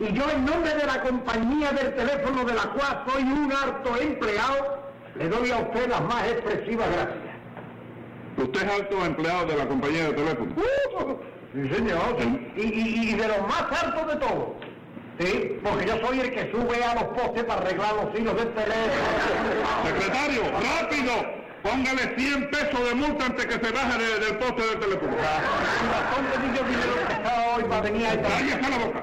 Y yo en nombre de la compañía del teléfono de la cual soy un harto empleado, le doy a usted las más expresivas gracias. ¿Usted es alto empleado de la compañía de teléfono? Uh, sí, señor. Y, y, y de los más altos de todos. Sí, porque yo soy el que sube a los postes para arreglar los hilos del teléfono. Secretario, rápido. Póngale 100 pesos de multa antes que se baje de- del poste del teléfono. ¿Dónde di yo dinero prestado hoy para venir a esta... Cállese la boca.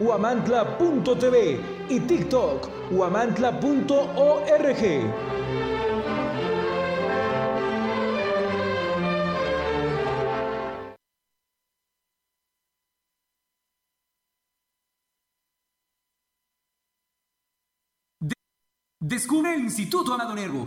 huamantla.tv. Y TikTok, huamantla.org. Descubre el Instituto Amado Nervo,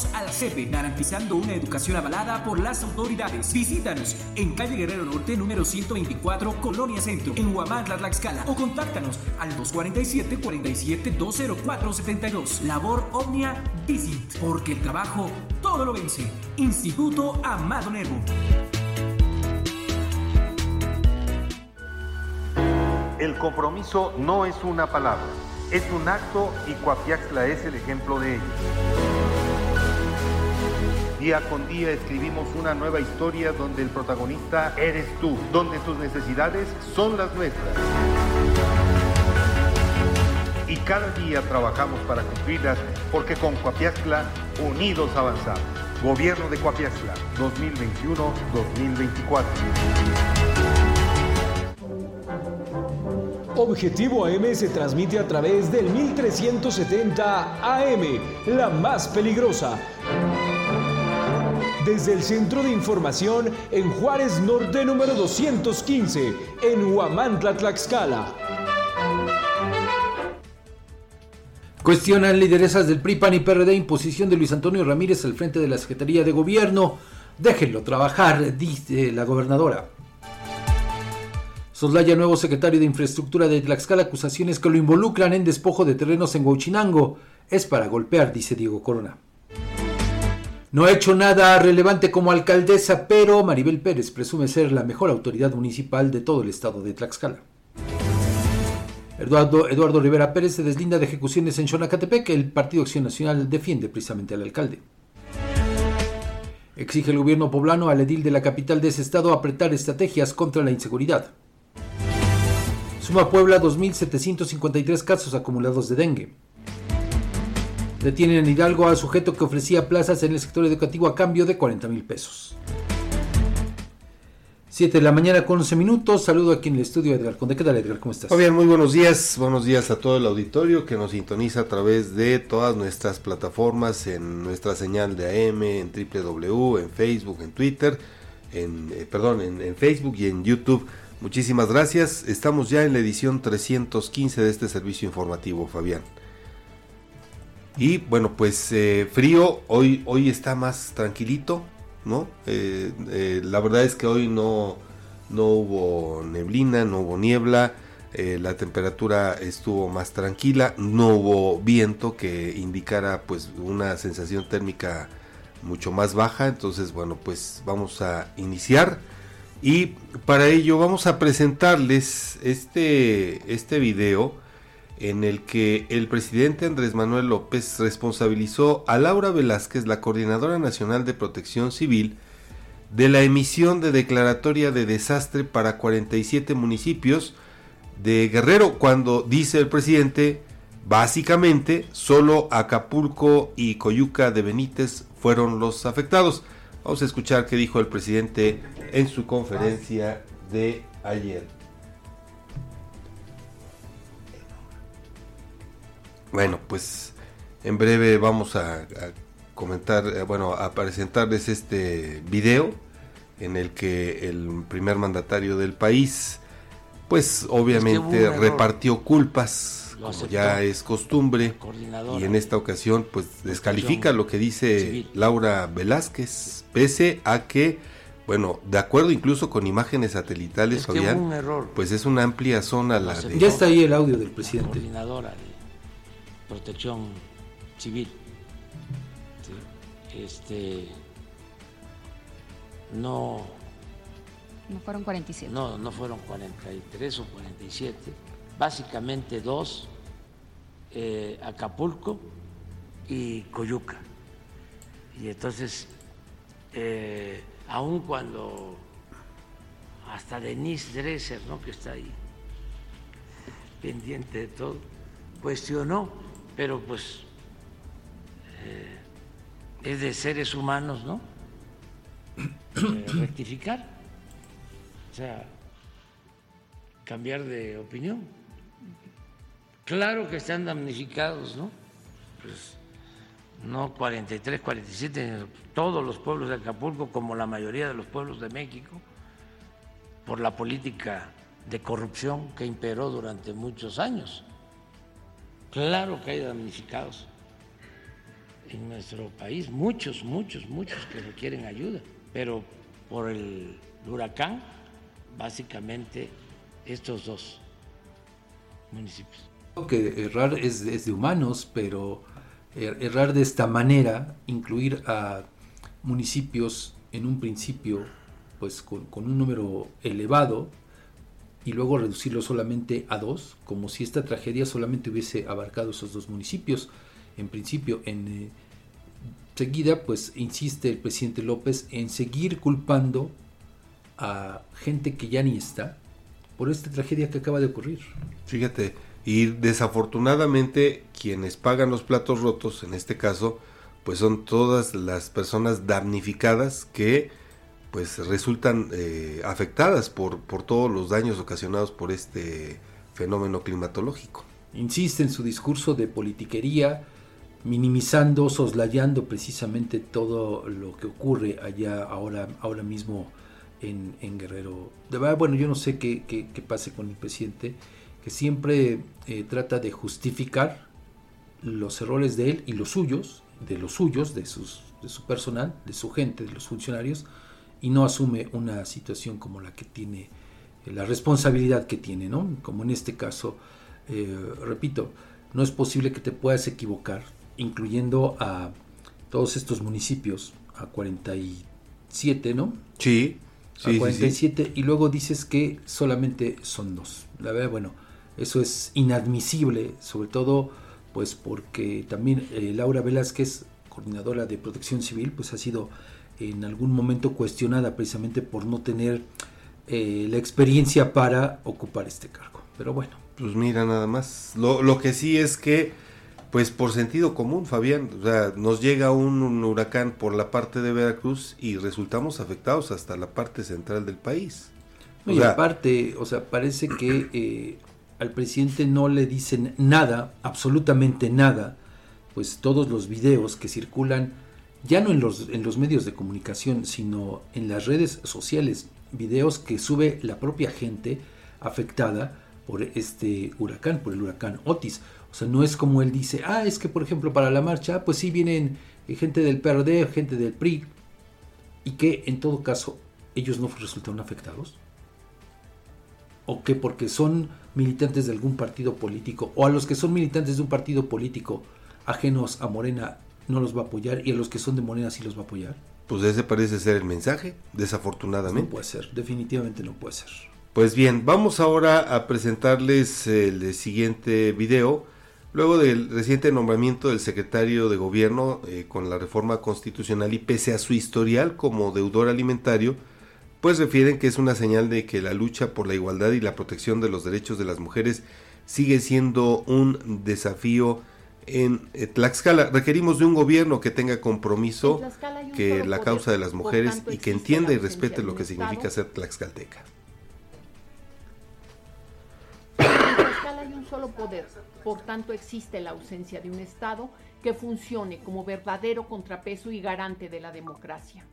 a la CEPE, garantizando una educación avalada por las autoridades. Visítanos en calle Guerrero Norte, número 124, Colonia Centro, en Huamantla, Tlaxcala, o contáctanos al 247-47-20472. Labor Omnia Visit, porque el trabajo todo lo vence. Instituto Amado Nervo. El compromiso no es una palabra, es un acto y Coapiaxla es el ejemplo de ello. Día con día escribimos una nueva historia donde el protagonista eres tú, donde tus necesidades son las nuestras. Y cada día trabajamos para cumplirlas porque con Coapiaxla unidos avanzamos. Gobierno de Coapiaxla 2021-2024. Objetivo AM se transmite a través del 1370 AM, la más peligrosa. Desde el Centro de Información en Juárez Norte número 215, en Huamantla, Tlaxcala. Cuestionan lideresas del PRI, PAN y PRD imposición de Luis Antonio Ramírez al frente de la Secretaría de Gobierno. Déjenlo trabajar, dice la gobernadora. Soslaya, nuevo secretario de Infraestructura de Tlaxcala, acusaciones que lo involucran en despojo de terrenos en Huachinango. Es para golpear, dice Diego Corona. No ha hecho nada relevante como alcaldesa, pero Maribel Pérez presume ser la mejor autoridad municipal de todo el estado de Tlaxcala. Eduardo, Eduardo Rivera Pérez se deslinda de ejecuciones en Xonacatepec. El Partido Acción Nacional defiende precisamente al alcalde. Exige el gobierno poblano al edil de la capital de ese estado apretar estrategias contra la inseguridad. Suma Puebla 2.753 casos acumulados de dengue. Detienen en Hidalgo al sujeto que ofrecía plazas en el sector educativo a cambio de 40 mil pesos. 7 de la mañana con 11 minutos. Saludo aquí en el estudio Edgar Conde. ¿Qué tal Edgar? ¿Cómo estás? Fabián, muy buenos días. Buenos días a todo el auditorio que nos sintoniza a través de todas nuestras plataformas, en nuestra señal de AM, en www, en Facebook, en Twitter, en, eh, perdón, en Facebook y en YouTube. Muchísimas gracias. Estamos ya en la edición 315 de este servicio informativo, Fabián. Y bueno, pues eh, frío, hoy, hoy está más tranquilito, ¿no? Eh, eh, la verdad es que hoy no, no hubo neblina, no hubo niebla, la temperatura estuvo más tranquila, no hubo viento que indicara pues una sensación térmica mucho más baja, entonces bueno, pues vamos a iniciar y para ello vamos a presentarles este, este video en el que el presidente Andrés Manuel López responsabilizó a Laura Velázquez, la Coordinadora Nacional de Protección Civil, de la emisión de declaratoria de desastre para 47 municipios de Guerrero, cuando dice el presidente, básicamente solo Acapulco y Coyuca de Benítez fueron los afectados. Vamos a escuchar qué dijo el presidente en su conferencia de ayer. Bueno, pues en breve vamos a, a comentar, eh, bueno, a presentarles este video en el que el primer mandatario del país, pues obviamente repartió culpas, como ya es costumbre, y en esta ocasión pues descalifica lo que dice Laura Velázquez, pese a que, bueno, de acuerdo incluso con imágenes satelitales, Fabián, pues es una amplia zona la de... Ya está ahí el audio del presidente. Coordinadora de protección civil. Este no... No fueron 47. No, no fueron 43 o 47. Básicamente dos, eh, Acapulco y Coyuca. Y entonces, eh, aun cuando hasta Denise Dresser, ¿no? que está ahí pendiente de todo, cuestionó, pero pues eh, es de seres humanos, ¿no? Eh, rectificar, o sea, cambiar de opinión. Claro que están damnificados, ¿no? Pues no 43, 47, todos los pueblos de Acapulco, como la mayoría de los pueblos de México, por la política de corrupción que imperó durante muchos años. Claro que hay damnificados en nuestro país, muchos, muchos, muchos que requieren ayuda pero por el huracán, básicamente estos dos municipios. Creo que errar es, de humanos, pero er, errar de esta manera, incluir a municipios en un principio pues con, un número elevado y luego reducirlo solamente a dos, como si esta tragedia solamente hubiese abarcado esos dos municipios. En principio, en, eh, Seguida, pues insiste el presidente López en seguir culpando a gente que ya ni está por esta tragedia que acaba de ocurrir. Fíjate, y desafortunadamente quienes pagan los platos rotos, en este caso, pues son todas las personas damnificadas que pues resultan eh, afectadas por, por todos los daños ocasionados por este fenómeno climatológico. Insiste en su discurso de politiquería, minimizando, soslayando precisamente todo lo que ocurre allá ahora, ahora mismo en, Guerrero. De bueno, yo no sé qué, qué, pase con el presidente, que siempre eh, trata de justificar los errores de él y los suyos, de los suyos, de, sus, de su personal, de su gente, de los funcionarios, y no asume una situación como la que tiene, eh, la responsabilidad que tiene, ¿no? Como en este caso, eh, repito, no es posible que te puedas equivocar, incluyendo a todos estos municipios, a 47, ¿no? Sí. sí a 47 y luego dices que solamente son dos. La verdad, bueno, eso es inadmisible, sobre todo pues porque también eh, Laura Velázquez, coordinadora de protección civil, pues ha sido en algún momento cuestionada precisamente por no tener eh, la experiencia para ocupar este cargo. Pero bueno. Pues mira, nada más. Lo, lo que sí es que pues por sentido común, Fabián, o sea, nos llega un, huracán por la parte de Veracruz y resultamos afectados hasta la parte central del país. y aparte, o sea, parece que eh, al presidente no le dicen nada, absolutamente nada, pues todos los videos que circulan, ya no en los, en los medios de comunicación, sino en las redes sociales, videos que sube la propia gente afectada por este huracán, por el huracán Otis. O sea, no es como él dice, ah, es que por ejemplo para la marcha, pues sí vienen eh, gente del PRD, gente del PRI, y que en todo caso ellos no resultaron afectados. O que porque son militantes de algún partido político, o a los que son militantes de un partido político ajenos a Morena no los va a apoyar, y a los que son de Morena sí los va a apoyar. Pues ese parece ser el mensaje, desafortunadamente. No puede ser, definitivamente no puede ser. Pues bien, vamos ahora a presentarles el siguiente video Luego del reciente nombramiento del secretario de gobierno eh, con la reforma constitucional y pese a su historial como deudor alimentario, pues refieren que es una señal de que la lucha por la igualdad y la protección de los derechos de las mujeres sigue siendo un desafío en eh, Tlaxcala. Requerimos de un gobierno que tenga compromiso, que la causa de las mujeres y que entienda y respete lo que significa ser tlaxcalteca. En Tlaxcala hay un solo poder, por tanto existe la ausencia de un Estado que funcione como verdadero contrapeso y garante de la democracia.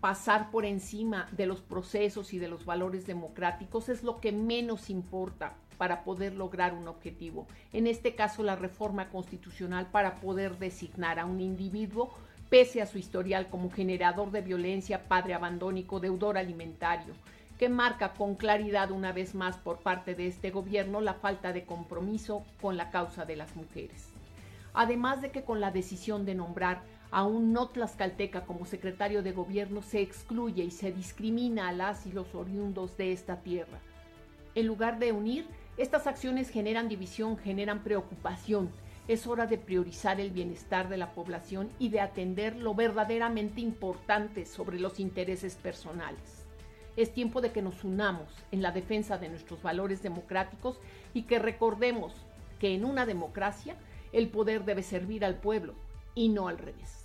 Pasar por encima de los procesos y de los valores democráticos es lo que menos importa para poder lograr un objetivo. En este caso, la reforma constitucional para poder designar a un individuo pese a su historial como generador de violencia, padre abandónico, deudor alimentario, que marca con claridad una vez más por parte de este gobierno la falta de compromiso con la causa de las mujeres. Además de que con la decisión de nombrar a un no tlaxcalteca como secretario de gobierno se excluye y se discrimina a las y los oriundos de esta tierra. En lugar de unir, estas acciones generan división, generan preocupación. Es hora de priorizar el bienestar de la población y de atender lo verdaderamente importante sobre los intereses personales. Es tiempo de que nos unamos en la defensa de nuestros valores democráticos y que recordemos que en una democracia el poder debe servir al pueblo y no al revés.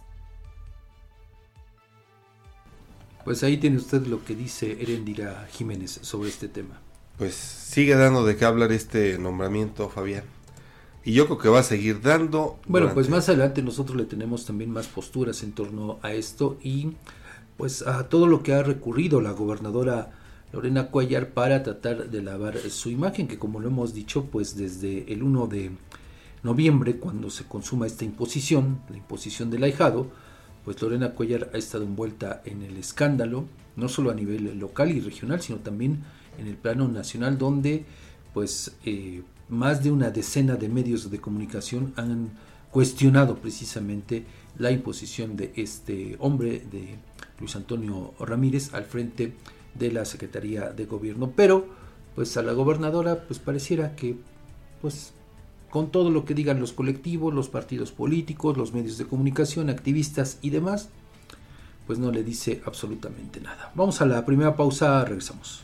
Pues ahí tiene usted lo que dice Erendira Jiménez sobre este tema pues sigue dando de qué hablar este nombramiento, Fabián. Y yo creo que va a seguir dando. Bueno, pues más adelante nosotros le tenemos también más posturas en torno a esto y pues a todo lo que ha recurrido la gobernadora Lorena Cuellar para tratar de lavar su imagen, que como lo hemos dicho, pues desde el 1 de noviembre, cuando se consuma esta imposición, la imposición del ahijado, pues Lorena Cuellar ha estado envuelta en el escándalo, no solo a nivel local y regional, sino también en el plano nacional donde pues eh, más de una decena de medios de comunicación han cuestionado precisamente la imposición de este hombre, de Luis Antonio Ramírez, al frente de la Secretaría de Gobierno. Pero, pues a la gobernadora, pues pareciera que, pues, con todo lo que digan los colectivos, los partidos políticos, los medios de comunicación, activistas y demás, pues no le dice absolutamente nada. Vamos a la primera pausa, regresamos.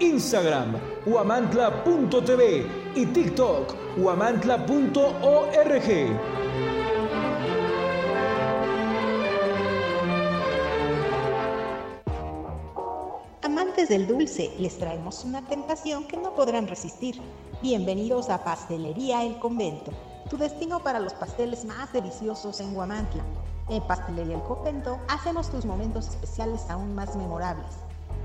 Instagram, huamantla.tv y TikTok, huamantla.org. Amantes del dulce, les traemos una tentación que no podrán resistir. Bienvenidos a Pastelería El Convento, tu destino para los pasteles más deliciosos en Huamantla. En Pastelería El Convento hacemos tus momentos especiales aún más memorables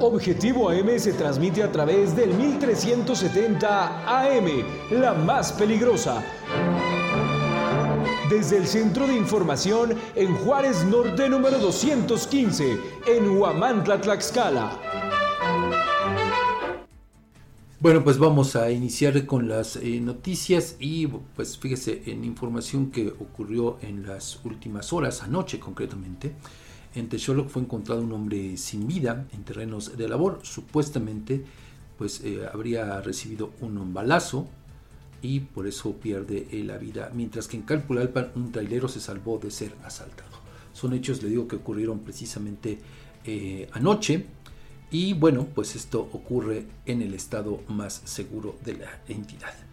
Objetivo AM se transmite a través del 1370 AM, la más peligrosa. desde el Centro de Información en Juárez Norte número 215, en Huamantla, Tlaxcala. Bueno, pues vamos a iniciar con las eh, noticias y pues fíjese en información que ocurrió en las últimas horas, anoche concretamente. En Texoloc fue encontrado un hombre sin vida en terrenos de labor. Supuestamente pues eh, habría recibido un balazo y por eso pierde eh, la vida. Mientras que en Calpulalpan un trailero se salvó de ser asaltado. Son hechos, le digo, que ocurrieron precisamente anoche y bueno, pues esto ocurre en el estado más seguro de la entidad.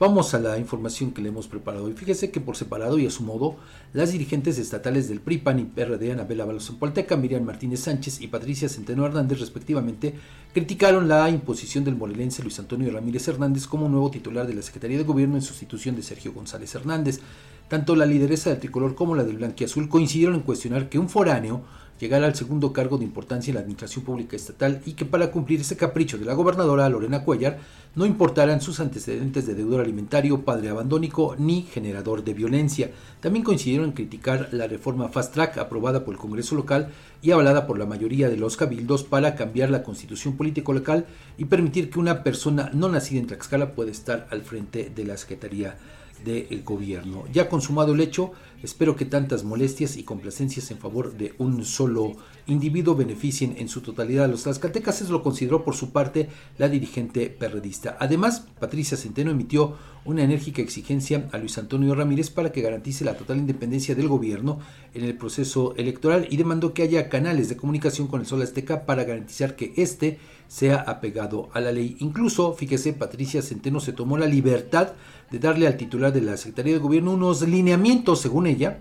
Vamos a la información que le hemos preparado. Y fíjese que por separado y a su modo, las dirigentes estatales del PRI, PAN y PRD, Anabela en Miriam Martínez Sánchez y Patricia Centeno Hernández, respectivamente, criticaron la imposición del morelense Luis Antonio Ramírez Hernández como nuevo titular de la Secretaría de Gobierno en sustitución de Sergio González Hernández. Tanto la lideresa del tricolor como la del blanquiazul coincidieron en cuestionar que un foráneo llegar al segundo cargo de importancia en la administración pública estatal y que para cumplir ese capricho de la gobernadora Lorena Cuellar no importaran sus antecedentes de deudor alimentario, padre abandónico ni generador de violencia. También coincidieron en criticar la reforma Fast Track aprobada por el Congreso local y avalada por la mayoría de los cabildos para cambiar la constitución político local y permitir que una persona no nacida en Tlaxcala pueda estar al frente de la Secretaría del gobierno. Ya consumado el hecho, espero que tantas molestias y complacencias en favor de un solo individuo beneficien en su totalidad a los tlaxcaltecas, eso lo consideró por su parte la dirigente perredista. Además, Patricia Centeno emitió una enérgica exigencia a Luis Antonio Ramírez para que garantice la total independencia del gobierno en el proceso electoral y demandó que haya canales de comunicación con el Sol Azteca para garantizar que éste sea apegado a la ley. Incluso, fíjese, Patricia Centeno se tomó la libertad de darle al titular de la Secretaría de Gobierno unos lineamientos, según ella,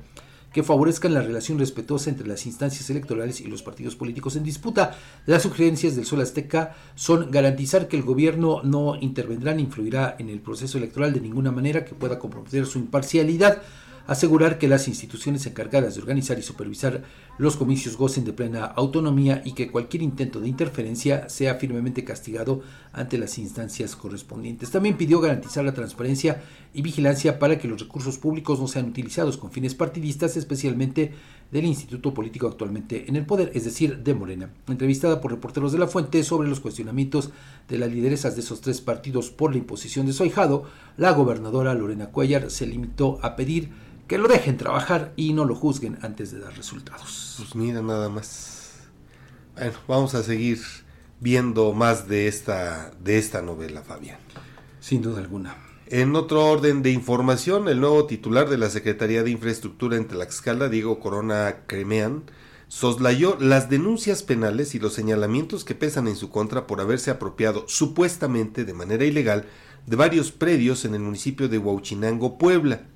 que favorezcan la relación respetuosa entre las instancias electorales y los partidos políticos en disputa. Las sugerencias del Sol Azteca son garantizar que el gobierno no intervendrá ni influirá en el proceso electoral de ninguna manera que pueda comprometer su imparcialidad, asegurar que las instituciones encargadas de organizar y supervisar los comicios gocen de plena autonomía y que cualquier intento de interferencia sea firmemente castigado ante las instancias correspondientes. También pidió garantizar la transparencia y vigilancia para que los recursos públicos no sean utilizados con fines partidistas, especialmente del instituto político actualmente en el poder, es decir, de Morena. Entrevistada por reporteros de la Fuente sobre los cuestionamientos de las lideresas de esos tres partidos por la imposición de su ahijado, la gobernadora Lorena Cuellar se limitó a pedir que lo dejen trabajar y no lo juzguen antes de dar resultados. Pues mira nada más. Bueno, vamos a seguir viendo más de esta, de esta novela, Fabián. Sin duda alguna. En otro orden de información, el nuevo titular de la Secretaría de Infraestructura en Tlaxcala, Diego Corona Cremean, soslayó las denuncias penales y los señalamientos que pesan en su contra por haberse apropiado supuestamente de manera ilegal de varios predios en el municipio de Huauchinango, Puebla.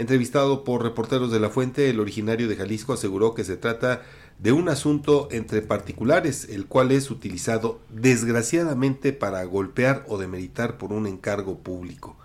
Entrevistado por reporteros de la fuente, el originario de Jalisco aseguró que se trata de un asunto entre particulares, el cual es utilizado desgraciadamente para golpear o demeritar por un encargo público.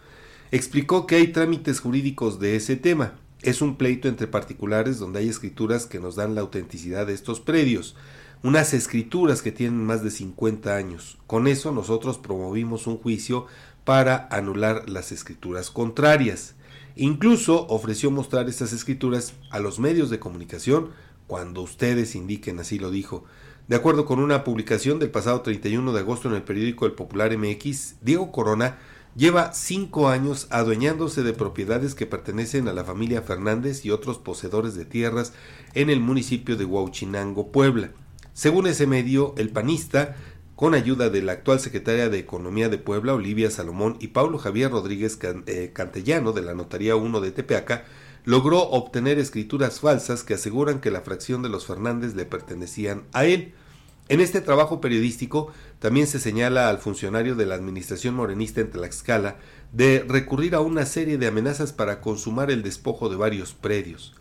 Explicó que hay trámites jurídicos de ese tema. Es un pleito entre particulares donde hay escrituras que nos dan la autenticidad de estos predios, unas escrituras que tienen más de 50 años. Con eso nosotros promovimos un juicio para anular las escrituras contrarias. Incluso ofreció mostrar estas escrituras a los medios de comunicación cuando ustedes indiquen, así lo dijo. De acuerdo con una publicación del pasado 31 de agosto en el periódico El Popular MX, Diego Corona lleva cinco años adueñándose de propiedades que pertenecen a la familia Fernández y otros poseedores de tierras en el municipio de Huauchinango, Puebla. Según ese medio, el panista con ayuda de la actual secretaria de Economía de Puebla, Olivia Salomón, y Pablo Javier Rodríguez eh, Cantellano, de la Notaría 1 de Tepeaca, logró obtener escrituras falsas que aseguran que la fracción de los Fernández le pertenecían a él. En este trabajo periodístico también se señala al funcionario de la administración morenista en Tlaxcala de recurrir a una serie de amenazas para consumar el despojo de varios predios.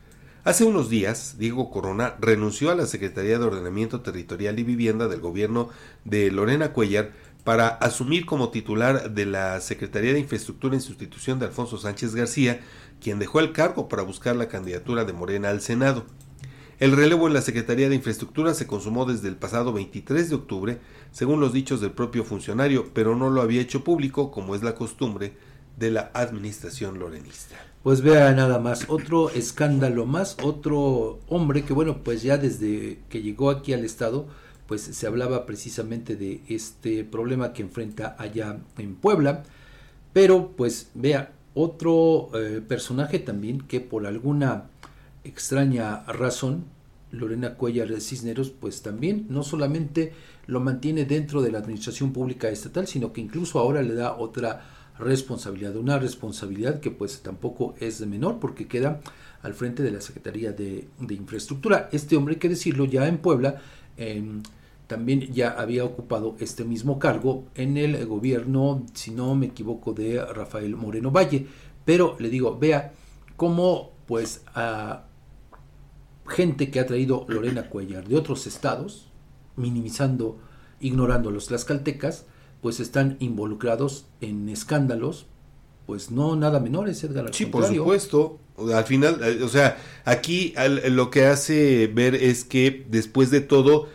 Hace unos días, Diego Corona renunció a la Secretaría de Ordenamiento Territorial y Vivienda del gobierno de Lorena Cuellar para asumir como titular de la Secretaría de Infraestructura en sustitución de Alfonso Sánchez García, quien dejó el cargo para buscar la candidatura de Morena al Senado. El relevo en la Secretaría de Infraestructura se consumó desde el pasado 23 de octubre, según los dichos del propio funcionario, pero no lo había hecho público como es la costumbre de la administración lorenista. Pues vea nada más, otro escándalo más, otro hombre que bueno, pues ya desde que llegó aquí al Estado, pues se hablaba precisamente de este problema que enfrenta allá en Puebla, pero pues vea, otro eh, personaje también que por alguna extraña razón, Lorena Cuellar Cisneros, pues también no solamente lo mantiene dentro de la administración pública estatal, sino que incluso ahora le da otra responsabilidad, una responsabilidad que pues tampoco es de menor porque queda al frente de la Secretaría de, Infraestructura. Este hombre, hay que decirlo, ya en Puebla em, también ya había ocupado este mismo cargo en el gobierno, si no me equivoco, de Rafael Moreno Valle. Pero le digo, vea cómo pues a gente que ha traído Lorena Cuellar de otros estados, minimizando, ignorando a los tlaxcaltecas, pues están involucrados en escándalos, pues no nada menores, Edgar. sí, por supuesto. Al final, eh, o sea, aquí lo que hace ver es que después de todo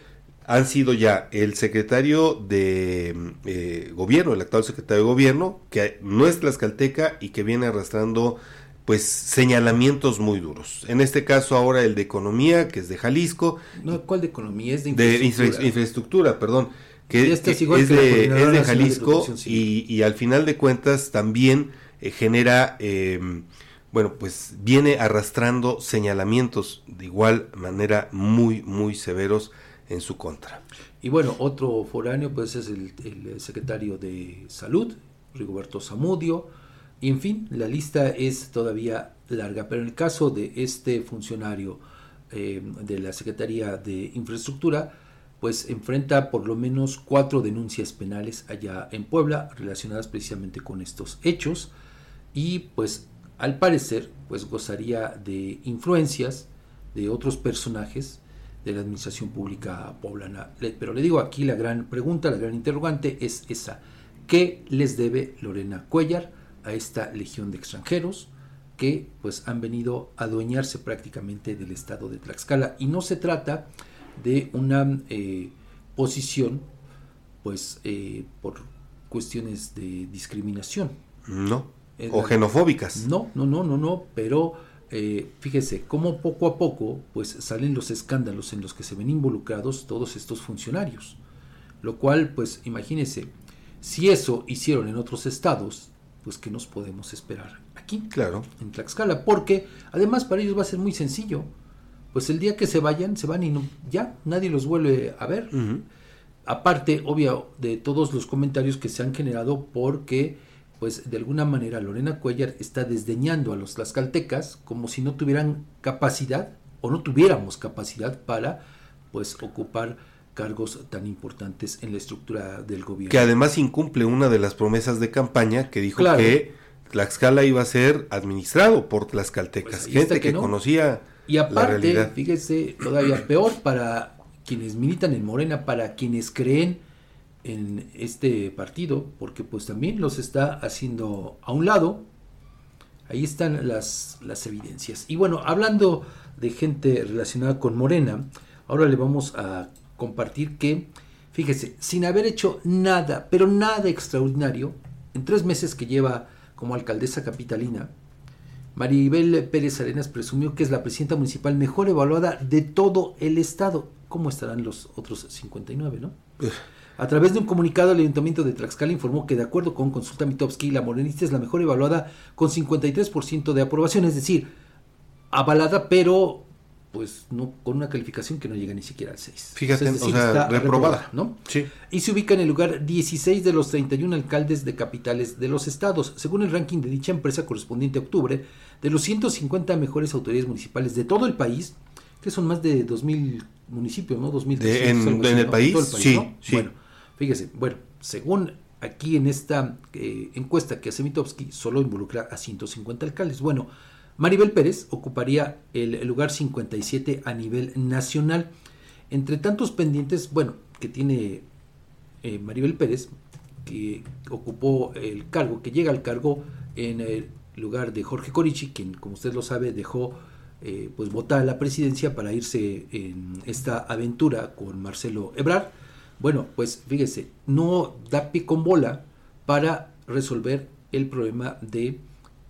han sido ya el secretario de eh, gobierno, el actual secretario de gobierno, que no es tlaxcalteca y que viene arrastrando pues señalamientos muy duros. En este caso ahora el de economía, que es de Jalisco. No, ¿cuál de economía? Es de infraestructura. De infraestructura, perdón que, es, de, Jalisco y, al final de cuentas también eh, genera, em, bueno, pues viene arrastrando señalamientos de igual manera muy, muy severos en su contra. Y bueno, otro foráneo pues es el, secretario de Salud, Rigoberto Zamudio, y en fin, la lista es todavía larga, pero en el caso de este funcionario em, de la Secretaría de Infraestructura, pues enfrenta por lo menos cuatro denuncias penales allá en Puebla relacionadas precisamente con estos hechos y pues al parecer pues gozaría de influencias de otros personajes de la administración pública poblana. Pero le digo aquí la gran pregunta, la gran interrogante es esa. ¿Qué les debe Lorena Cuellar a esta legión de extranjeros que pues han venido a adueñarse prácticamente del estado de Tlaxcala? Y no se trata de una eh, posición, pues, eh, por cuestiones de discriminación. No. o xenofóbicas. No, no, no, no, no, pero eh, fíjese cómo poco a poco, pues, salen los escándalos en los que se ven involucrados todos estos funcionarios. Lo cual, pues, imagínese, si eso hicieron en otros estados, pues, ¿qué nos podemos esperar aquí? Claro. En Tlaxcala, porque además para ellos va a ser muy sencillo pues el día que se vayan, se van y no, ya nadie los vuelve a ver. Aparte, obvio, de todos los comentarios que se han generado porque, pues de alguna manera Lorena Cuellar está desdeñando a los tlaxcaltecas como si no tuvieran capacidad o no tuviéramos capacidad para, pues, ocupar cargos tan importantes en la estructura del gobierno. Que además incumple una de las promesas de campaña que dijo que Tlaxcala iba a ser administrado por tlaxcaltecas, pues gente que, conocía y aparte, fíjese, todavía peor para quienes militan en Morena, para quienes creen en este partido, porque pues también los está haciendo a un lado. Ahí están las, las evidencias. Y bueno, hablando de gente relacionada con Morena, ahora le vamos a compartir que, fíjese, sin haber hecho nada, pero nada extraordinario, en tres meses que lleva como alcaldesa capitalina, Maribel Pérez Arenas presumió que es la presidenta municipal mejor evaluada de todo el estado. ¿Cómo estarán los otros 59, no? A través de un comunicado, el Ayuntamiento de Tlaxcala informó que, de acuerdo con Consulta Mitowski, la morenista es la mejor evaluada con 53% de aprobación, es decir, avalada, pero pues no con una calificación que no llega ni siquiera al 6. Fíjate, o sea, reprobada, ¿no? Sí. Y se ubica en el lugar 16 de los 31 alcaldes de capitales de los estados, según el ranking de dicha empresa correspondiente a octubre, de los 150 mejores autoridades municipales de todo el país, que son más de 2000 municipios, ¿no? 2000 en, en, el país, sí, sí. Bueno, fíjese, bueno, según aquí en esta eh, encuesta que hace Mitowski, solo involucra a 150 alcaldes. Bueno, Maribel Pérez ocuparía el lugar 57 a nivel nacional. Entre tantos pendientes, bueno, que tiene eh, Maribel Pérez, que ocupó el cargo, que llega al cargo en el lugar de Jorge Corichi, quien, como usted lo sabe, dejó eh, pues votar la presidencia para irse en esta aventura con Marcelo Ebrard. Bueno, pues fíjese, no da pie bola para resolver el problema de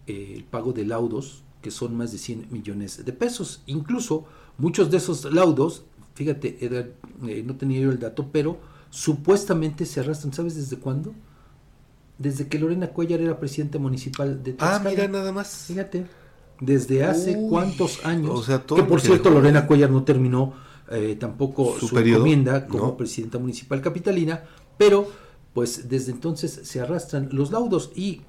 eh, el pago de laudos, que son más de 100 millones de pesos. Incluso muchos de esos laudos, fíjate, eh, no tenía yo el dato, pero supuestamente se arrastran, ¿sabes desde cuándo? Desde que Lorena Cuellar era presidenta municipal de Tlaxcala. Ah, mira nada más. Fíjate, desde hace cuántos años. O sea, que por cierto, Lorena Cuellar no terminó eh, tampoco su, encomienda como presidenta municipal capitalina, pero pues desde entonces se arrastran los laudos y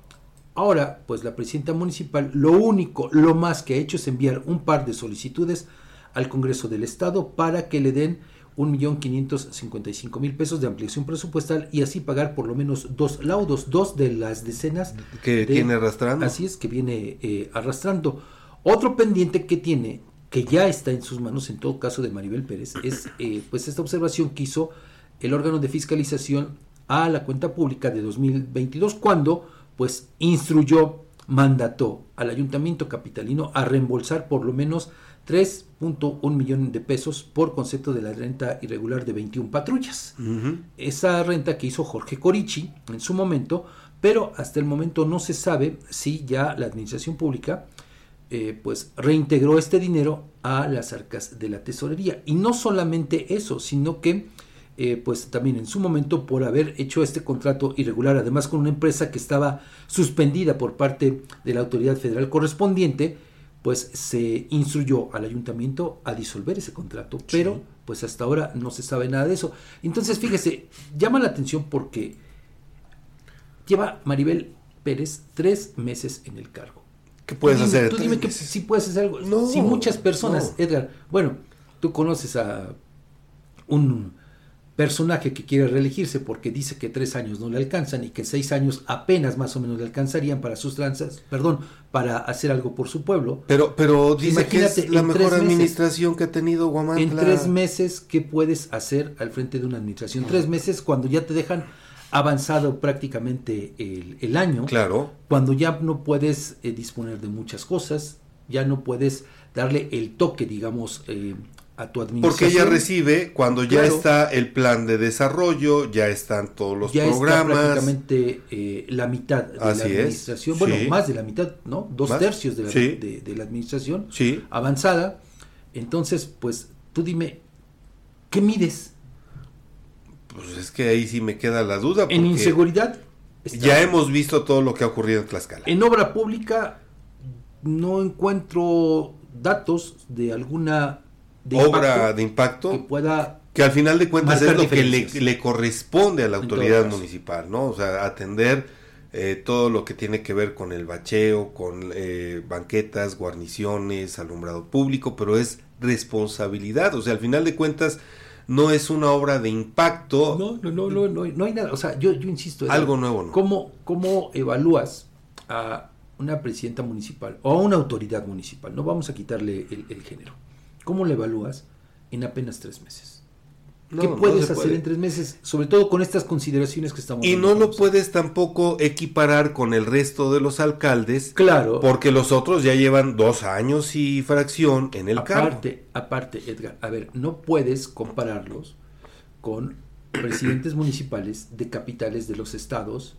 ahora pues la presidenta municipal lo único, lo más que ha hecho es enviar un par de solicitudes al Congreso del Estado para que le den 1.555.000 pesos de ampliación presupuestal y así pagar por lo menos dos laudos, dos de las decenas que tiene arrastrando. Así es, que viene eh, arrastrando. Otro pendiente que tiene, que ya está en sus manos, en todo caso de Maribel Pérez, es eh, pues esta observación que hizo el órgano de fiscalización a la cuenta pública de 2022 cuando pues instruyó, mandató al ayuntamiento capitalino a reembolsar por lo menos 3.1 millones de pesos por concepto de la renta irregular de 21 patrullas. Esa renta que hizo Jorge Corichi en su momento, pero hasta el momento no se sabe si ya la administración pública eh, pues reintegró este dinero a las arcas de la tesorería. Y no solamente eso, sino que eh, pues también en su momento por haber hecho este contrato irregular, además con una empresa que estaba suspendida por parte de la autoridad federal correspondiente, pues se instruyó al ayuntamiento a disolver ese contrato, pero pues hasta ahora no se sabe nada de eso. Entonces, fíjese, llama la atención porque lleva Maribel Pérez tres meses en el cargo. ¿Qué puedes hacer? Tú dime que si puedes hacer algo. No, si muchas personas, Edgar, bueno, tú conoces a un personaje que quiere reelegirse porque dice que tres años no le alcanzan y que seis años apenas más o menos le alcanzarían para sus tranzas, perdón, para hacer algo por su pueblo. Pero, pero dice que es la mejor administración que ha tenido Guamantla. En tres meses, ¿qué puedes hacer al frente de una administración? Tres meses cuando ya te dejan avanzado prácticamente el, año. Claro. Cuando ya no puedes eh, disponer de muchas cosas, ya no puedes darle el toque, digamos, eh, porque ella recibe cuando ya está el plan de desarrollo, ya están todos los ya programas. Está prácticamente eh, la mitad de la administración, bueno, más de la mitad, ¿no? Dos tercios de la, de, la administración avanzada. Entonces, pues tú dime, ¿qué mides? Pues es que ahí sí me queda la duda. En inseguridad. Ya hemos visto todo lo que ha ocurrido en Tlaxcala. En obra pública no encuentro datos de alguna obra de impacto que pueda que al final de cuentas es lo que le, corresponde a la autoridad municipal, ¿no? O sea, atender eh, todo lo que tiene que ver con el bacheo, con eh, banquetas, guarniciones, alumbrado público, pero es responsabilidad, o sea, al final de cuentas no es una obra de impacto. No, no, no, no, no, hay nada, o sea, yo, yo insisto. Algo nuevo, ¿no? ¿cómo, ¿Cómo evalúas a una presidenta municipal o a una autoridad municipal? No vamos a quitarle el género ¿Cómo lo evalúas en apenas tres meses? ¿Qué puedes hacer en tres meses? Sobre todo con estas consideraciones que estamos Y no lo puedes tampoco equiparar con el resto de los alcaldes. Claro. Porque los otros ya llevan dos años y fracción en el aparte, Aparte, Edgar, a ver, no puedes compararlos con presidentes municipales de capitales de los estados,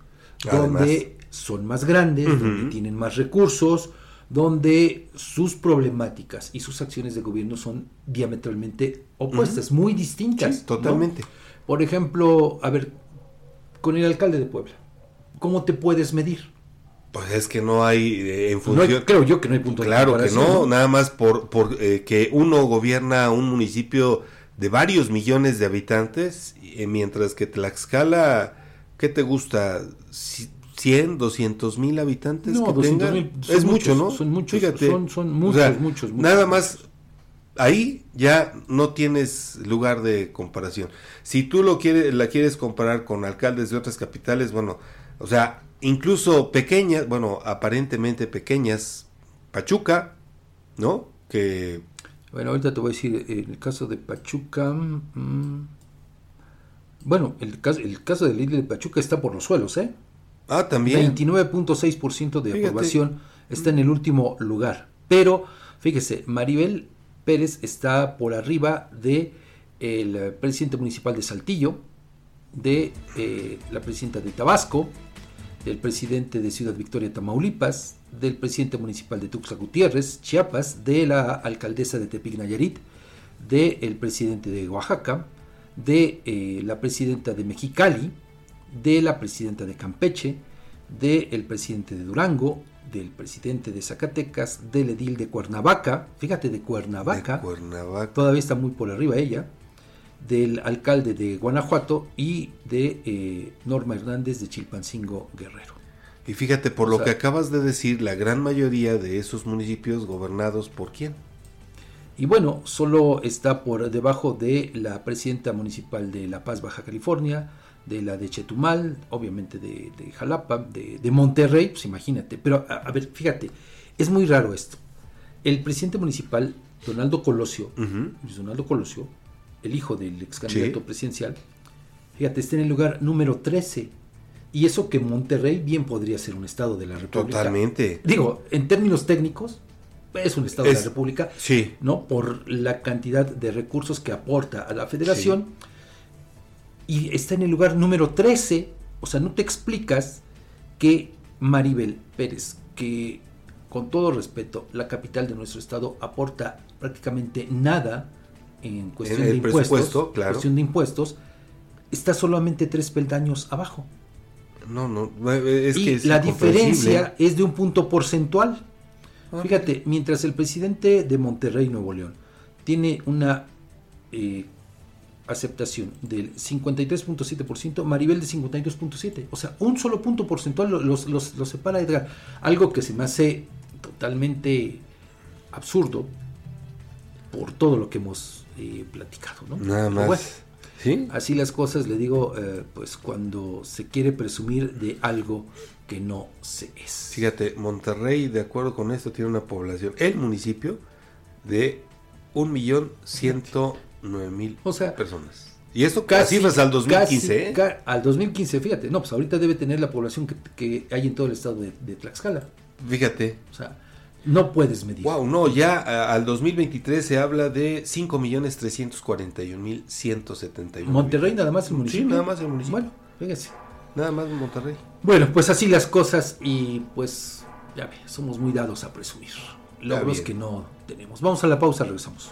donde son más grandes, donde tienen más recursos, donde sus problemáticas y sus acciones de gobierno son diametralmente opuestas, muy distintas. totalmente. Por ejemplo, a ver, con el alcalde de Puebla, ¿cómo te puedes medir? Pues es que no hay eh, en función. creo yo que no hay punto claro de Claro que no, nada más por, por eh, que uno gobierna un municipio de varios millones de habitantes, eh, mientras que Tlaxcala, ¿qué te gusta? 100, 200 mil habitantes no, que tengan. es mucho, ¿no? Son muchos, son, son muchos, muchos, Nada más, ahí ya no tienes lugar de comparación. Si tú lo quieres, la quieres comparar con alcaldes de otras capitales, bueno, o sea, incluso pequeñas, bueno, aparentemente pequeñas, Pachuca, ¿no? Que... Bueno, ahorita te voy a decir, en el caso de Pachuca... Mm, bueno, el caso, el caso del de Pachuca está por los suelos, ¿eh? Ah, también. 29.6% de aprobación está en el último lugar. Pero, fíjese, Maribel Pérez está por arriba de el presidente municipal de Saltillo, de eh, la presidenta de Tabasco, del presidente de Ciudad Victoria, Tamaulipas, del presidente municipal de Tuxtla Gutiérrez, Chiapas, de la alcaldesa de Tepic Nayarit, del presidente de Oaxaca, de eh, la presidenta de Mexicali, de la presidenta de Campeche, del presidente de Durango, del presidente de Zacatecas, del edil de Cuernavaca, fíjate de Cuernavaca, todavía está muy por arriba ella, del alcalde de Guanajuato y de eh, Norma Hernández de Chilpancingo Guerrero. Y fíjate, por lo que acabas de decir, la gran mayoría de esos municipios gobernados por quién? Y bueno, solo está por debajo de la presidenta municipal de La Paz, Baja California, de la de Chetumal, obviamente de, Jalapa, de, Monterrey, pues imagínate. Pero a, ver, fíjate, es muy raro esto. El presidente municipal, Donaldo Colosio, Donaldo Colosio, el hijo del ex candidato presidencial, fíjate, está en el lugar número 13. Y eso que Monterrey bien podría ser un estado de la República. Totalmente. Digo, en términos técnicos, es un estado de la República, sí. ¿no? Por la cantidad de recursos que aporta a la federación y está en el lugar número 13. O sea, no te explicas que Maribel Pérez, que con todo respeto, la capital de nuestro estado aporta prácticamente nada en cuestión de impuestos, claro. cuestión de impuestos, está solamente tres peldaños abajo. No, no, es y la diferencia es de un punto porcentual. Ah. Fíjate, mientras el presidente de Monterrey, Nuevo León, tiene una eh, aceptación del 53.7%, Maribel de 52.7%. O sea, un solo punto porcentual los, los, los, separa Edgar. Algo que se me hace totalmente absurdo por todo lo que hemos eh, platicado. ¿no? Nada más. ¿Sí? Así las cosas, le digo, eh, pues cuando se quiere presumir de algo que no se es. Fíjate, Monterrey, de acuerdo con esto, tiene una población, el municipio, de 1.100.000 9 mil o sea, personas. Y esto casi cifras al 2015, ¿eh? Al 2015, fíjate. No, pues ahorita debe tener la población que, hay en todo el estado de, Tlaxcala. Fíjate. O sea, no puedes medir. Wow, no, ya al 2023 se habla de 5 millones 341 mil 171. Monterrey nada más el municipio. Sí, nada más el municipio. Bueno, fíjese. Nada más Monterrey. Bueno, pues así las cosas y pues ya ve, somos muy dados a presumir. Logros que no tenemos. Vamos a la pausa, regresamos.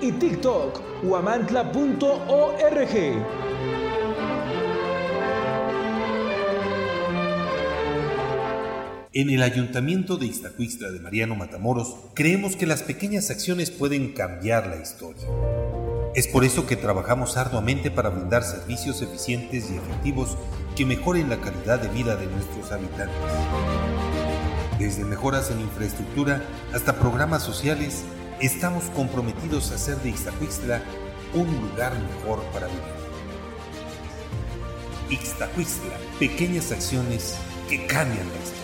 y TikTok, huamantla.org. En el Ayuntamiento de Iztacuixtla de Mariano Matamoros creemos que las pequeñas acciones pueden cambiar la historia. Es por eso que trabajamos arduamente para brindar servicios eficientes y efectivos que mejoren la calidad de vida de nuestros habitantes. Desde mejoras en infraestructura hasta programas sociales, estamos comprometidos a hacer de Ixtacuixtla un lugar mejor para vivir. Ixtacuixtla, pequeñas acciones que cambian la historia.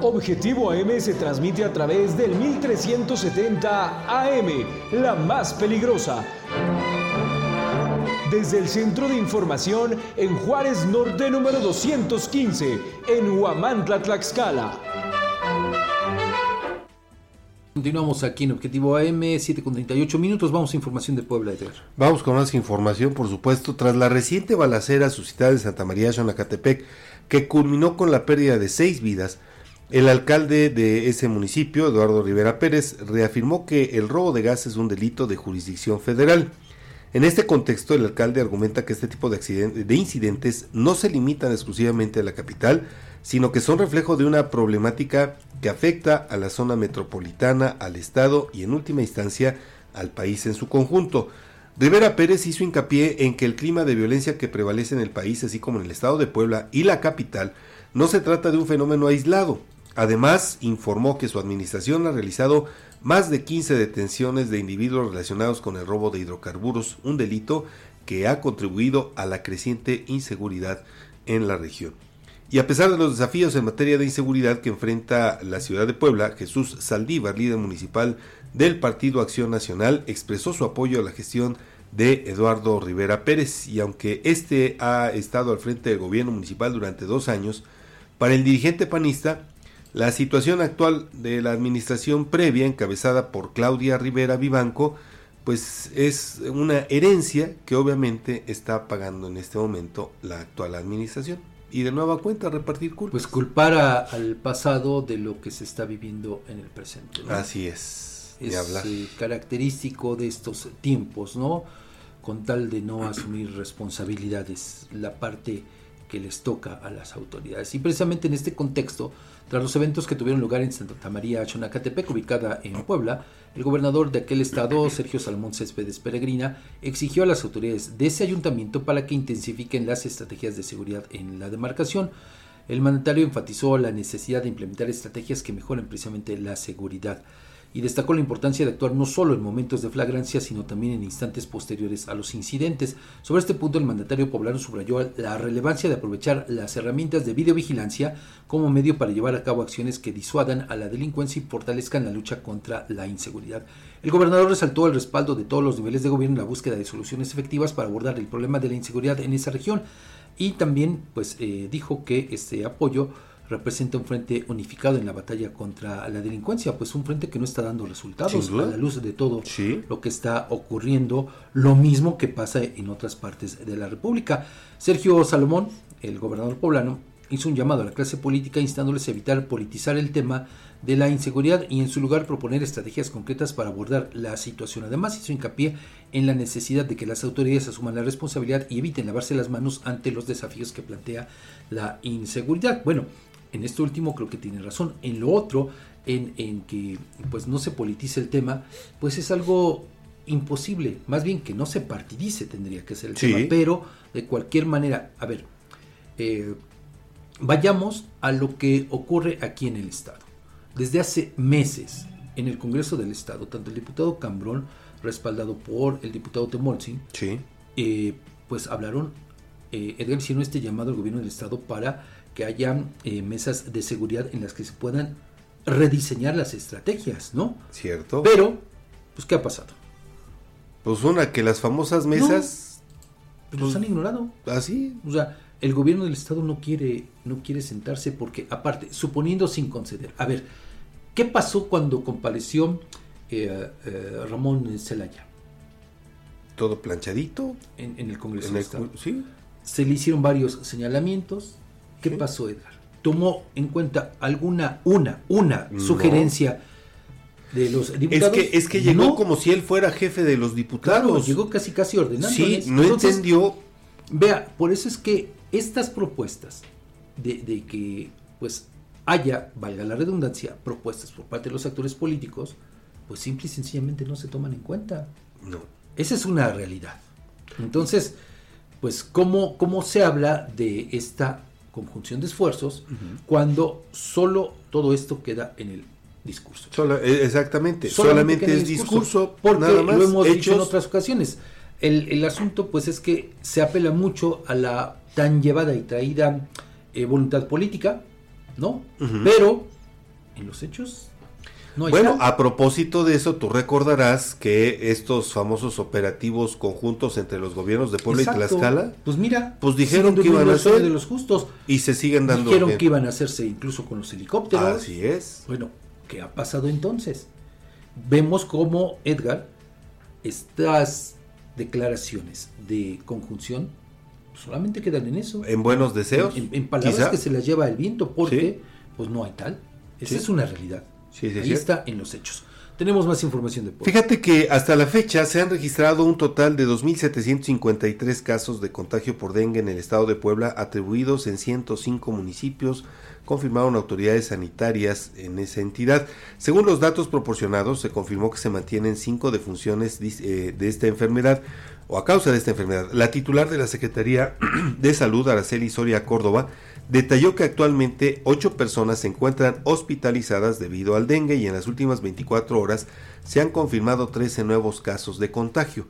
Objetivo AM se transmite a través del 1370 AM, la más peligrosa. Desde el Centro de Información en Juárez Norte número 215, en Huamantla, Tlaxcala. Continuamos aquí en Objetivo AM, 7 con 38 minutos. Vamos a información de Puebla, Edgar. Vamos con más información, por supuesto. Tras la reciente balacera suscitada en Santa María, Xonacatepec, que culminó con la pérdida de seis vidas, el alcalde de ese municipio, Eduardo Rivera Pérez, reafirmó que el robo de gas es un delito de jurisdicción federal. En este contexto, el alcalde argumenta que este tipo de, de incidentes no se limitan exclusivamente a la capital, sino que son reflejo de una problemática que afecta a la zona metropolitana, al Estado y en última instancia al país en su conjunto. Rivera Pérez hizo hincapié en que el clima de violencia que prevalece en el país, así como en el Estado de Puebla y la capital, no se trata de un fenómeno aislado, Además, informó que su administración ha realizado más de 15 detenciones de individuos relacionados con el robo de hidrocarburos, un delito que ha contribuido a la creciente inseguridad en la región. Y a pesar de los desafíos en materia de inseguridad que enfrenta la ciudad de Puebla, Jesús Saldívar, líder municipal del Partido Acción Nacional, expresó su apoyo a la gestión de Eduardo Rivera Pérez y aunque este ha estado al frente del gobierno municipal durante dos años, para el dirigente panista la situación actual de la administración previa, encabezada por Claudia Rivera Vivanco, pues es una herencia que obviamente está pagando en este momento la actual administración. Y de nueva cuenta repartir culpas. Pues culpar al pasado de lo que se está viviendo en el presente. Así es. Es eh, característico de estos tiempos, ¿no? Con tal de no asumir responsabilidades, la parte que les toca a las autoridades. Y precisamente en este contexto, tras los eventos que tuvieron lugar en Santa María Chonacatepec, ubicada en Puebla, el gobernador de aquel estado, Sergio Salmón Céspedes Peregrina, exigió a las autoridades de ese ayuntamiento para que intensifiquen las estrategias de seguridad en la demarcación. El mandatario enfatizó la necesidad de implementar estrategias que mejoren precisamente la seguridad y destacó la importancia de actuar no solo en momentos de flagrancia, sino también en instantes posteriores a los incidentes. Sobre este punto, el mandatario poblano subrayó la relevancia de aprovechar las herramientas de videovigilancia como medio para llevar a cabo acciones que disuadan a la delincuencia y fortalezcan la lucha contra la inseguridad. El gobernador resaltó el respaldo de todos los niveles de gobierno en la búsqueda de soluciones efectivas para abordar el problema de la inseguridad en esa región y también pues eh, dijo que este apoyo representa un frente unificado en la batalla contra la delincuencia, pues un frente que no está dando resultados a la luz de todo lo que está ocurriendo, lo mismo que pasa en otras partes de la República. Sergio Salomón, el gobernador poblano, hizo un llamado a la clase política instándoles a evitar politizar el tema de la inseguridad y en su lugar proponer estrategias concretas para abordar la situación. Además hizo hincapié en la necesidad de que las autoridades asuman la responsabilidad y eviten lavarse las manos ante los desafíos que plantea la inseguridad. Bueno, en esto último creo que tiene razón. En lo otro, en, en, que pues no se politice el tema, pues es algo imposible. Más bien que no se partidice tendría que ser el tema. Pero de cualquier manera, a ver, eh, vayamos a lo que ocurre aquí en el Estado. Desde hace meses, en el Congreso del Estado, tanto el diputado Cambrón, respaldado por el diputado Temolsi, sí. Eh, pues hablaron, eh, Edgar hicieron este llamado al gobierno del Estado para que haya eh, mesas de seguridad en las que se puedan rediseñar las estrategias, ¿no? Cierto. Pero, pues, ¿qué ha pasado? Pues una, que las famosas mesas... pues, los han ignorado. ¿Así? ¿Ah, o sea, el gobierno del Estado no quiere, no quiere sentarse porque, aparte, suponiendo sin conceder, a ver, ¿qué pasó cuando compareció eh, eh, Ramón Celaya? Todo planchadito. En, el Congreso del Estado. Sí. Se le hicieron varios señalamientos, ¿Qué pasó, Edgar? ¿Tomó en cuenta alguna, una, una sugerencia de los diputados? Es que, es que llegó como si él fuera jefe de los diputados. llegó casi casi ordenando. Sí, no entendió. Vea, por eso es que estas propuestas de, de que pues haya, valga la redundancia, propuestas por parte de los actores políticos, pues simple y sencillamente no se toman en cuenta. No. Esa es una realidad. Entonces, pues, ¿cómo, cómo se habla de esta conjunción de esfuerzos cuando solo todo esto queda en el discurso? Solo- eh, exactamente, solamente, en es el discurso, porque nada más, lo hemos dicho en hechos. otras ocasiones. El, el asunto, pues, es que se apela mucho a la tan llevada y traída eh, voluntad política, ¿no? Pero en los hechos no Bueno, a propósito de eso, tú recordarás que estos famosos operativos conjuntos entre los gobiernos de Puebla Exacto. y Tlaxcala, Pues mira, pues dijeron que iban a hacer de los justos. y se siguen dando. Dijeron bien. que iban a hacerse incluso con los helicópteros. Así es. Bueno, ¿qué ha pasado entonces? Vemos cómo Edgar, estas declaraciones de conjunción solamente quedan en eso. En buenos deseos, En, en palabras quizá. que se las lleva el viento, porque Sí. pues no hay tal. Esa Sí. es una realidad. Sí, sí, Ahí está en los hechos. Tenemos más información de Puebla. Fíjate que hasta la fecha se han registrado un total de 2.753 casos de contagio por dengue en el estado de Puebla, atribuidos en 105 municipios, confirmaron autoridades sanitarias en esa entidad. Según los datos proporcionados, se confirmó que se mantienen cinco defunciones eh, de esta enfermedad o a causa de esta enfermedad. La titular de la Secretaría de Salud, Araceli Soria Córdoba, detalló que actualmente ocho personas se encuentran hospitalizadas debido al dengue y en las últimas 24 horas se han confirmado 13 nuevos casos de contagio.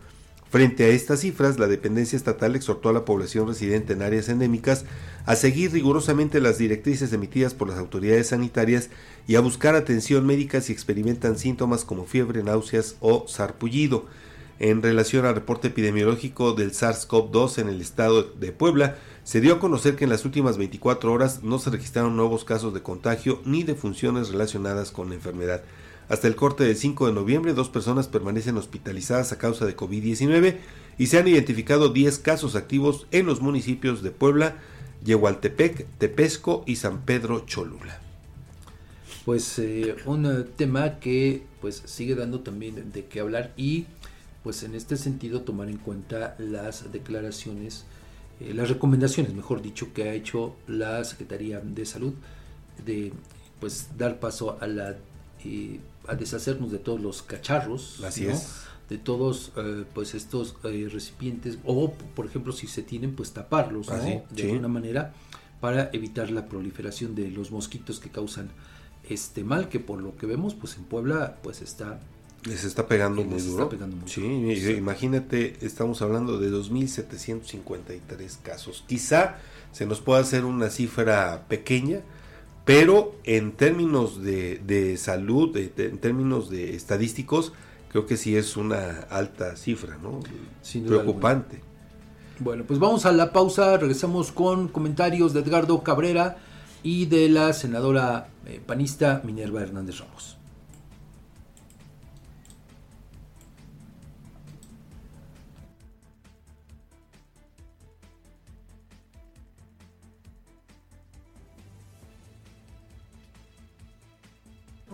Frente a estas cifras, la dependencia estatal exhortó a la población residente en áreas endémicas a seguir rigurosamente las directrices emitidas por las autoridades sanitarias y a buscar atención médica si experimentan síntomas como fiebre, náuseas o sarpullido. En relación al reporte epidemiológico del SARS-CoV-2 en el estado de Puebla, se dio a conocer que en las últimas 24 horas no se registraron nuevos casos de contagio ni de funciones relacionadas con la enfermedad. Hasta el corte del 5 de noviembre, dos personas permanecen hospitalizadas a causa de COVID-19 y se han identificado 10 casos activos en los municipios de Puebla, Yehualtepec, Tepesco y San Pedro Cholula. Pues eh, un eh, tema que pues sigue dando también de qué hablar y pues en este sentido tomar en cuenta las declaraciones, eh, las recomendaciones, mejor dicho, que ha hecho la Secretaría de Salud de pues dar paso a la eh, a deshacernos de todos los cacharros, Así ¿no? es. de todos eh, pues estos eh, recipientes o por ejemplo si se tienen pues taparlos ¿no? Ah, sí, de sí. alguna manera para evitar la proliferación de los mosquitos que causan este mal que por lo que vemos pues en Puebla pues está Les está pegando muy está duro. pegando mucho. Sí, imagínate, estamos hablando de 2.753 casos. Quizá se nos pueda hacer una cifra pequeña, pero en términos de, de salud, de- de- en términos de estadísticos, creo que sí es una alta cifra, ¿no? Sin duda Preocupante. Bueno, pues vamos a la pausa, regresamos con comentarios de Edgardo Cabrera y de la senadora eh, panista Minerva Hernández Ramos.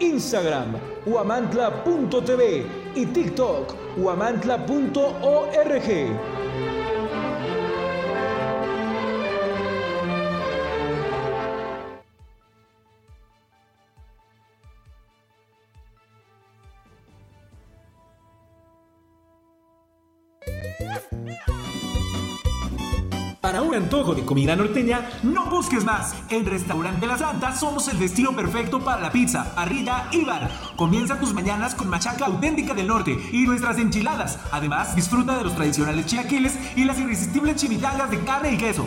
Instagram, huamantla.tv y TikTok, huamantla.org. antojo de comida norteña, no busques más. En Restaurante La Santa somos el destino perfecto para la pizza, parrilla y bar. Comienza tus mañanas con machaca auténtica del norte y nuestras enchiladas. Además, disfruta de los tradicionales chilaquiles y las irresistibles chimichangas de carne y queso.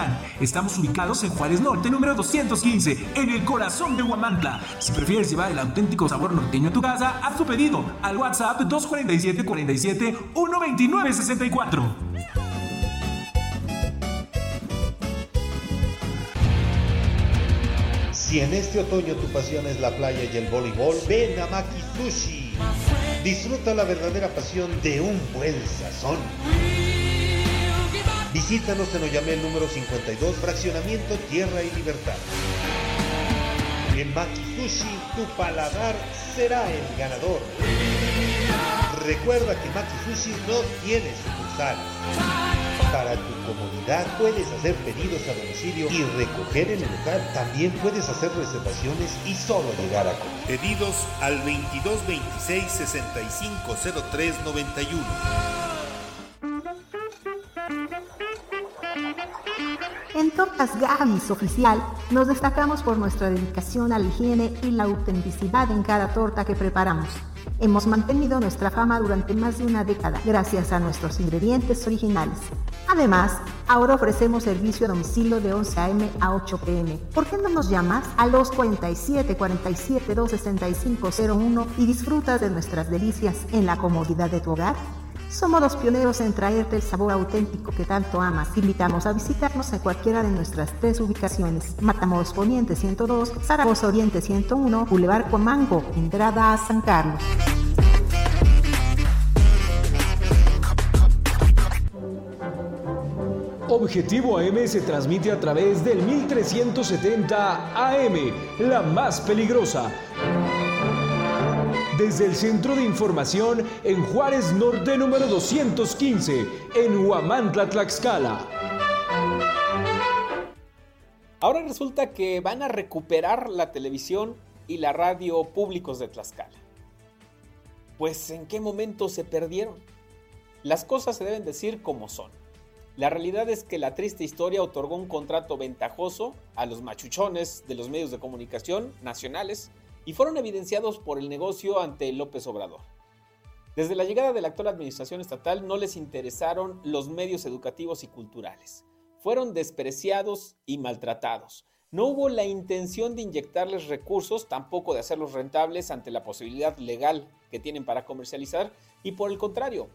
Estamos ubicados en Juárez Norte, número 215, en el corazón de Huamantla. Si prefieres llevar el auténtico sabor norteño a tu casa, haz tu pedido al WhatsApp 247 47 129 64. Si en este otoño tu pasión es la playa y el voleibol, ven a Maki Sushi. Disfruta la verdadera pasión de un buen sazón. Visítanos en Oyamel número 52, fraccionamiento Tierra y Libertad. En Maki Sushi, tu paladar será el ganador. Recuerda que Maki Sushi no tiene sucursales. Para tu comodidad puedes hacer pedidos a domicilio y recoger en el local. También puedes hacer reservaciones y solo llegar a comer. Pedidos al 2226 650391. En Tortas Gavis Oficial nos destacamos por nuestra dedicación a la higiene y la autenticidad en cada torta que preparamos. Hemos mantenido nuestra fama durante más de una década gracias a nuestros ingredientes originales. Además, ahora ofrecemos servicio a domicilio de 11 a.m. a 8 p.m. ¿Por qué no nos llamas a los 47 47 265 01 y disfrutas de nuestras delicias en la comodidad de tu hogar? Somos los pioneros en traerte el sabor auténtico que tanto amas. invitamos a visitarnos en cualquiera de nuestras tres ubicaciones. Matamoros Poniente 102, Zaragoza Oriente 101, Boulevard Comango, entrada a San Carlos. Objetivo AM se transmite a través del 1370 AM, la más peligrosa desde el Centro de Información en Juárez Norte número 215, en Huamantla, Tlaxcala. Ahora resulta que van a recuperar la televisión y la radio públicos de Tlaxcala. Pues en qué momento se perdieron. Las cosas se deben decir como son. La realidad es que la triste historia otorgó un contrato ventajoso a los machuchones de los medios de comunicación nacionales y fueron evidenciados por el negocio ante López Obrador. Desde la llegada de la actual administración estatal no les interesaron los medios educativos y culturales. Fueron despreciados y maltratados. No hubo la intención de inyectarles recursos, tampoco de hacerlos rentables ante la posibilidad legal que tienen para comercializar, y por el contrario,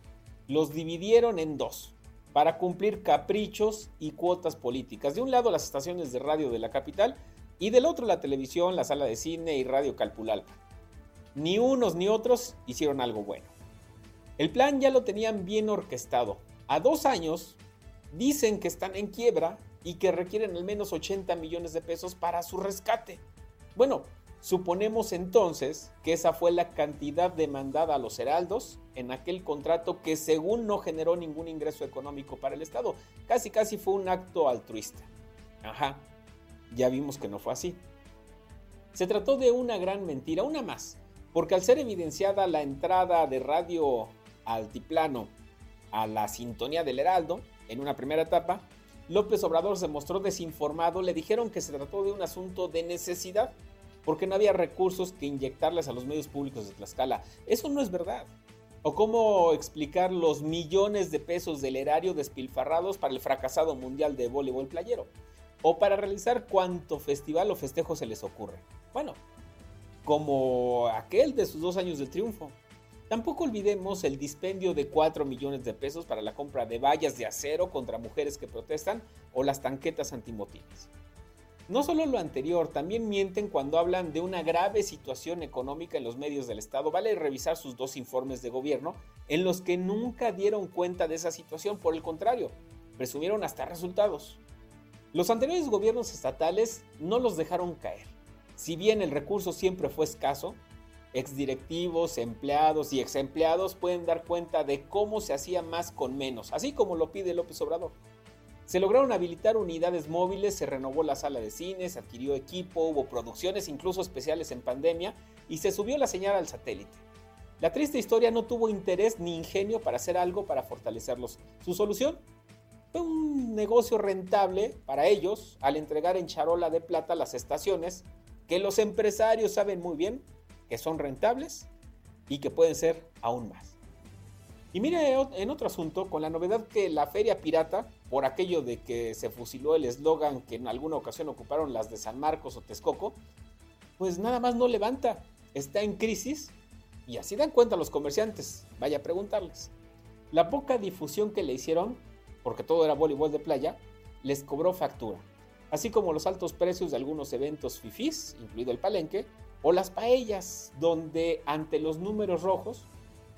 los dividieron en dos, para cumplir caprichos y cuotas políticas. De un lado las estaciones de radio de la capital y del otro la televisión, la sala de cine y Radio Calpulalpa. Ni unos ni otros hicieron algo bueno. El plan ya lo tenían bien orquestado. A dos años dicen que están en quiebra y que requieren al menos 80 millones de pesos para su rescate. Bueno, suponemos entonces que esa fue la cantidad demandada a los heraldos en aquel contrato que según no generó ningún ingreso económico para el Estado. Casi casi fue un acto altruista. Ajá, ya vimos que no fue así. Se trató de una gran mentira, una más, porque al ser evidenciada la entrada de Radio Altiplano a la sintonía del Heraldo, en una primera etapa, López Obrador se mostró desinformado, le dijeron que se trató de un asunto de necesidad, porque no había recursos que inyectarles a los medios públicos de Tlaxcala. Eso no es verdad. ¿O cómo explicar los millones de pesos del erario despilfarrados para el fracasado mundial de voleibol playero? O para realizar cuanto festival o festejo se les ocurre. Bueno, como aquel de sus dos años de triunfo. Tampoco olvidemos el dispendio de 4 millones de pesos para la compra de vallas de acero contra mujeres que protestan o las tanquetas antimotines. No solo lo anterior, también mienten cuando hablan de una grave situación económica en los medios del Estado. Vale revisar sus dos informes de gobierno en los que nunca dieron cuenta de esa situación, por el contrario, presumieron hasta resultados. Los anteriores gobiernos estatales no los dejaron caer. Si bien el recurso siempre fue escaso, exdirectivos, empleados y exempleados pueden dar cuenta de cómo se hacía más con menos, así como lo pide López Obrador. Se lograron habilitar unidades móviles, se renovó la sala de cine, se adquirió equipo, hubo producciones incluso especiales en pandemia y se subió la señal al satélite. La triste historia no tuvo interés ni ingenio para hacer algo para fortalecerlos. Su solución, un negocio rentable para ellos al entregar en charola de plata las estaciones que los empresarios saben muy bien que son rentables y que pueden ser aún más. Y mire en otro asunto, con la novedad que la feria pirata, por aquello de que se fusiló el eslogan que en alguna ocasión ocuparon las de San Marcos o Texcoco, pues nada más no levanta, está en crisis y así dan cuenta los comerciantes, vaya a preguntarles. La poca difusión que le hicieron, porque todo era voleibol de playa, les cobró factura, así como los altos precios de algunos eventos fifís, incluido el palenque, o las paellas, donde ante los números rojos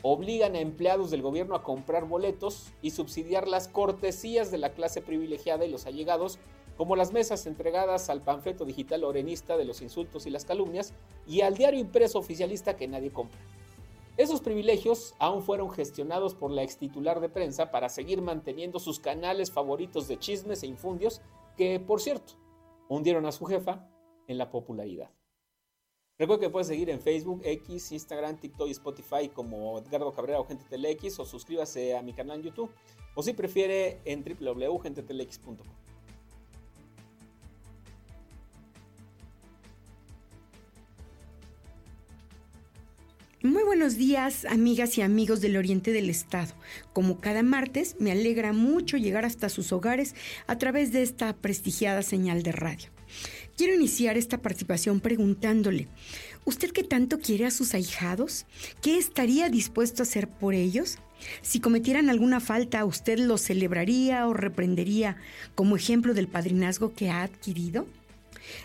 obligan a empleados del gobierno a comprar boletos y subsidiar las cortesías de la clase privilegiada y los allegados, como las mesas entregadas al panfleto digital orenista de los insultos y las calumnias y al diario impreso oficialista que nadie compra. Esos privilegios aún fueron gestionados por la ex titular de prensa para seguir manteniendo sus canales favoritos de chismes e infundios que, por cierto, hundieron a su jefa en la popularidad. Recuerda que puedes seguir en Facebook, X, Instagram, TikTok y Spotify como Edgardo Cabrera o Gente Telex o suscríbase a mi canal en YouTube o si prefiere en www.gentetelex.com. Muy buenos días, amigas y amigos del Oriente del Estado. Como cada martes, me alegra mucho llegar hasta sus hogares a través de esta prestigiada señal de radio. Quiero iniciar esta participación preguntándole, ¿usted qué tanto quiere a sus ahijados? ¿Qué estaría dispuesto a hacer por ellos? Si cometieran alguna falta, ¿usted los celebraría o reprendería como ejemplo del padrinazgo que ha adquirido?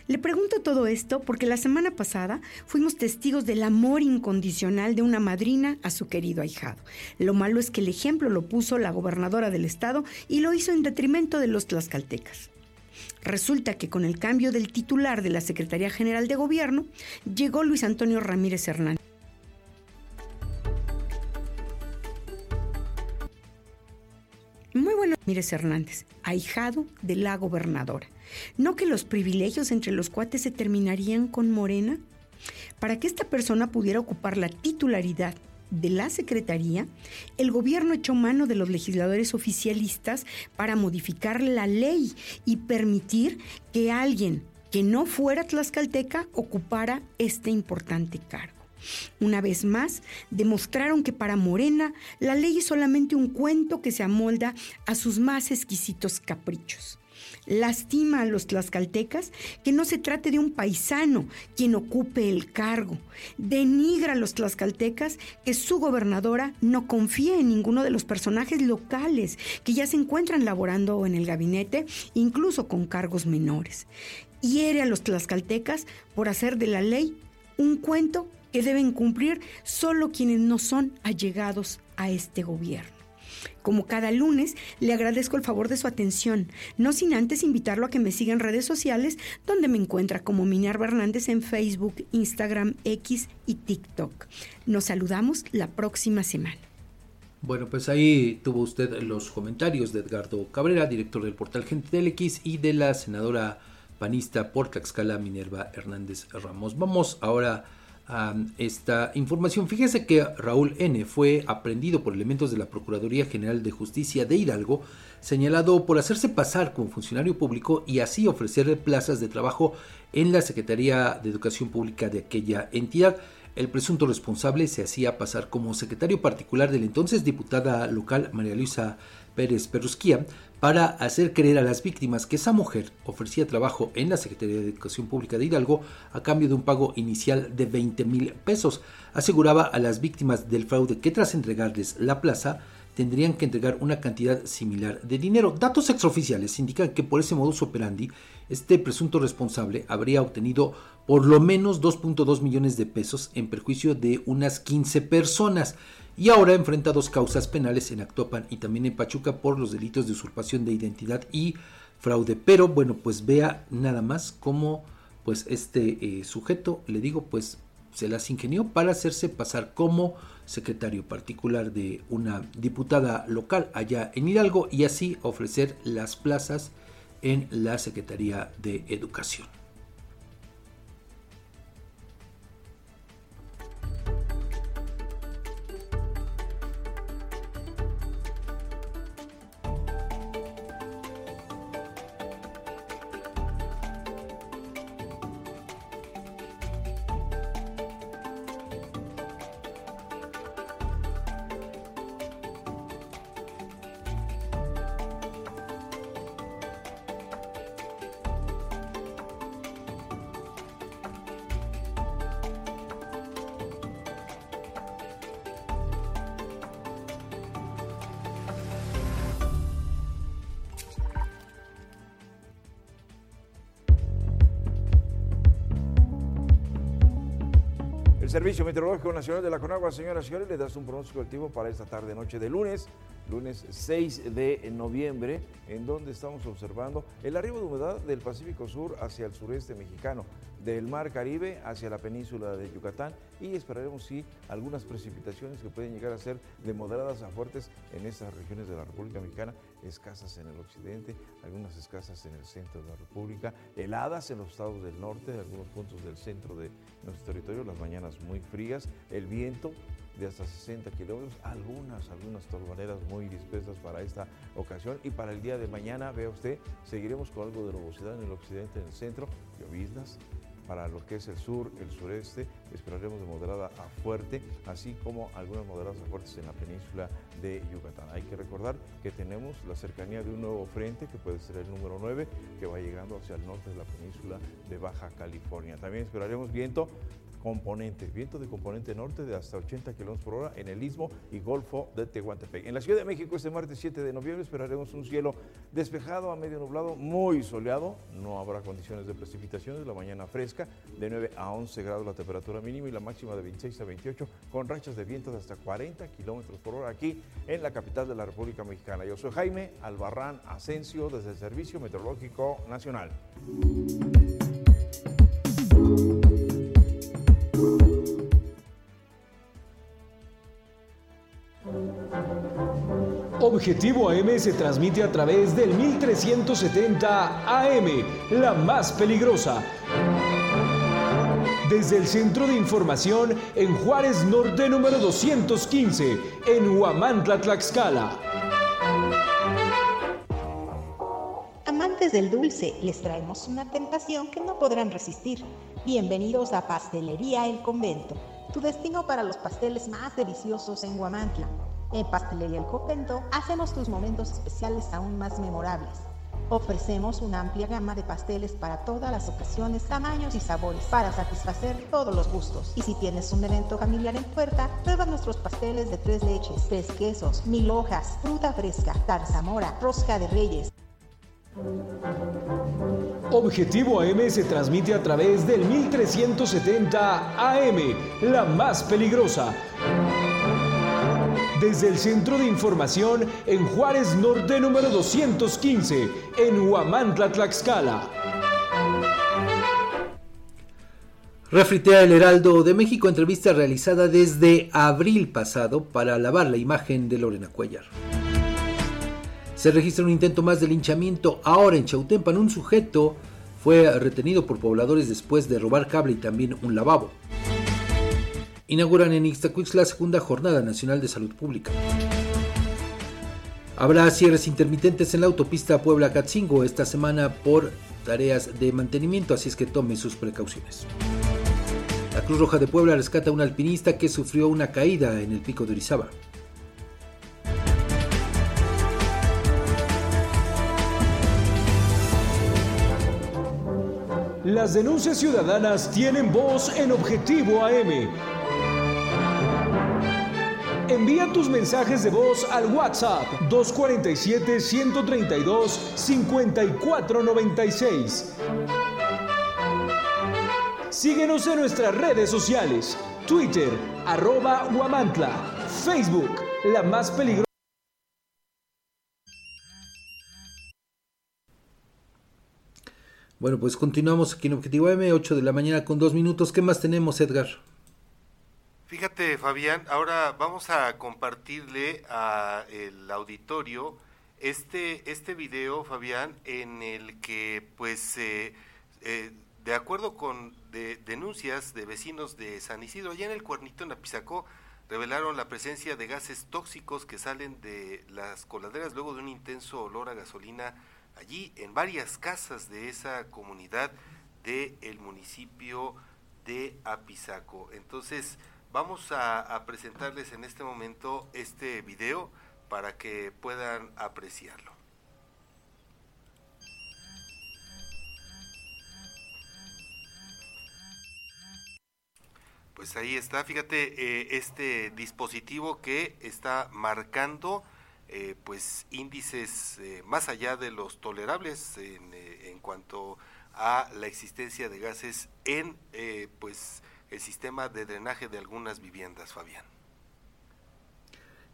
Le pregunto todo esto porque la semana pasada fuimos testigos del amor incondicional de una madrina a su querido ahijado. Lo malo es que el ejemplo lo puso la gobernadora del estado y lo hizo en detrimento de los tlaxcaltecas. Resulta que con el cambio del titular de la Secretaría General de Gobierno, llegó Luis Antonio Ramírez Hernández. Muy bueno, Ramírez Hernández, ahijado de la gobernadora. ¿No que los privilegios entre los cuates se terminarían con Morena? Para que esta persona pudiera ocupar la titularidad de la Secretaría, el gobierno echó mano de los legisladores oficialistas para modificar la ley y permitir que alguien que no fuera tlaxcalteca ocupara este importante cargo. Una vez más, demostraron que para Morena la ley es solamente un cuento que se amolda a sus más exquisitos caprichos lastima a los tlaxcaltecas que no se trate de un paisano quien ocupe el cargo. Denigra a los tlaxcaltecas que su gobernadora no confía en ninguno de los personajes locales que ya se encuentran laborando en el gabinete, incluso con cargos menores. Hiere a los tlaxcaltecas por hacer de la ley un cuento que deben cumplir solo quienes no son allegados a este gobierno. Como cada lunes, le agradezco el favor de su atención, no sin antes invitarlo a que me siga en redes sociales, donde me encuentra como Minerva Hernández en Facebook, Instagram, X y TikTok. Nos saludamos la próxima semana. Bueno, pues ahí tuvo usted los comentarios de Edgardo Cabrera, director del portal Gente del X, y de la senadora panista por Tlaxcala, Minerva Hernández Ramos. Vamos ahora esta información. Fíjese que Raúl N. fue aprendido por elementos de la Procuraduría General de Justicia de Hidalgo, señalado por hacerse pasar como funcionario público y así ofrecer plazas de trabajo en la Secretaría de Educación Pública de aquella entidad. El presunto responsable se hacía pasar como secretario particular de la entonces diputada local María Luisa Pérez Perrusquía, para hacer creer a las víctimas que esa mujer ofrecía trabajo en la Secretaría de Educación Pública de Hidalgo a cambio de un pago inicial de 20 mil pesos. Aseguraba a las víctimas del fraude que tras entregarles la plaza tendrían que entregar una cantidad similar de dinero. Datos extraoficiales indican que por ese modus operandi, este presunto responsable habría obtenido por lo menos 2.2 millones de pesos en perjuicio de unas 15 personas y ahora enfrenta dos causas penales en Actopan y también en Pachuca por los delitos de usurpación de identidad y fraude. Pero bueno, pues vea nada más cómo pues este eh, sujeto, le digo, pues se las ingenió para hacerse pasar como secretario particular de una diputada local allá en Hidalgo y así ofrecer las plazas en la Secretaría de Educación. Servicio Meteorológico Nacional de la Conagua, señoras y señores, le das un pronóstico activo para esta tarde noche de lunes, lunes 6 de noviembre, en donde estamos observando el arribo de humedad del Pacífico Sur hacia el sureste mexicano, del Mar Caribe hacia la península de Yucatán y esperaremos sí algunas precipitaciones que pueden llegar a ser de moderadas a fuertes en estas regiones de la República Mexicana, escasas en el occidente, algunas escasas en el centro de la República, heladas en los estados del norte, en algunos puntos del centro de nuestro territorio, las mañanas muy frías, el viento de hasta 60 kilómetros, algunas, algunas torbaneras muy dispersas para esta ocasión. Y para el día de mañana, vea usted, seguiremos con algo de nubosidad en el occidente, en el centro, lloviznas, para lo que es el sur, el sureste, esperaremos de moderada a fuerte, así como algunas moderadas a fuertes en la península de Yucatán. Hay que recordar que tenemos la cercanía de un nuevo frente, que puede ser el número 9, que va llegando hacia el norte de la península de Baja California. También esperaremos viento componente, viento de componente norte de hasta 80 kilómetros por hora en el istmo y golfo de Tehuantepec. En la Ciudad de México este martes 7 de noviembre esperaremos un cielo despejado a medio nublado, muy soleado, no habrá condiciones de precipitaciones, la mañana fresca, de 9 a 11 grados la temperatura mínima y la máxima de 26 a 28 con rachas de viento de hasta 40 kilómetros por hora aquí en la capital de la República Mexicana. Yo soy Jaime Albarrán Asensio desde el Servicio Meteorológico Nacional. Objetivo AM se transmite a través del 1370 AM, la más peligrosa. Desde el Centro de Información en Juárez Norte número 215, en Huamantla, Tlaxcala. Amantes del dulce, les traemos una tentación que no podrán resistir. Bienvenidos a Pastelería El Convento, tu destino para los pasteles más deliciosos en Huamantla. En Pastelería El Convento hacemos tus momentos especiales aún más memorables. Ofrecemos una amplia gama de pasteles para todas las ocasiones, tamaños y sabores para satisfacer todos los gustos. Y si tienes un evento familiar en puerta, prueba nuestros pasteles de tres leches, tres quesos, mil hojas, fruta fresca, tarzamora, rosca de reyes. Objetivo AM se transmite a través del 1370 AM, la más peligrosa desde el Centro de Información en Juárez Norte número 215, en Huamantla, Tlaxcala. Refritea el Heraldo de México, entrevista realizada desde abril pasado para alabar la imagen de Lorena Cuellar. Se registra un intento más de linchamiento ahora en Chautempan. Un sujeto fue retenido por pobladores después de robar cable y también un lavabo inauguran en Ixtacuix la segunda Jornada Nacional de Salud Pública. Habrá cierres intermitentes en la autopista Puebla-Catzingo esta semana por tareas de mantenimiento, así es que tome sus precauciones. La Cruz Roja de Puebla rescata a un alpinista que sufrió una caída en el pico de Orizaba. Las denuncias ciudadanas tienen voz en Objetivo AM Envía tus mensajes de voz al WhatsApp 247-132-5496. Síguenos en nuestras redes sociales, Twitter, arroba Guamantla, Facebook, la más peligrosa. Bueno, pues continuamos aquí en Objetivo M, 8 de la mañana con dos minutos. ¿Qué más tenemos, Edgar? Fíjate, Fabián, ahora vamos a compartirle al auditorio este, este video, Fabián, en el que, pues, eh, eh, de acuerdo con denuncias de vecinos de San Isidro, allá en el Cuernito, en Apizacó, revelaron la presencia de gases tóxicos que salen de las coladeras luego de un intenso olor a gasolina allí en varias casas de esa comunidad del municipio de Apizaco. Entonces, Vamos a, presentarles en este momento este video para que puedan apreciarlo. Pues ahí está, fíjate, eh, este dispositivo que está marcando eh, pues índices eh, más allá de los tolerables en, en, cuanto a la existencia de gases en pues el sistema de drenaje de algunas viviendas, Fabián.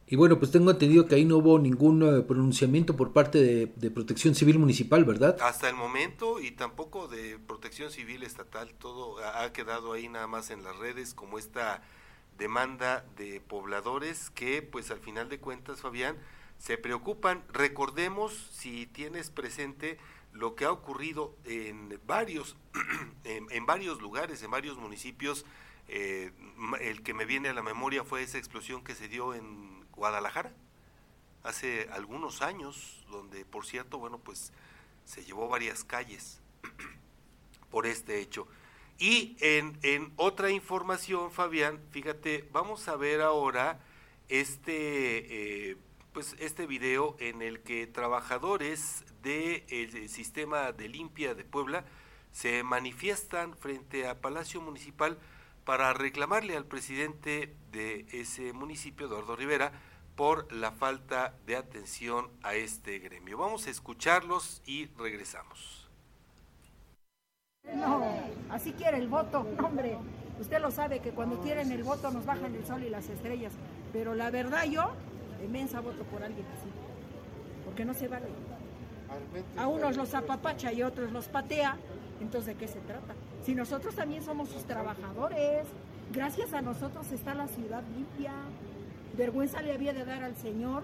Y bueno, pues tengo entendido que ahí no hubo ningún pronunciamiento por parte de, de, Protección Civil Municipal, ¿verdad? Hasta el momento y tampoco de Protección Civil Estatal, todo ha quedado ahí nada más en las redes como esta demanda de pobladores que pues al final de cuentas, Fabián, se preocupan. Recordemos, si tienes presente, lo que ha ocurrido en varios, en, varios lugares, en varios municipios. Eh, el que me viene a la memoria fue esa explosión que se dio en Guadalajara hace algunos años, donde por cierto, bueno, pues se llevó varias calles por este hecho. Y en, en otra información, Fabián, fíjate, vamos a ver ahora este, eh, pues este video en el que trabajadores del de sistema de limpia de Puebla se manifiestan frente a Palacio Municipal para reclamarle al presidente de ese municipio, Eduardo Rivera, por la falta de atención a este gremio. Vamos a escucharlos y regresamos. No, así quiere el voto, hombre. Usted lo sabe que cuando quieren el voto nos bajan el sol y las estrellas. Pero la verdad yo, inmensa voto por alguien así. Porque no se vale. A unos los apapacha y a otros los patea. Entonces, ¿de qué se trata? Si nosotros también somos sus trabajadores, gracias a nosotros está la ciudad limpia, Vergüenza le había de dar al Señor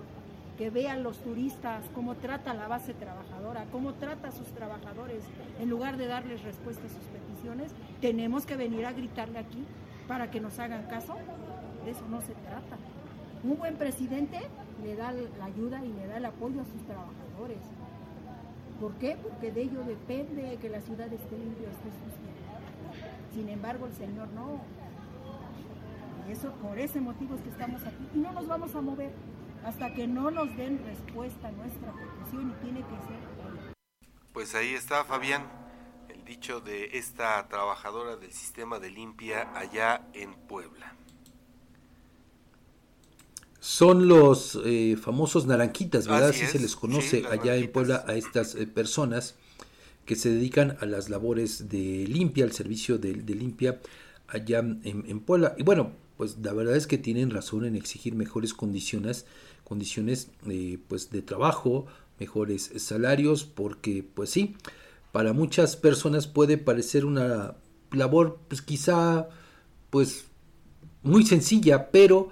que vean los turistas cómo trata la base trabajadora, cómo trata a sus trabajadores, en lugar de darles respuesta a sus peticiones, tenemos que venir a gritarle aquí para que nos hagan caso. De eso no se trata. Un buen presidente le da la ayuda y le da el apoyo a sus trabajadores. ¿Por qué? Porque de ello depende que la ciudad esté limpia, esté sucia. Sin embargo, el Señor no. Eso, por ese motivo es que estamos aquí y no nos vamos a mover hasta que no nos den respuesta a nuestra petición y tiene que ser Pues ahí está Fabián, el dicho de esta trabajadora del sistema de limpia allá en Puebla. Son los eh, famosos naranquitas, ¿verdad? Así, se les conoce allá en Puebla a estas eh, personas que se dedican a las labores de limpia, al servicio de, de limpia allá en, en Puebla. Y bueno, pues la verdad es que tienen razón en exigir mejores condiciones, condiciones eh, pues de trabajo, mejores salarios, porque pues sí, para muchas personas puede parecer una labor pues quizá pues muy sencilla, pero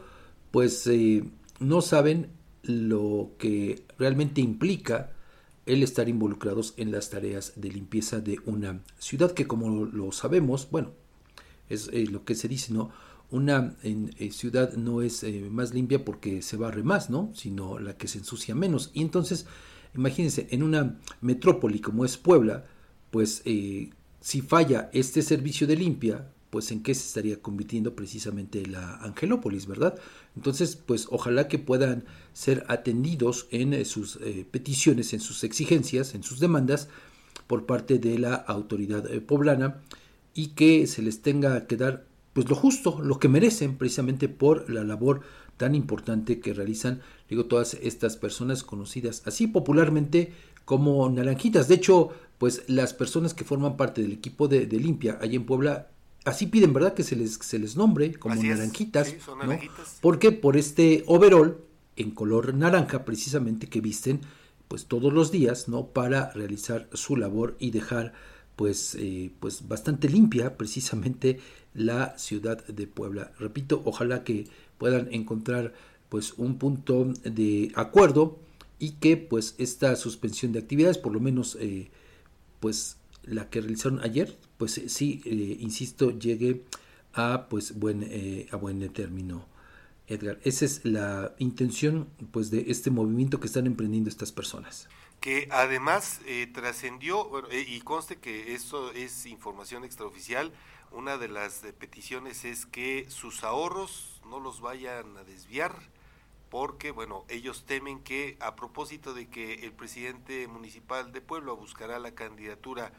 pues eh, no saben lo que realmente implica el estar involucrados en las tareas de limpieza de una ciudad que como lo sabemos, bueno, es eh, lo que se dice, ¿no? una eh, ciudad no es más limpia porque se barre más, ¿no? Sino la que se ensucia menos. Y entonces, imagínense, en una metrópoli como es Puebla, pues si falla este servicio de limpia, pues en qué se estaría convirtiendo precisamente la Angelópolis, ¿verdad? Entonces, pues ojalá que puedan ser atendidos en sus peticiones, en sus exigencias, en sus demandas por parte de la autoridad poblana y que se les tenga que dar pues lo justo, lo que merecen precisamente por la labor tan importante que realizan, digo, todas estas personas conocidas así popularmente como naranjitas. De hecho, pues las personas que forman parte del equipo de, limpia allí en Puebla, así piden, ¿verdad? Que se les, se les nombre como naranjitas. ¿no? Porque por este overall en color naranja precisamente que visten pues todos los días, ¿no? Para realizar su labor y dejar pues, eh, pues bastante limpia precisamente la ciudad de Puebla. Repito, ojalá que puedan encontrar pues un punto de acuerdo y que pues esta suspensión de actividades, por lo menos eh, pues la que realizaron ayer, pues sí, eh, insisto, llegue a pues buen, a buen término. Edgar, esa es la intención pues de este movimiento que están emprendiendo estas personas que además eh, trascendió, eh, y conste que esto es información extraoficial, una de las eh, peticiones es que sus ahorros no los vayan a desviar, porque, bueno, ellos temen que a propósito de que el presidente municipal de Puebla buscará la candidatura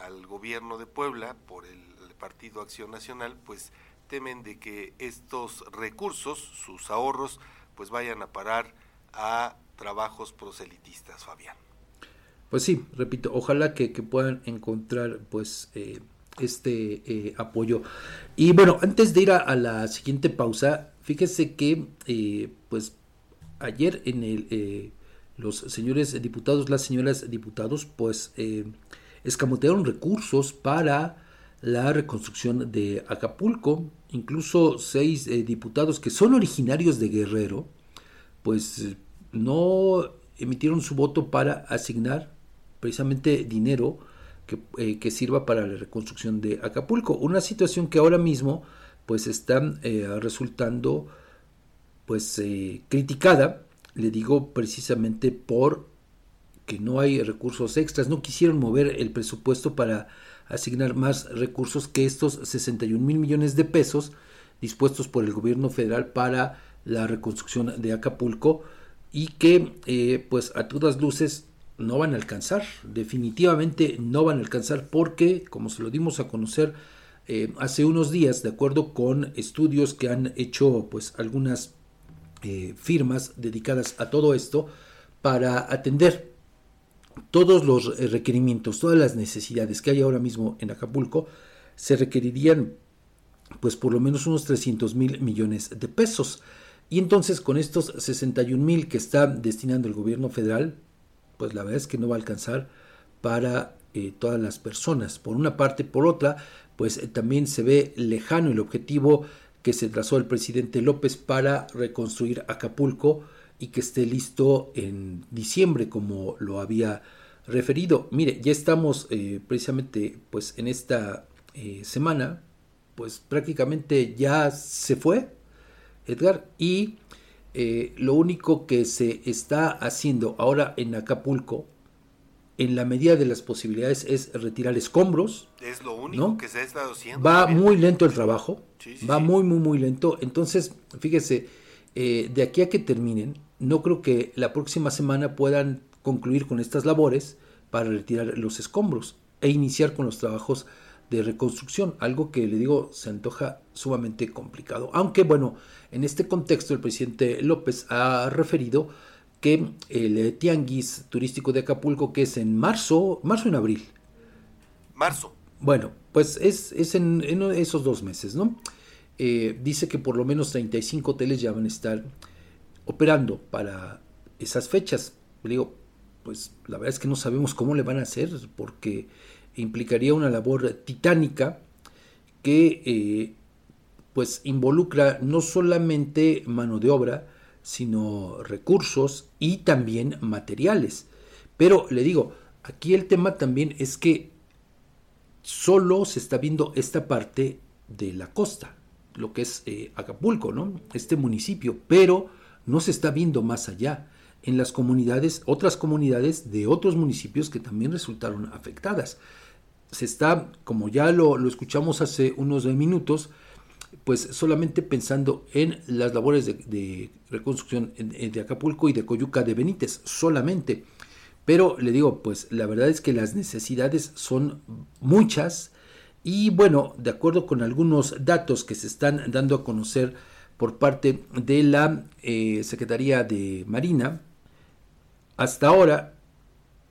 al gobierno de Puebla por el Partido Acción Nacional, pues temen de que estos recursos, sus ahorros, pues vayan a parar a trabajos proselitistas, Fabián. Pues sí, repito, ojalá que, puedan encontrar pues eh, este eh, apoyo. Y bueno, antes de ir a, la siguiente pausa, fíjese que eh, pues ayer en el los señores diputados, las señoras diputados, pues escamotearon recursos para la reconstrucción de Acapulco. Incluso seis diputados que son originarios de Guerrero, pues no emitieron su voto para asignar precisamente dinero eh, que, sirva para la reconstrucción de Acapulco. Una situación que ahora mismo pues está eh, resultando pues eh, criticada, le digo precisamente por que no hay recursos extras, no quisieron mover el presupuesto para asignar más recursos que estos 61 mil millones de pesos dispuestos por el gobierno federal para la reconstrucción de Acapulco y que pues a todas luces no van a alcanzar, definitivamente no van a alcanzar porque, como se lo dimos a conocer eh, hace unos días, de acuerdo con estudios que han hecho pues algunas eh, firmas dedicadas a todo esto, para atender todos los eh, requerimientos, todas las necesidades que hay ahora mismo en Acapulco, se requerirían pues por lo menos unos 300 mil millones de pesos. Y entonces con estos 61 mil que está destinando el gobierno federal, pues la verdad es que no va a alcanzar para eh, todas las personas. Por una parte, por otra, pues eh, también se ve lejano el objetivo que se trazó el presidente López para reconstruir Acapulco y que esté listo en diciembre, como lo había referido. Mire, ya estamos eh, precisamente pues en esta semana, pues prácticamente ya se fue Edgar y eh, lo único que se está haciendo ahora en Acapulco, en la medida de las posibilidades, es retirar escombros. Es lo único que se ha estado haciendo. Va muy lento el trabajo, va muy, muy, muy lento. Entonces, fíjese, eh, de aquí a que terminen, no creo que la próxima semana puedan concluir con estas labores para retirar los escombros e iniciar con los trabajos de reconstrucción, algo que le digo se antoja sumamente complicado. Aunque bueno, en este contexto el presidente López ha referido que el tianguis turístico de Acapulco, que es en marzo, marzo en abril. Marzo. Bueno, pues es, es en, esos dos meses, ¿no? Eh, dice que por lo menos 35 hoteles ya van a estar operando para esas fechas. Le digo, pues la verdad es que no sabemos cómo le van a hacer, porque implicaría una labor titánica que eh, pues involucra no solamente mano de obra, sino recursos y también materiales. Pero le digo, aquí el tema también es que solo se está viendo esta parte de la costa, lo que es eh, Acapulco, ¿no? Este municipio, pero no se está viendo más allá en las comunidades, otras comunidades de otros municipios que también resultaron afectadas se está, como ya lo, escuchamos hace unos minutos, pues solamente pensando en las labores de, reconstrucción de Acapulco y de Coyuca de Benítez, solamente. Pero le digo, pues la verdad es que las necesidades son muchas y bueno, de acuerdo con algunos datos que se están dando a conocer por parte de la eh, Secretaría de Marina, hasta ahora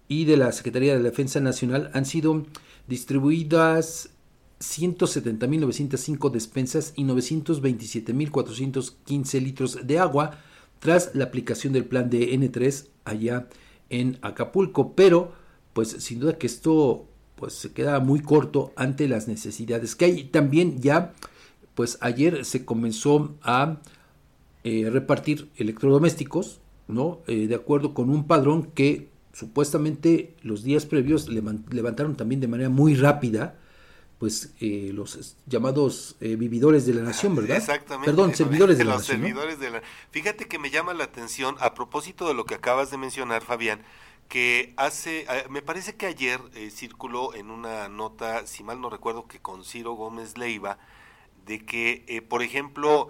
y de la Secretaría de Defensa Nacional han sido distribuidas 170.905 despensas y 927.415 litros de agua tras la aplicación del plan de N3 allá en Acapulco, pero pues sin duda que esto pues se queda muy corto ante las necesidades que hay. También ya pues ayer se comenzó a eh, repartir electrodomésticos, ¿no? Eh, de acuerdo con un padrón que supuestamente los días previos levantaron también de manera muy rápida pues eh, los llamados eh, vividores de la nación, ¿verdad? Exactamente. Perdón, servidores de la los nación. Servidores de la... Fíjate que me llama la atención, a propósito de lo que acabas de mencionar, Fabián, que hace, me parece que ayer eh, circuló en una nota, si mal no recuerdo, que con Ciro Gómez Leiva, de que, por ejemplo,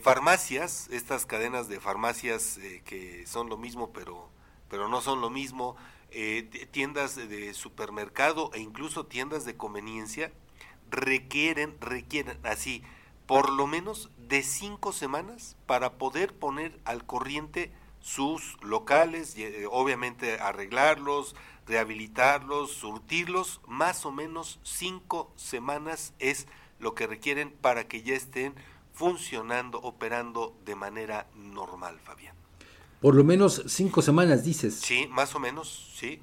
farmacias, estas cadenas de farmacias que son lo mismo, pero pero no son lo mismo. Eh, tiendas de supermercado e incluso tiendas de conveniencia requieren, requieren así, por lo menos de cinco semanas para poder poner al corriente sus locales, y, eh, obviamente arreglarlos, rehabilitarlos, surtirlos, más o menos cinco semanas es lo que requieren para que ya estén funcionando, operando de manera normal, Fabián. Por lo menos cinco semanas, dices. Sí, más o menos, sí.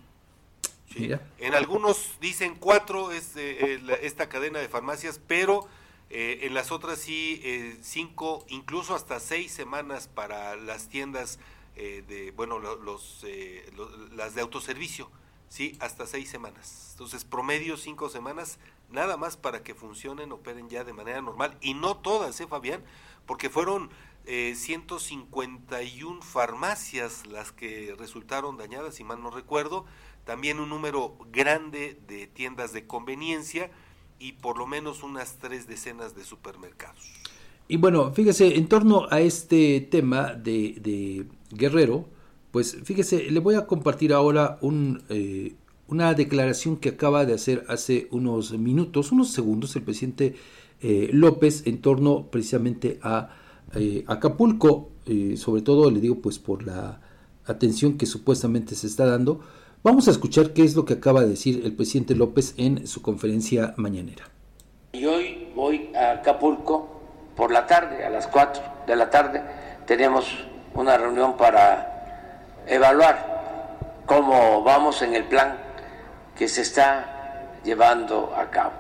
En algunos dicen cuatro es eh, eh, esta cadena de farmacias, pero eh, en las otras sí cinco, incluso hasta seis semanas para las tiendas de, bueno, los, las de autoservicio, sí, hasta seis semanas. Entonces, promedio cinco semanas, nada más para que funcionen, operen ya de manera normal. Y no todas, ¿eh, Fabián? Porque fueron 151 farmacias las que resultaron dañadas, si mal no recuerdo también un número grande de tiendas de conveniencia y por lo menos unas tres decenas de supermercados. Y bueno, fíjese, en torno a este tema de, Guerrero, pues fíjese, le voy a compartir ahora un, eh, una declaración que acaba de hacer hace unos minutos, unos segundos, el presidente eh, López en torno precisamente a eh, Acapulco, sobre todo le digo pues por la atención que supuestamente se está dando, Vamos a escuchar qué es lo que acaba de decir el presidente López en su conferencia mañanera. Y hoy voy a Acapulco por la tarde, a las 4 de la tarde, tenemos una reunión para evaluar cómo vamos en el plan que se está llevando a cabo.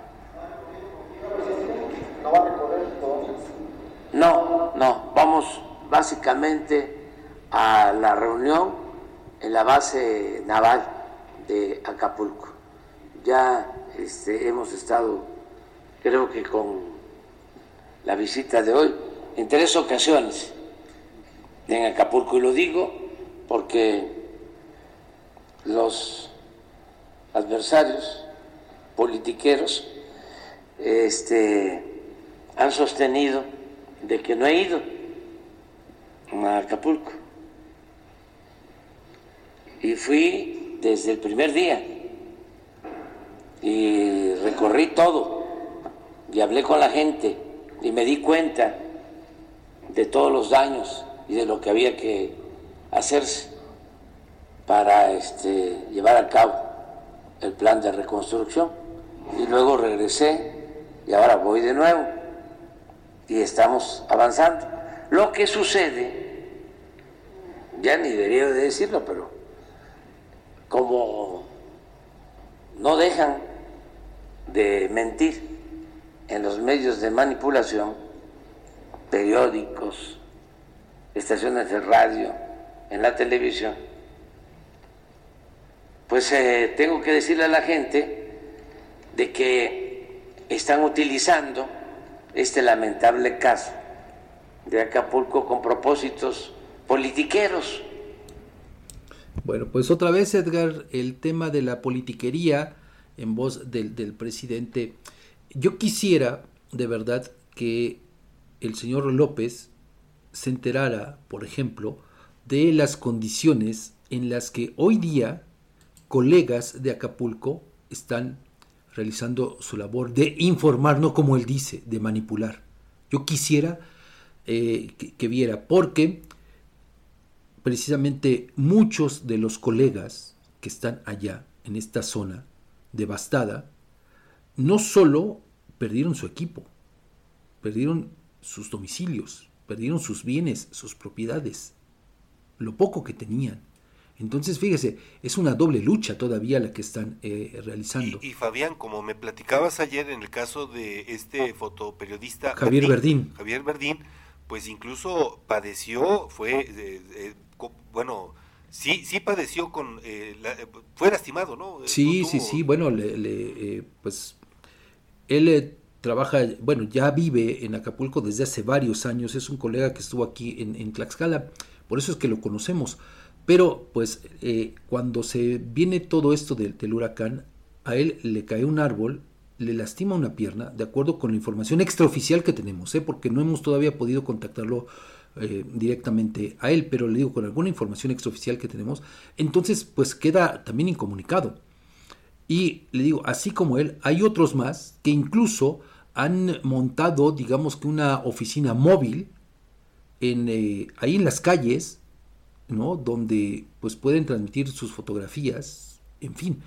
¿No no, vamos básicamente a la reunión en la base naval de Acapulco. Ya este, hemos estado, creo que con la visita de hoy, en tres ocasiones en Acapulco, y lo digo porque los adversarios politiqueros este, han sostenido de que no he ido a Acapulco. Y fui desde el primer día y recorrí todo y hablé con la gente y me di cuenta de todos los daños y de lo que había que hacerse para este, llevar a cabo el plan de reconstrucción. Y luego regresé y ahora voy de nuevo y estamos avanzando. Lo que sucede, ya ni debería de decirlo, pero como no dejan de mentir en los medios de manipulación, periódicos, estaciones de radio, en la televisión, pues eh, tengo que decirle a la gente de que están utilizando este lamentable caso de Acapulco con propósitos politiqueros bueno, pues otra vez, Edgar, el tema de la politiquería en voz del, presidente. Yo quisiera, de verdad, que el señor López se enterara, por ejemplo, de las condiciones en las que hoy día colegas de Acapulco están realizando su labor de informar, no como él dice, de manipular. Yo quisiera eh, que, viera, porque precisamente muchos de los colegas que están allá, en esta zona devastada, no solo perdieron su equipo, perdieron sus domicilios, perdieron sus bienes, sus propiedades, lo poco que tenían. Entonces, fíjese, es una doble lucha todavía la que están eh, realizando. Y, Fabián, como me platicabas ayer en el caso de este fotoperiodista Javier Verdín, Javier Verdín, pues incluso padeció, fue eh, eh, bueno, sí, sí padeció con, eh, eh, fue lastimado, ¿no? Sí, sí, sí, bueno, le, eh, pues él trabaja, bueno, ya vive en Acapulco desde hace varios años, es un colega que estuvo aquí en, Tlaxcala, por eso es que lo conocemos, pero pues cuando se viene todo esto del, del huracán, a él le cae un árbol, le lastima una pierna, de acuerdo con la información extraoficial que tenemos, ¿eh? porque no hemos todavía podido contactarlo eh, directamente a él, pero le digo con alguna información extraoficial que tenemos, entonces pues queda también incomunicado. Y le digo, así como él, hay otros más que incluso han montado, digamos que una oficina móvil en, eh, ahí en las calles, ¿no? Donde pues pueden transmitir sus fotografías, en fin,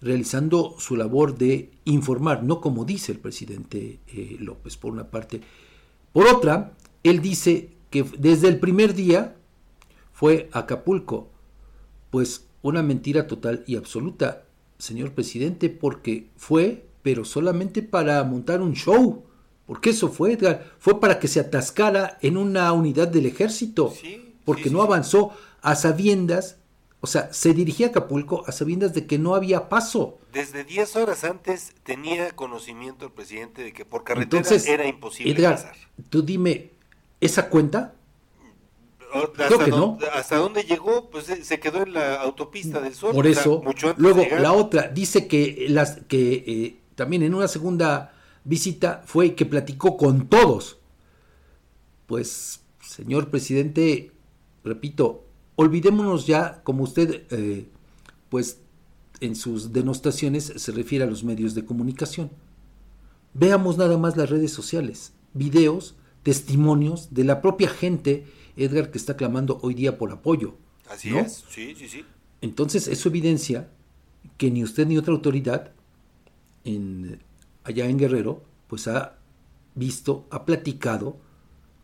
realizando su labor de informar, no como dice el presidente eh, López, por una parte. Por otra, él dice que desde el primer día fue Acapulco, pues una mentira total y absoluta, señor presidente, porque fue, pero solamente para montar un show. Porque eso fue, Edgar, fue para que se atascara en una unidad del ejército, porque no avanzó a sabiendas, o sea, se dirigía a Acapulco a sabiendas de que no había paso. Desde 10 horas antes tenía conocimiento el presidente de que por carretera era imposible Edgar, pasar. Tú dime, ¿esa cuenta? Creo que no. Hasta dónde llegó, pues se quedó en la autopista del Sol. Por eso, luego la otra dice que las que eh, también en una segunda visita fue que platicó con todos. Pues, señor presidente, repito, olvidémonos ya, como usted, eh, pues, en sus denostaciones se refiere a los medios de comunicación. Veamos nada más las redes sociales, videos, testimonios de la propia gente, Edgar, que está clamando hoy día por apoyo. Así es, sí, sí, sí. Entonces, eso evidencia que ni usted ni otra autoridad en allá en Guerrero, pues ha visto, ha platicado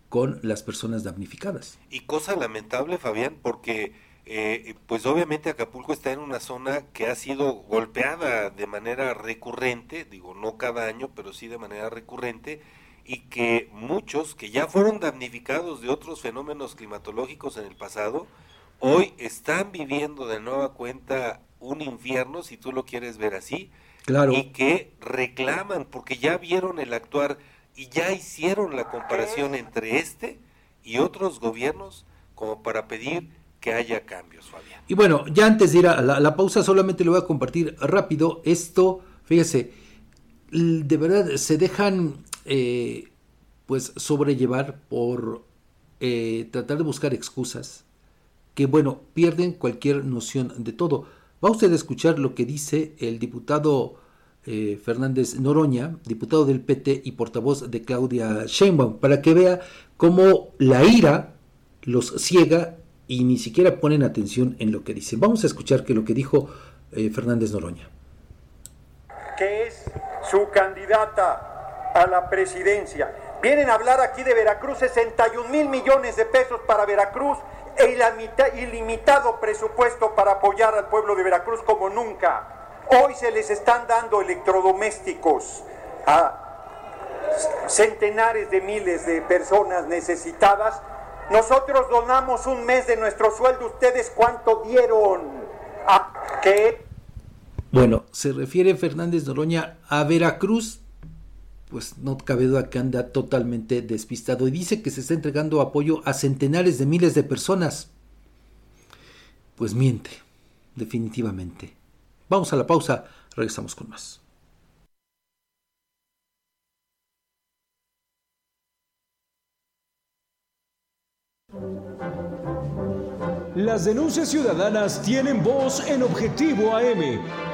con las personas damnificadas. Y cosa lamentable, Fabián, porque eh, pues obviamente Acapulco está en una zona que ha sido golpeada de manera recurrente, digo no cada año, pero sí de manera recurrente, y que muchos que ya fueron damnificados de otros fenómenos climatológicos en el pasado, hoy están viviendo de nueva cuenta un infierno, si tú lo quieres ver así, y que reclaman porque ya vieron el actuar y ya hicieron la comparación entre este y otros gobiernos como para pedir que haya cambios, Fabián. Y bueno, ya antes de ir a la, pausa, solamente lo voy a compartir rápido. Esto, fíjese, de verdad se dejan eh, pues sobrellevar por eh, tratar de buscar excusas que, bueno, pierden cualquier noción de todo. Va usted a escuchar lo que dice el diputado eh, Fernández Noroña, diputado del PT y portavoz de Claudia Sheinbaum, para que vea cómo la ira los ciega y ni siquiera ponen atención en lo que dicen. Vamos a escuchar que lo que dijo eh, Fernández Noroña. Que es su candidata a la presidencia. Vienen a hablar aquí de Veracruz, 61 mil millones de pesos para Veracruz e ilimitado presupuesto para apoyar al pueblo de Veracruz como nunca. Hoy se les están dando electrodomésticos a centenares de miles de personas necesitadas. Nosotros donamos un mes de nuestro sueldo. ¿Ustedes cuánto dieron? ¿A qué? Bueno, se refiere Fernández Noroña a Veracruz pues no cabe duda que anda totalmente despistado y dice que se está entregando apoyo a centenares de miles de personas. Pues miente, definitivamente. Vamos a la pausa, regresamos con más. Las denuncias ciudadanas tienen voz en Objetivo AM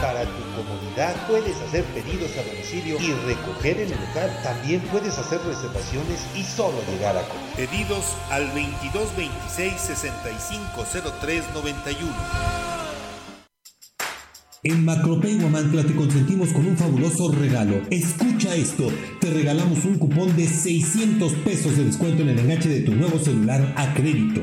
Para tu comodidad puedes hacer pedidos a domicilio y recoger en el local. También puedes hacer reservaciones y solo llegar a comer. Pedidos al 2226 650391. En Macropay Guamantla te consentimos con un fabuloso regalo. Escucha esto. Te regalamos un cupón de 600 pesos de descuento en el enganche de tu nuevo celular a crédito.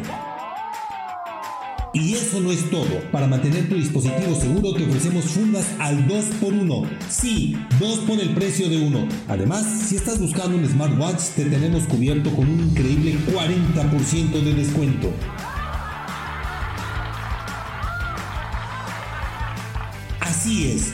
Y eso no es todo. Para mantener tu dispositivo seguro te ofrecemos fundas al 2x1. Sí, 2 por el precio de uno. Además, si estás buscando un smartwatch, te tenemos cubierto con un increíble 40% de descuento. Así es,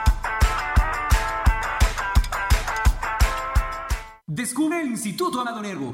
Descubre el Instituto Amado Nervo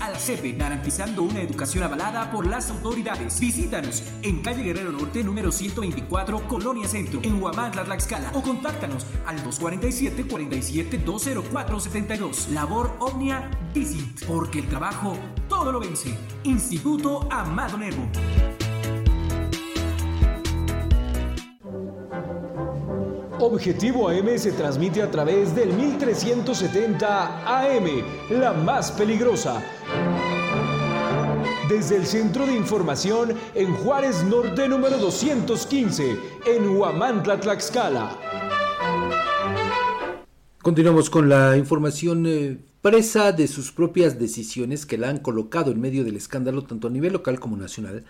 a la CEPE, garantizando una educación avalada por las autoridades. Visítanos en calle Guerrero Norte, número 124, Colonia Centro, en Huamantla, Tlaxcala, o contáctanos al 247-47-20472. Labor Omnia Visit, porque el trabajo todo lo vence. Instituto Amado Nervo. Objetivo AM se transmite a través del 1370 AM, la más peligrosa. Desde el Centro de Información en Juárez Norte número 215, en Huamantla, Tlaxcala. Continuamos con la información eh, presa de sus propias decisiones que la han colocado en medio del escándalo tanto a nivel local como nacional.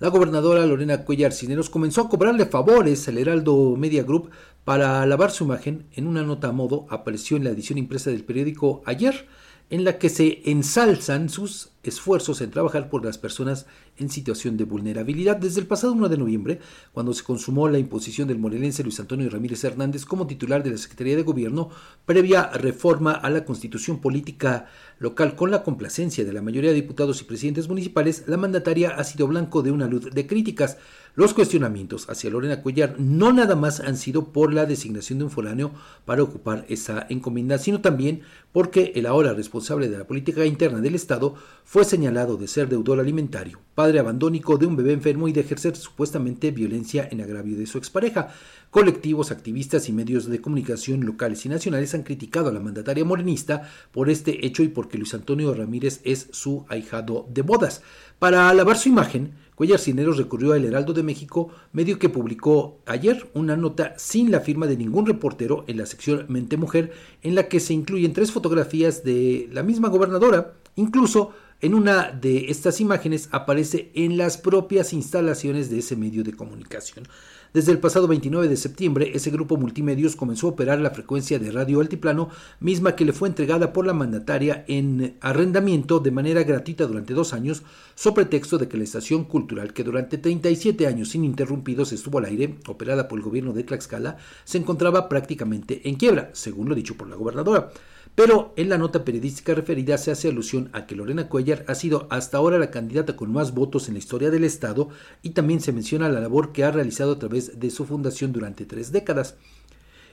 La gobernadora Lorena Cuellar Cineros comenzó a cobrarle favores al Heraldo Media Group para lavar su imagen. En una nota a modo apareció en la edición impresa del periódico ayer, en la que se ensalzan sus esfuerzos en trabajar por las personas en situación de vulnerabilidad. Desde el pasado 1 de noviembre, cuando se consumó la imposición del morelense Luis Antonio Ramírez Hernández como titular de la Secretaría de Gobierno, previa reforma a la constitución política local con la complacencia de la mayoría de diputados y presidentes municipales, la mandataria ha sido blanco de una luz de críticas. Los cuestionamientos hacia Lorena Cuellar no nada más han sido por la designación de un foráneo para ocupar esa encomienda, sino también porque el ahora responsable de la política interna del Estado fue señalado de ser deudor alimentario, padre abandónico de un bebé enfermo y de ejercer supuestamente violencia en agravio de su expareja. Colectivos, activistas y medios de comunicación locales y nacionales han criticado a la mandataria morenista por este hecho y porque Luis Antonio Ramírez es su ahijado de bodas. Para alabar su imagen, Cuellar Cineros recurrió al Heraldo de México, medio que publicó ayer una nota sin la firma de ningún reportero en la sección Mente Mujer, en la que se incluyen tres fotografías de la misma gobernadora, incluso en una de estas imágenes aparece en las propias instalaciones de ese medio de comunicación. Desde el pasado 29 de septiembre, ese grupo multimedios comenzó a operar la frecuencia de radio altiplano, misma que le fue entregada por la mandataria en arrendamiento de manera gratuita durante dos años, sobre texto de que la estación cultural, que durante 37 años ininterrumpidos estuvo al aire, operada por el gobierno de Tlaxcala, se encontraba prácticamente en quiebra, según lo dicho por la gobernadora. Pero en la nota periodística referida se hace alusión a que Lorena Cuellar ha sido hasta ahora la candidata con más votos en la historia del Estado y también se menciona la labor que ha realizado a través de su fundación durante tres décadas.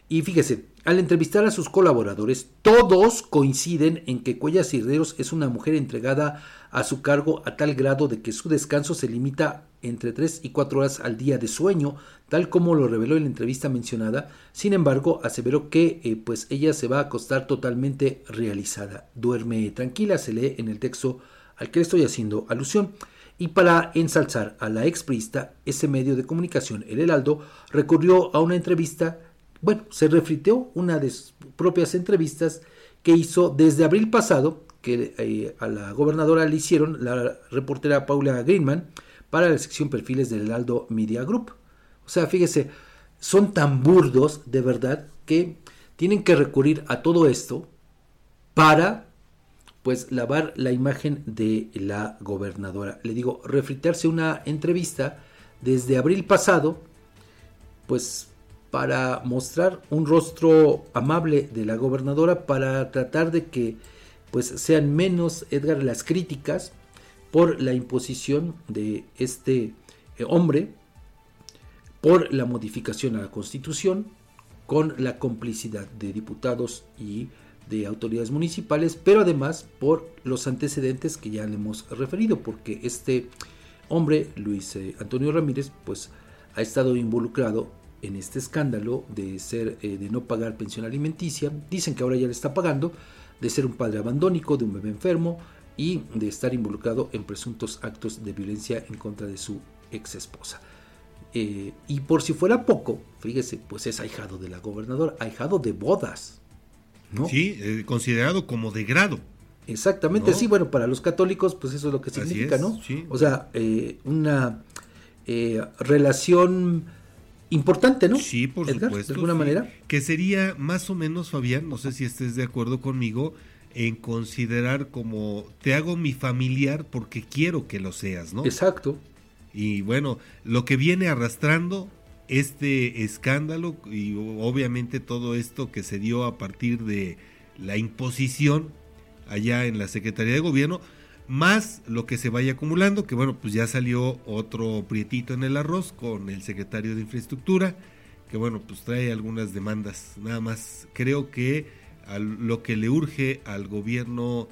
Y fíjese, al entrevistar a sus colaboradores, todos coinciden en que Cuellar Cirderos es una mujer entregada a su cargo a tal grado de que su descanso se limita entre 3 y 4 horas al día de sueño, tal como lo reveló en la entrevista mencionada. Sin embargo, aseveró que eh, pues ella se va a acostar totalmente realizada. Duerme tranquila, se lee en el texto al que estoy haciendo alusión. Y para ensalzar a la exprista, ese medio de comunicación, el Heraldo, recurrió a una entrevista bueno, se refriteó una de sus propias entrevistas que hizo desde abril pasado, que eh, a la gobernadora le hicieron la reportera Paula Greenman para la sección perfiles del Heraldo Media Group. O sea, fíjese, son tan burdos de verdad que tienen que recurrir a todo esto para pues lavar la imagen de la gobernadora. Le digo, refritearse una entrevista desde abril pasado, pues para mostrar un rostro amable de la gobernadora, para tratar de que pues sean menos, Edgar, las críticas por la imposición de este eh, hombre, por la modificación a la constitución, con la complicidad de diputados y de autoridades municipales, pero además por los antecedentes que ya le hemos referido, porque este hombre, Luis eh, Antonio Ramírez, pues ha estado involucrado en este escándalo de ser eh, de no pagar pensión alimenticia, dicen que ahora ya le está pagando, de ser un padre abandónico, de un bebé enfermo y de estar involucrado en presuntos actos de violencia en contra de su ex esposa. Eh, y por si fuera poco, fíjese, pues es ahijado de la gobernadora, ahijado de bodas, Sí, eh, considerado como de grado. Exactamente, sí, bueno, para los católicos, pues eso es lo que significa, ¿no? O sea, eh, una eh, relación importante, ¿no? Sí, por supuesto. De alguna manera. Que sería más o menos, Fabián, no sé si estés de acuerdo conmigo, en considerar como te hago mi familiar porque quiero que lo seas, ¿no? Exacto. Y bueno, lo que viene arrastrando este escándalo y obviamente todo esto que se dio a partir de la imposición allá en la Secretaría de Gobierno, más lo que se vaya acumulando, que bueno, pues ya salió otro prietito en el arroz con el secretario de Infraestructura, que bueno, pues trae algunas demandas. Nada más creo que lo que le urge al gobierno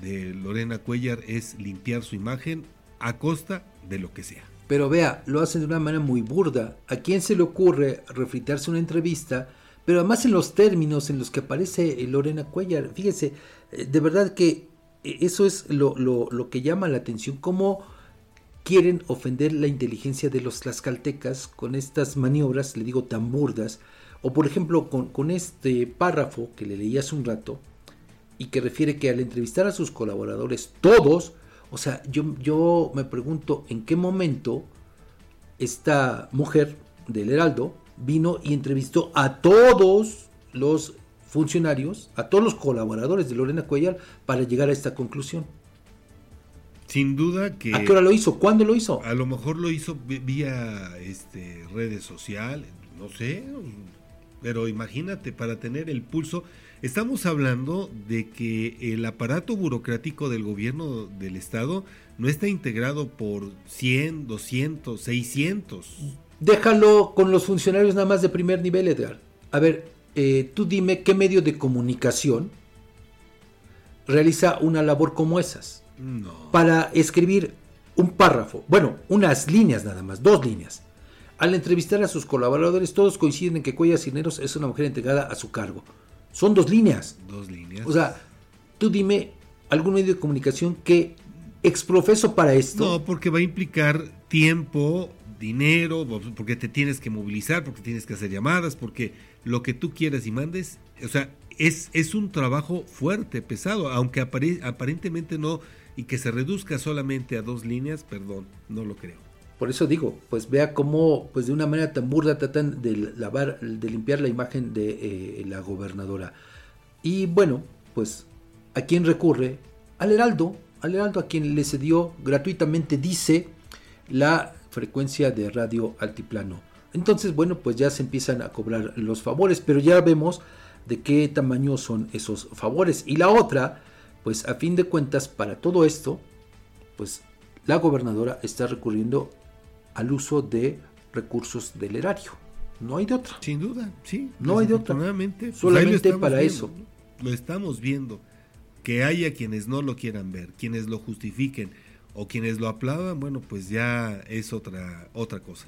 de Lorena Cuellar es limpiar su imagen a costa de lo que sea. Pero vea, lo hacen de una manera muy burda. ¿A quién se le ocurre refritarse una entrevista? Pero además en los términos en los que aparece Lorena Cuellar. Fíjese, eh, de verdad que eh, eso es lo, lo, que llama la atención. Cómo quieren ofender la inteligencia de los tlaxcaltecas con estas maniobras, le digo, tan burdas. O por ejemplo, con, con este párrafo que le leí hace un rato y que refiere que al entrevistar a sus colaboradores, todos, o sea, yo, yo me pregunto en qué momento esta mujer del Heraldo vino y entrevistó a todos los funcionarios, a todos los colaboradores de Lorena Cuellar para llegar a esta conclusión. Sin duda que... ¿A qué hora lo hizo? ¿Cuándo lo hizo? A lo mejor lo hizo vía este, redes sociales, no sé, pero imagínate, para tener el pulso, Estamos hablando de que el aparato burocrático del gobierno del estado no está integrado por 100, 200, 600. Déjalo con los funcionarios nada más de primer nivel, Edgar. A ver, eh, tú dime qué medio de comunicación realiza una labor como esas. No. Para escribir un párrafo, bueno, unas líneas nada más, dos líneas. Al entrevistar a sus colaboradores, todos coinciden en que Cuellar Cineros es una mujer entregada a su cargo. Son dos líneas. Dos líneas. O sea, tú dime algún medio de comunicación que exprofeso para esto. No, porque va a implicar tiempo, dinero, porque te tienes que movilizar, porque tienes que hacer llamadas, porque lo que tú quieras y mandes, o sea, es, es un trabajo fuerte, pesado, aunque aparentemente no, y que se reduzca solamente a dos líneas, perdón, no lo creo. Por eso digo, pues vea cómo, pues de una manera tan burda tratan de lavar, de limpiar la imagen de eh, la gobernadora. Y bueno, pues, ¿a quién recurre? Al Heraldo, al Heraldo a quien le cedió gratuitamente, dice, la frecuencia de radio altiplano. Entonces, bueno, pues ya se empiezan a cobrar los favores, pero ya vemos de qué tamaño son esos favores. Y la otra, pues a fin de cuentas, para todo esto, pues la gobernadora está recurriendo al uso de recursos del erario. No hay de otra. Sin duda, sí. No hay de otra. Pues Solamente para eso. Lo estamos viendo. Que haya quienes no lo quieran ver, quienes lo justifiquen o quienes lo aplaudan, bueno, pues ya es otra, otra cosa.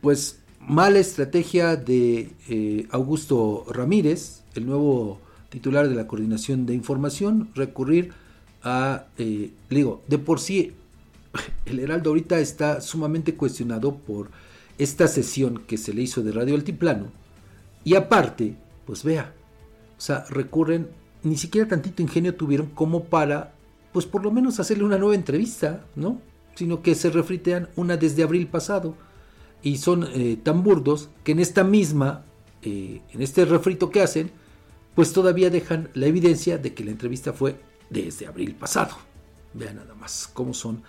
Pues mala estrategia de eh, Augusto Ramírez, el nuevo titular de la Coordinación de Información, recurrir a, eh, digo, de por sí el Heraldo ahorita está sumamente cuestionado por esta sesión que se le hizo de Radio Altiplano. Y aparte, pues vea, o sea, recurren, ni siquiera tantito ingenio tuvieron como para, pues por lo menos hacerle una nueva entrevista, ¿no? Sino que se refritean una desde abril pasado. Y son eh, tan burdos que en esta misma, eh, en este refrito que hacen, pues todavía dejan la evidencia de que la entrevista fue desde abril pasado. Vean nada más cómo son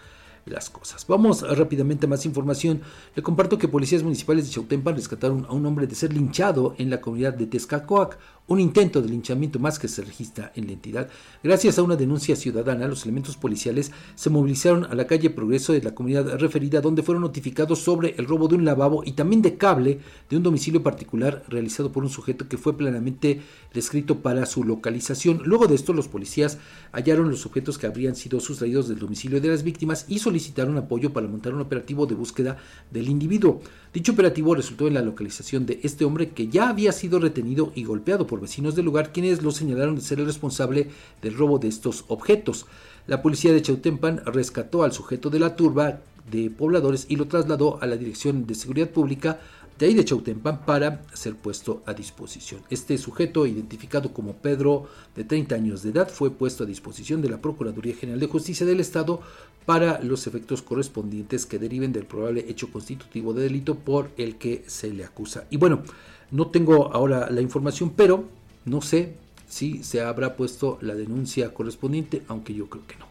las cosas. Vamos rápidamente a más información. Le comparto que policías municipales de Chautempan rescataron a un hombre de ser linchado en la comunidad de Tezcacoac, un intento de linchamiento más que se registra en la entidad. Gracias a una denuncia ciudadana, los elementos policiales se movilizaron a la calle Progreso de la comunidad referida, donde fueron notificados sobre el robo de un lavabo y también de cable de un domicilio particular realizado por un sujeto que fue plenamente descrito para su localización. Luego de esto, los policías hallaron los objetos que habrían sido sustraídos del domicilio de las víctimas y solicitaron apoyo para montar un operativo de búsqueda del individuo. Dicho operativo resultó en la localización de este hombre que ya había sido retenido y golpeado por vecinos del lugar quienes lo señalaron de ser el responsable del robo de estos objetos. La policía de Chautempan rescató al sujeto de la turba de pobladores y lo trasladó a la Dirección de Seguridad Pública de ahí de Chautempan para ser puesto a disposición. Este sujeto, identificado como Pedro, de 30 años de edad, fue puesto a disposición de la Procuraduría General de Justicia del Estado para los efectos correspondientes que deriven del probable hecho constitutivo de delito por el que se le acusa. Y bueno, no tengo ahora la información, pero no sé si se habrá puesto la denuncia correspondiente, aunque yo creo que no.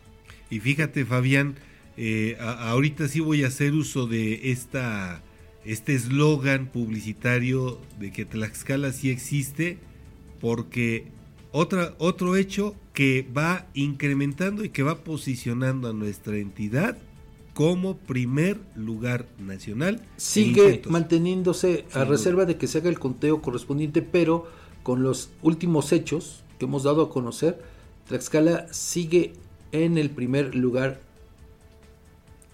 Y fíjate, Fabián, eh, ahorita sí voy a hacer uso de esta este eslogan publicitario de que Tlaxcala sí existe, porque otra, otro hecho que va incrementando y que va posicionando a nuestra entidad como primer lugar nacional. Sigue manteniéndose a reserva de que se haga el conteo correspondiente, pero con los últimos hechos que hemos dado a conocer, Tlaxcala sigue en el primer lugar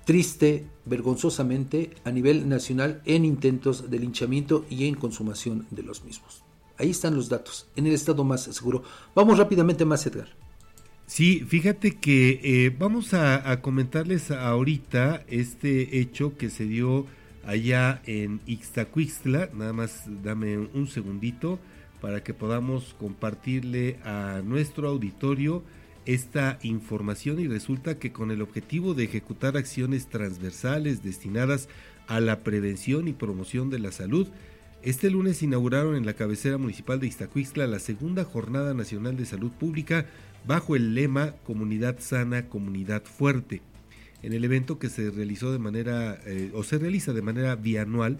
triste, vergonzosamente, a nivel nacional en intentos de linchamiento y en consumación de los mismos. Ahí están los datos, en el estado más seguro. Vamos rápidamente más, Edgar. Sí, fíjate que eh, vamos a, comentarles ahorita este hecho que se dio allá en Ixtacuixtla. Nada más dame un segundito para que podamos compartirle a nuestro auditorio esta información y resulta que con el objetivo de ejecutar acciones transversales destinadas a la prevención y promoción de la salud, este lunes inauguraron en la cabecera municipal de Iztacuixtla la segunda Jornada Nacional de Salud Pública bajo el lema Comunidad Sana, Comunidad Fuerte. En el evento que se realizó de manera eh, o se realiza de manera bianual,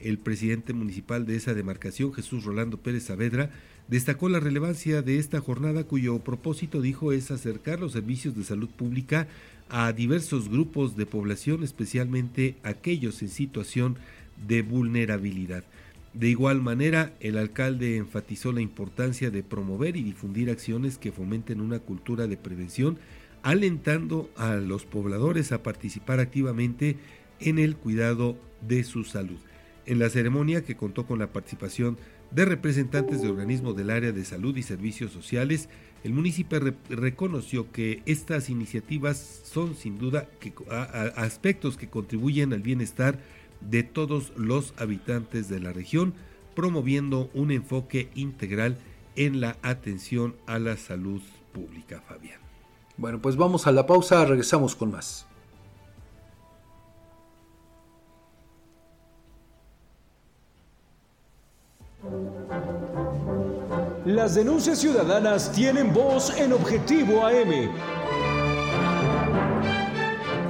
el presidente municipal de esa demarcación, Jesús Rolando Pérez Saavedra, destacó la relevancia de esta jornada cuyo propósito, dijo, es acercar los servicios de salud pública a diversos grupos de población, especialmente aquellos en situación de vulnerabilidad. De igual manera, el alcalde enfatizó la importancia de promover y difundir acciones que fomenten una cultura de prevención, alentando a los pobladores a participar activamente en el cuidado de su salud. En la ceremonia, que contó con la participación de representantes de organismos del área de salud y servicios sociales, el municipio reconoció que estas iniciativas son sin duda aspectos que contribuyen al bienestar de todos los habitantes de la región, promoviendo un enfoque integral en la atención a la salud pública, Fabián. Bueno, pues vamos a la pausa, regresamos con más. Las denuncias ciudadanas tienen voz en Objetivo AM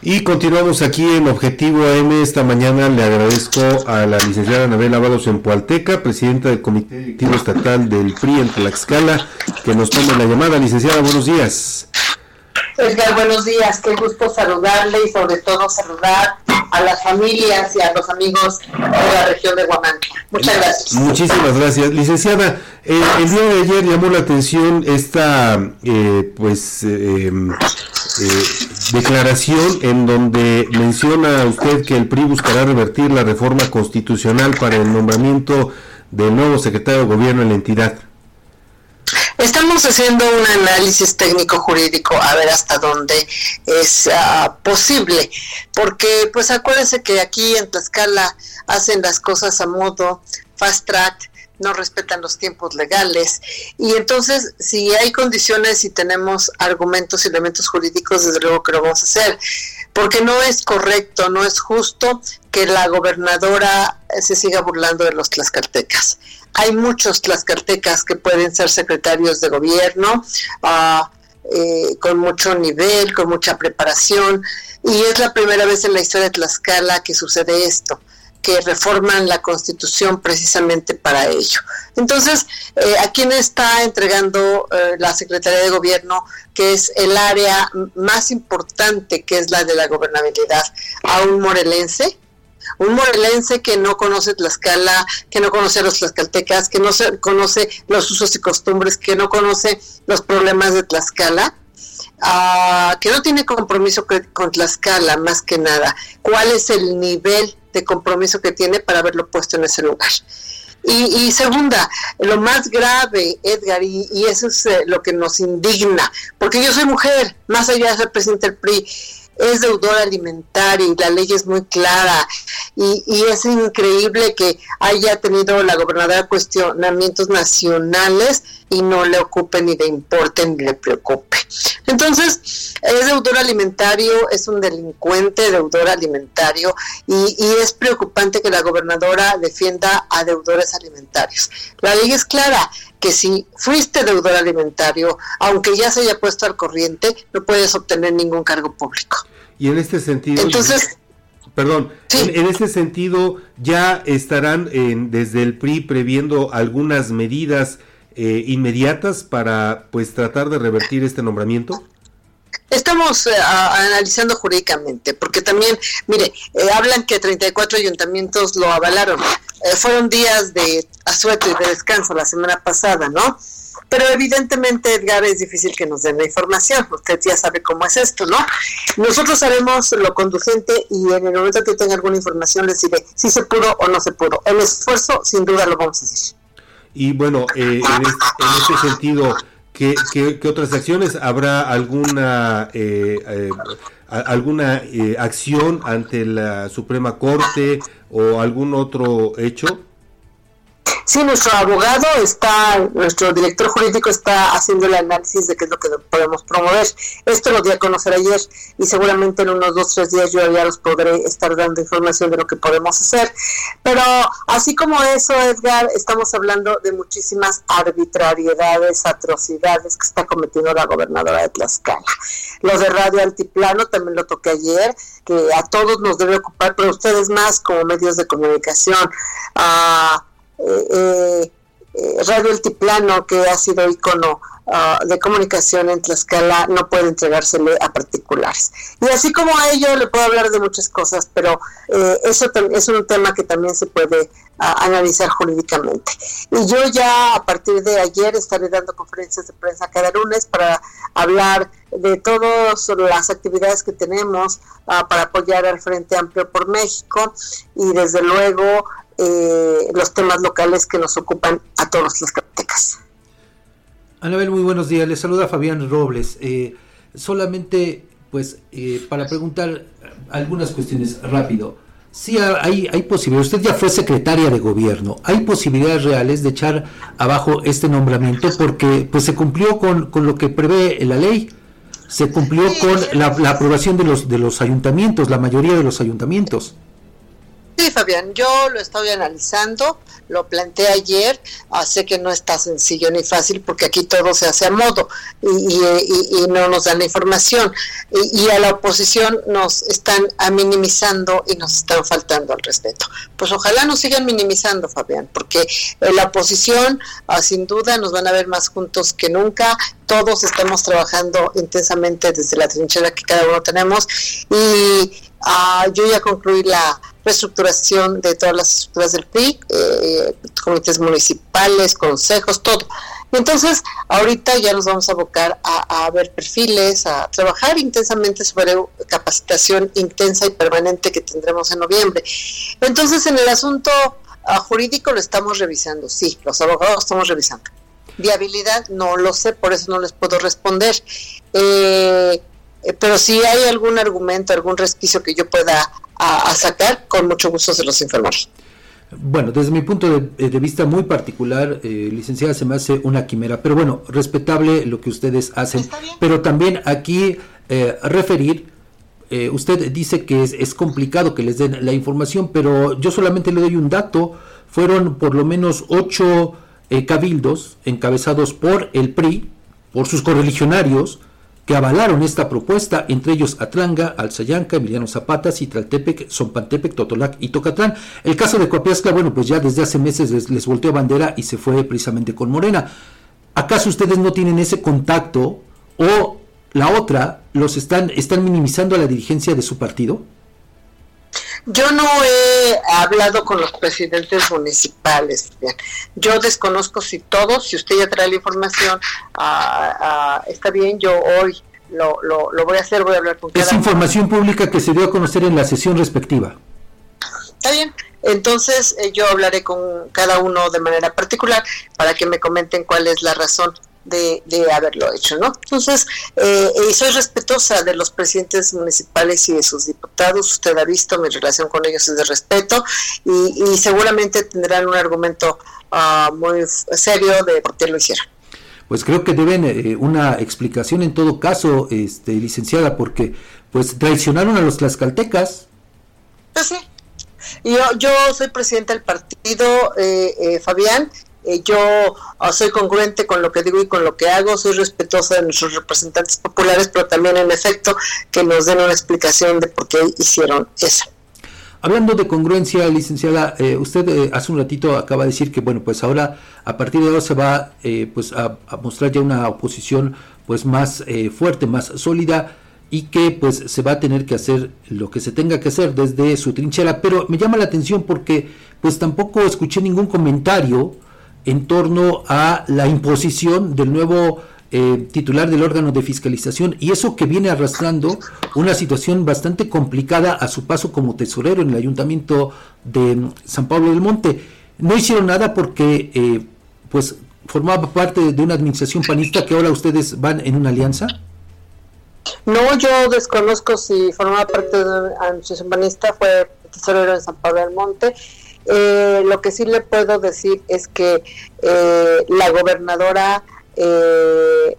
Y continuamos aquí en Objetivo AM. Esta mañana le agradezco a la licenciada Anabel Ábalos en Pualteca, presidenta del Comité Directivo Estatal del PRI en Tlaxcala, que nos tome la llamada. Licenciada, buenos días. Edgar, buenos días. Qué gusto saludarle y sobre todo saludar a las familias y a los amigos de la región de Guamantla. Muchas gracias. Muchísimas gracias. Licenciada, eh, el día de ayer llamó la atención esta eh, pues eh, eh, declaración en donde menciona usted que el PRI buscará revertir la reforma constitucional para el nombramiento del nuevo secretario de gobierno en la entidad. Estamos haciendo un análisis técnico jurídico a ver hasta dónde es ah, posible, porque pues acuérdense que aquí en Tlaxcala hacen las cosas a modo fast track, no respetan los tiempos legales y entonces si hay condiciones y tenemos argumentos y elementos jurídicos, desde luego que lo vamos a hacer, porque no es correcto, no es justo que la gobernadora se siga burlando de los tlaxcaltecas hay muchos tlaxcaltecas que pueden ser secretarios de gobierno eh, con mucho nivel, con mucha preparación, y es la primera vez en la historia de Tlaxcala que sucede esto que reforman la constitución precisamente para ello. Entonces, eh, ¿a quién está entregando eh, la Secretaría de Gobierno, que es el área más importante, que es la de la gobernabilidad, a un morelense? Un morelense que no conoce Tlaxcala, que no conoce a los tlaxcaltecas, que no conoce los usos y costumbres, que no conoce los problemas de Tlaxcala, ah, que no tiene compromiso con Tlaxcala más que nada. ¿Cuál es el nivel de compromiso que tiene para haberlo puesto en ese lugar? Y, segunda, lo más grave, Edgar, y, eso es eh, lo que nos indigna, porque yo soy mujer, más allá de ser presidente del PRI, es deudor alimentario y la ley es muy clara y, es increíble que haya tenido la gobernadora cuestionamientos nacionales y no le ocupe ni le importe ni le preocupe. Entonces, es deudor alimentario, es un delincuente deudor alimentario y, y es preocupante que la gobernadora defienda a deudores alimentarios. La ley es clara, que si fuiste deudor alimentario, aunque ya se haya puesto al corriente, no puedes obtener ningún cargo público. Y en este sentido, entonces, perdón, en, este sentido ya estarán en, desde el PRI previendo algunas medidas eh, inmediatas para pues tratar de revertir este nombramiento. Estamos eh, analizando jurídicamente, porque también, mire, eh, hablan que 34 ayuntamientos lo avalaron. Eh, fueron días de asueto y de descanso la semana pasada, ¿no? Pero evidentemente, Edgar, es difícil que nos den la información. Usted ya sabe cómo es esto, ¿no? Nosotros sabemos lo conducente y en el momento que tenga alguna información les diré si se pudo o no se pudo. El esfuerzo, sin duda, lo vamos a hacer. Y bueno, en, este, en este sentido ¿Qué, otras acciones? ¿Habrá alguna, eh, eh, alguna eh, acción ante la Suprema Corte o algún otro hecho? Sí, nuestro abogado está, nuestro director jurídico está haciendo el análisis de qué es lo que podemos promover. Esto lo di a conocer ayer y seguramente en unos dos, tres días yo ya los podré estar dando información de lo que podemos hacer. Pero así como eso, Edgar, estamos hablando de muchísimas arbitrariedades, atrocidades que está cometiendo la gobernadora de Tlaxcala. Lo de Radio Altiplano también lo toqué ayer, que a todos nos debe ocupar, pero ustedes más como medios de comunicación. Ah, eh, eh, Radio Altiplano, que ha sido icono ah, de comunicación en Tlaxcala, no puede entregársele a particulares. Y así como a ello le puedo hablar de muchas cosas, pero eh, eso es un tema que también se puede ah, analizar jurídicamente. Y yo ya a partir de ayer estaré dando conferencias de prensa cada lunes para hablar de todas las actividades que tenemos ah, para apoyar al Frente Amplio por México y desde luego eh, los temas locales que nos ocupan a todos los captecas. Anabel, muy buenos días. Le saluda Fabián Robles. Eh, solamente, pues, eh, para preguntar algunas cuestiones rápido. Sí, hay, hay posibilidades. Usted ya fue secretaria de gobierno. ¿Hay posibilidades reales de echar abajo este nombramiento? Porque pues se cumplió con, con lo que prevé la ley. Se cumplió con la, la aprobación de los, de los ayuntamientos, la mayoría de los ayuntamientos. Sí, Fabián, yo lo estoy analizando, lo planteé ayer, sé que no está sencillo ni fácil porque aquí todo se hace a modo y, no nos dan la información. Y, a la oposición nos están minimizando y nos están faltando al respeto. Pues ojalá nos sigan minimizando, Fabián, porque la oposición ah, sin duda nos van a ver más juntos que nunca, todos estamos trabajando intensamente desde la trinchera que cada uno tenemos. Y ah, yo ya concluí la reestructuración de todas las estructuras del PRI, eh, comités municipales, consejos, todo. entonces, ahorita ya nos vamos a abocar a, ver perfiles, a trabajar intensamente sobre capacitación intensa y permanente que tendremos en noviembre. Entonces, en el asunto ah, jurídico lo estamos revisando, sí, los abogados estamos revisando. Viabilidad, no lo sé, por eso no les puedo responder. Eh, pero si hay algún argumento, algún resquicio que yo pueda a, sacar, con mucho gusto se los informaré. Bueno, desde mi punto de, eh, vista muy particular, eh, licenciada, se me hace una quimera, pero bueno, respetable lo que ustedes hacen. Pero también aquí eh, referir, usted dice que es, es, complicado que les den la información, pero yo solamente le doy un dato, fueron por lo menos ocho cabildos encabezados por el PRI, por sus correligionarios, que avalaron esta propuesta, entre ellos Atlanga, Alzayanca, Emiliano Zapata, Citraltepec, Zompantepec, Totolac y Tocatlán. El caso de Coapiazcla, bueno, pues ya desde hace meses les, volteó bandera y se fue precisamente con Morena. ¿Acaso ustedes no tienen ese contacto o la otra, los están, están minimizando a la dirigencia de su partido? Yo no he hablado con los presidentes municipales. Yo desconozco si todos, si usted ya trae la información, ah, ah, está bien, yo hoy lo, lo, lo, voy a hacer, voy a hablar con Es información pública que se dio a conocer en la sesión respectiva. Está bien, entonces eh, yo hablaré con cada uno de manera particular para que me comenten cuál es la razón de, haberlo hecho, ¿no? Entonces, eh, y soy respetuosa de los presidentes municipales y de sus diputados, usted ha visto, mi relación con ellos es de respeto y, seguramente tendrán un argumento ah, muy serio de por qué lo hicieron. Pues creo que deben eh, una explicación en todo caso, este, licenciada, porque pues traicionaron a los tlaxcaltecas. Pues sí. Yo, yo soy presidenta del partido, eh, Fabián, eh, yo soy congruente con lo que digo y con lo que hago, soy respetuosa de nuestros representantes populares, pero también en efecto que nos den una explicación de por qué hicieron eso. Hablando de congruencia, licenciada, eh, usted eh, hace un ratito acaba de decir que bueno, pues ahora a partir de ahora se va pues a, mostrar ya una oposición pues más fuerte, más sólida y que pues se va a tener que hacer lo que se tenga que hacer desde su trinchera, pero me llama la atención porque pues tampoco escuché ningún comentario en torno a la imposición del nuevo eh, titular del órgano de fiscalización y eso que viene arrastrando una situación bastante complicada a su paso como tesorero en el ayuntamiento de San Pablo del Monte. No hicieron nada porque pues pues formaba parte de una administración panista que ahora ustedes van en una alianza. No, yo desconozco si formaba parte de una administración panista, fue tesorero en San Pablo del Monte Eh, lo que sí le puedo decir es que eh, la gobernadora eh,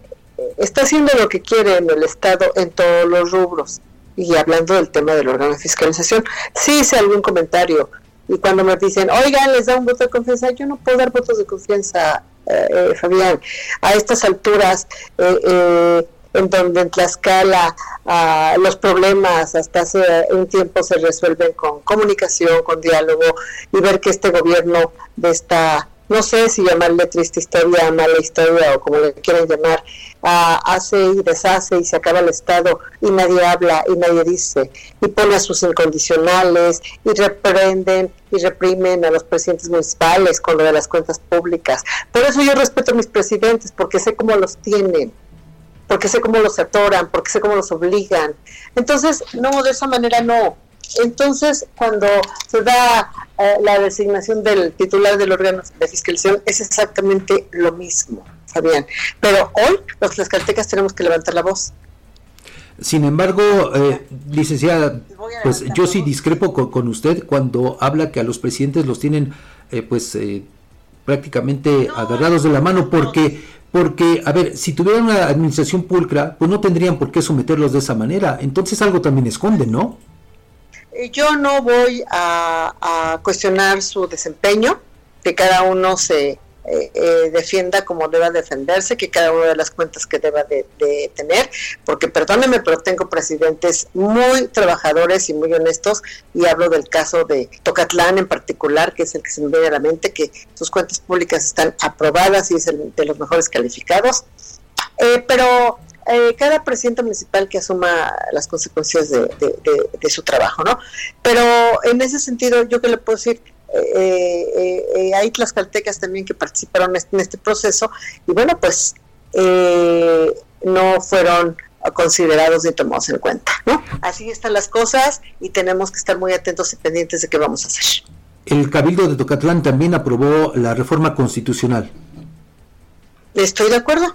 está haciendo lo que quiere en el Estado en todos los rubros. Y hablando del tema del órgano de fiscalización, sí hice algún comentario. Y cuando me dicen, oigan, les da un voto de confianza, yo no puedo dar votos de confianza, Fabián. A estas alturas, eh, en donde en Tlaxcala uh, los problemas hasta hace un tiempo se resuelven con comunicación, con diálogo y ver que este gobierno de esta, no sé si llamarle triste historia, mala historia o como le quieran llamar, uh, hace y deshace y se acaba el Estado y nadie habla y nadie dice y pone a sus incondicionales y reprenden y reprimen a los presidentes municipales con lo de las cuentas públicas. Por eso yo respeto a mis presidentes porque sé cómo los tienen porque sé cómo los atoran, porque sé cómo los obligan. Entonces, no, de esa manera no. Entonces, cuando se da eh, la designación del titular del órgano de fiscalización, es exactamente lo mismo, Fabián. Pero hoy los tlaxcaltecas tenemos que levantar la voz. Sin embargo, eh, licenciada, pues yo sí discrepo con, usted cuando habla que a los presidentes los tienen, eh, pues, eh, prácticamente agarrados de la mano, porque porque, a ver, si tuvieran una administración pulcra, pues no tendrían por qué someterlos de esa manera. Entonces algo también esconden, ¿no? Eh, yo no voy a, a cuestionar su desempeño, que cada uno se, eh, eh, defienda como deba defenderse, que cada una de las cuentas que deba de, tener, porque perdóneme, pero tengo presidentes muy trabajadores y muy honestos, y hablo del caso de Tocatlán en particular, que es el que se me viene a la mente, que sus cuentas públicas están aprobadas y es el de los mejores calificados. Eh, pero cada presidente municipal que asuma las consecuencias de, de, su trabajo, ¿no? Pero en ese sentido, yo que le puedo decir, eh, eh, hay tlaxcaltecas también que participaron en este proceso y bueno, pues eh, no fueron considerados ni tomados en cuenta. ¿no? Así están las cosas y tenemos que estar muy atentos y pendientes de qué vamos a hacer. El Cabildo de Tocatlán también aprobó la reforma constitucional. Estoy de acuerdo,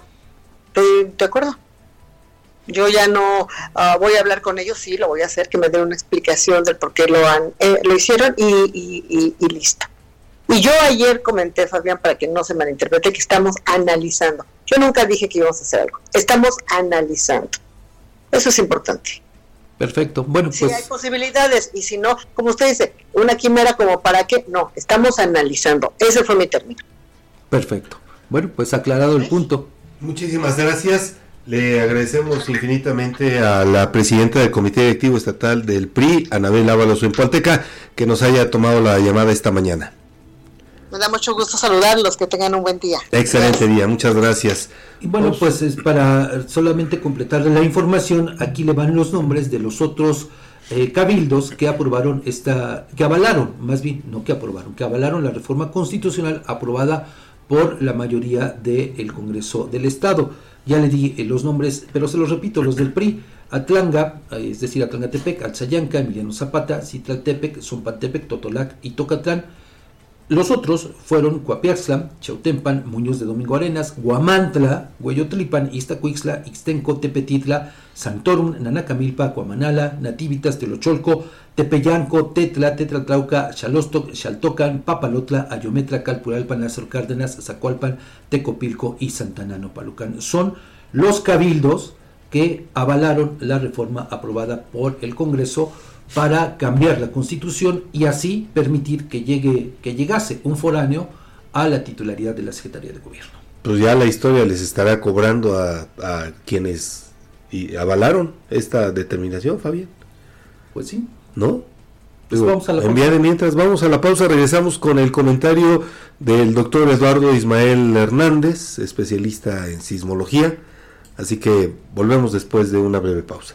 estoy de acuerdo. Yo ya no ah, voy a hablar con ellos, sí, lo voy a hacer, que me den una explicación del por qué lo han, eh, lo hicieron y, listo. Y yo ayer comenté, Fabián, para que no se malinterprete, que estamos analizando. Yo nunca dije que íbamos a hacer algo. Estamos analizando. Eso es importante. Perfecto. Bueno, pues. Si hay posibilidades y si no, como usted dice, una quimera como para qué, no, estamos analizando. Ese fue mi término. Perfecto. Bueno, pues aclarado el punto. Muchísimas gracias. Le agradecemos infinitamente a la presidenta del Comité Directivo Estatal del PRI, Anabel Ábalos Puanteca, que nos haya tomado la llamada esta mañana. Me da mucho gusto saludarlos, que tengan un buen día. Excelente día, muchas gracias. Y bueno, pues es para solamente completar la información, aquí le van los nombres de los otros eh, cabildos que aprobaron esta, que avalaron, más bien, no que aprobaron, que avalaron la reforma constitucional aprobada por la mayoría del Congreso del Estado. Ya le di eh, los nombres, pero se los repito, los del PRI, Atlanga, eh, es decir, Atlangatepec, Alzayanca, Emiliano Zapata, Citlaltepec, Zompantepec, Totolac y Tocatlán. Los otros fueron Coapiaxtla, Chautempan, Muñoz de Domingo Arenas, Guamantla, Hueyotlipan, Iztacuixtla, Ixtenco, Tepetitla, Santorum, Nanacamilpa, Cuamanala, Nativitas, Telocholco, Tepeyanco, Tetla, Tetratlauca, Xalostoc, Xaltocan, Papalotla, Ayometra, Calpuralpan, Lázaro Cárdenas, Zacualpan, Tecopilco y Santanano Palucan. Son los cabildos que avalaron la reforma aprobada por el Congreso para cambiar la constitución y así permitir que llegue que llegase un foráneo a la titularidad de la Secretaría de Gobierno. Pues ya la historia les estará cobrando a, quienes avalaron esta determinación, Fabián. Pues sí. ¿No? Pues vamos a la pausa. mientras vamos a la pausa, regresamos con el comentario del doctor Eduardo Ismael Hernández, especialista en sismología. Así que volvemos después de una breve pausa.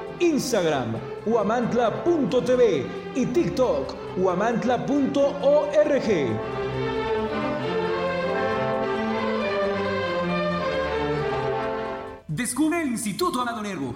Instagram, huamantla.tv y TikTok, huamantla.org. Descubre el Instituto Amado Nervo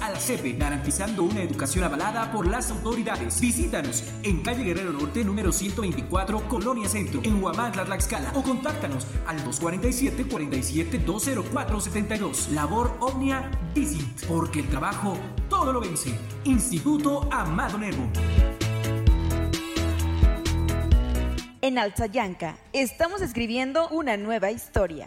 a la CEPE, garantizando una educación avalada por las autoridades. Visítanos en calle Guerrero Norte, número 124, Colonia Centro, en Huamantla, Tlaxcala, o contáctanos al 247-47-20472. Labor Omnia Dicint, porque el trabajo todo lo vence. Instituto Amado Nervo. En Alzayanca estamos escribiendo una nueva historia.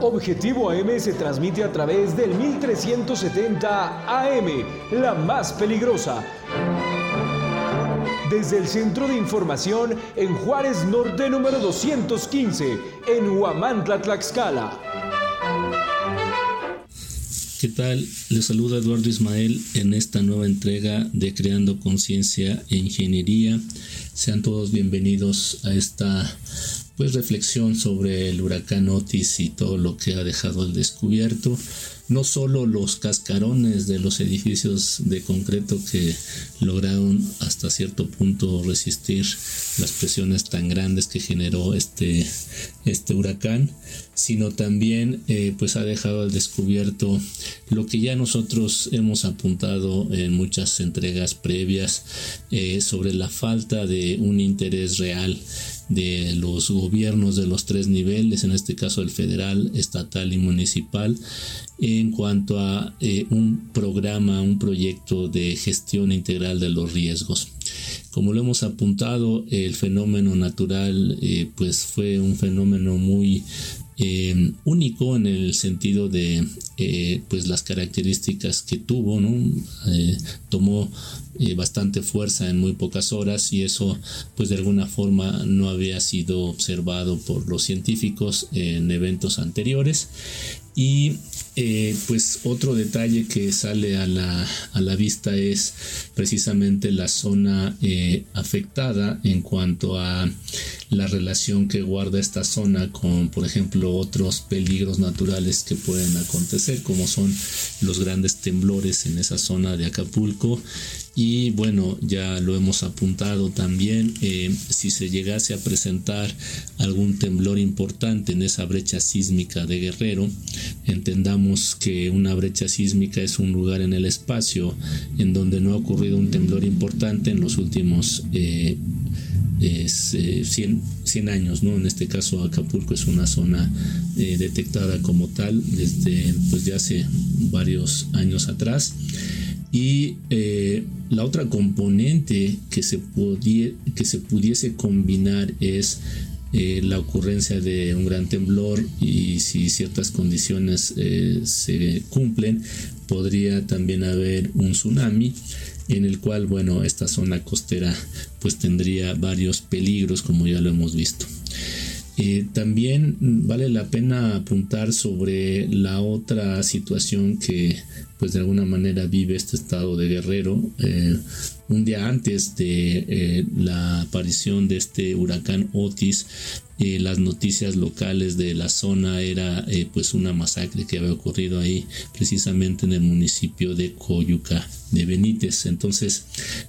Objetivo AM se transmite a través del 1370 AM, la más peligrosa. Desde el Centro de Información en Juárez Norte número 215, en Huamantla, Tlaxcala. ¿Qué tal? Les saluda Eduardo Ismael en esta nueva entrega de Creando Conciencia e Ingeniería. Sean todos bienvenidos a esta pues reflexión sobre el huracán Otis y todo lo que ha dejado al descubierto. No solo los cascarones de los edificios de concreto que lograron hasta cierto punto resistir las presiones tan grandes que generó este, este huracán, sino también eh, pues ha dejado al descubierto lo que ya nosotros hemos apuntado en muchas entregas previas eh, sobre la falta de un interés real de los gobiernos de los tres niveles, en este caso el federal, estatal y municipal, en cuanto a eh, un programa, un proyecto de gestión integral de los riesgos. Como lo hemos apuntado, el fenómeno natural eh, pues fue un fenómeno muy eh, único en el sentido de pues las características que tuvo, ¿no? tomó bastante fuerza en muy pocas horas y eso pues de alguna forma no había sido observado por los científicos en eventos anteriores y eh, pues otro detalle que sale a la, a la vista es precisamente la zona eh, afectada en cuanto a la relación que guarda esta zona con, por ejemplo, otros peligros naturales que pueden acontecer, como son los grandes temblores en esa zona de Acapulco. Y bueno, ya lo hemos apuntado también, eh, si se llegase a presentar algún temblor importante en esa brecha sísmica de Guerrero, entendamos que una brecha sísmica es un lugar en el espacio en donde no ha ocurrido un temblor importante en los últimos... Eh, 100, eh, años, ¿no? En este caso Acapulco es una zona eh, detectada como tal desde pues, hace varios años atrás Y eh, la otra componente que se, que se pudiese combinar es eh, la ocurrencia de un gran temblor y si ciertas condiciones eh, se cumplen, podría también haber un tsunami en el cual, bueno, esta zona costera pues tendría varios peligros como ya lo hemos visto. Eh, también vale la pena apuntar sobre la otra situación que pues de alguna manera vive este estado de Guerrero. Un día antes de eh, la aparición de este huracán Otis, las noticias locales de la zona era pues una masacre que había ocurrido ahí precisamente en el municipio de Coyuca de Benítez. Entonces,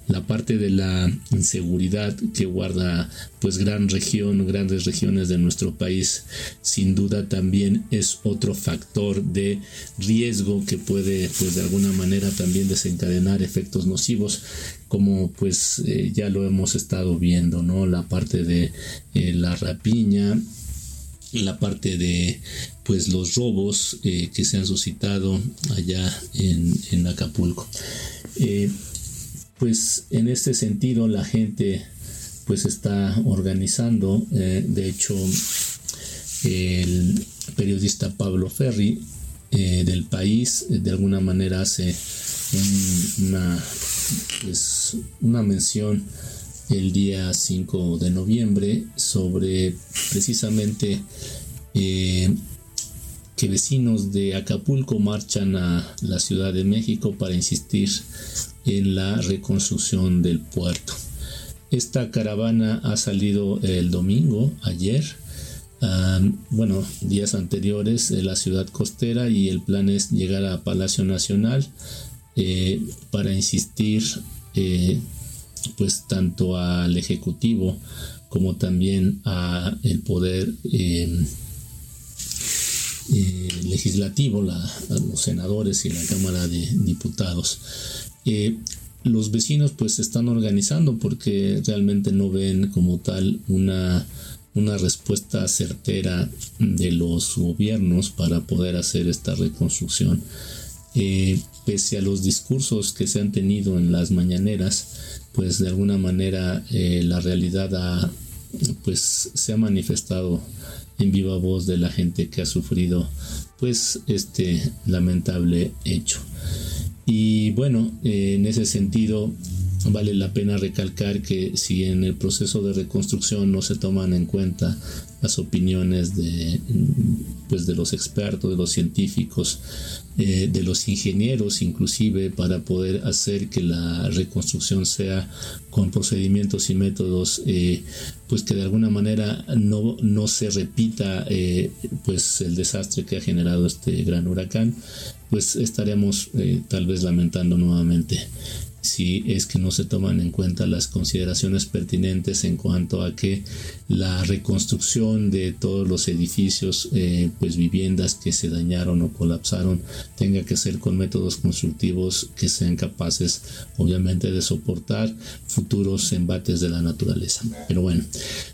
la parte de la inseguridad que guarda pues gran región, grandes regiones de nuestro país, sin duda también es otro factor de riesgo que puede pues de alguna manera también desencadenar efectos nocivos como pues eh, ya lo hemos estado viendo, ¿no? La parte de eh, la rapiña, la parte de pues los robos eh, que se han suscitado allá en, Acapulco. Eh, pues en este sentido la gente pues está organizando eh, de hecho el periodista Pablo Ferri del país de alguna manera hace una pues, una mención el día 5 de noviembre sobre precisamente que vecinos de Acapulco marchan a la Ciudad de México para insistir en la reconstrucción del puerto. Esta caravana ha salido el domingo, ayer, bueno, días anteriores de la ciudad costera y el plan es llegar a Palacio Nacional eh, para insistir eh, pues tanto al Ejecutivo como también a el poder eh, eh, legislativo, los senadores y la Cámara de Diputados. Eh, los vecinos pues se están organizando porque realmente no ven como tal una, una respuesta certera de los gobiernos para poder hacer esta reconstrucción. pese a los discursos que se han tenido en las mañaneras, pues de alguna manera eh, la realidad pues se ha manifestado en viva voz de la gente que ha sufrido pues este lamentable hecho. Y bueno en ese sentido vale la pena recalcar que si en el proceso de reconstrucción no se toman en cuenta las opiniones de, pues de los expertos, de los científicos, eh, de los ingenieros inclusive para poder hacer que la reconstrucción sea con procedimientos y métodos eh, pues que de alguna manera no, no se repita eh, pues el desastre que ha generado este gran huracán pues estaremos tal vez lamentando nuevamente si es que no se toman en cuenta las consideraciones pertinentes en cuanto a que la reconstrucción de todos los edificios, eh, pues viviendas que se dañaron o colapsaron, tenga que ser con métodos constructivos que sean capaces, obviamente, de soportar futuros embates de la naturaleza. Pero bueno,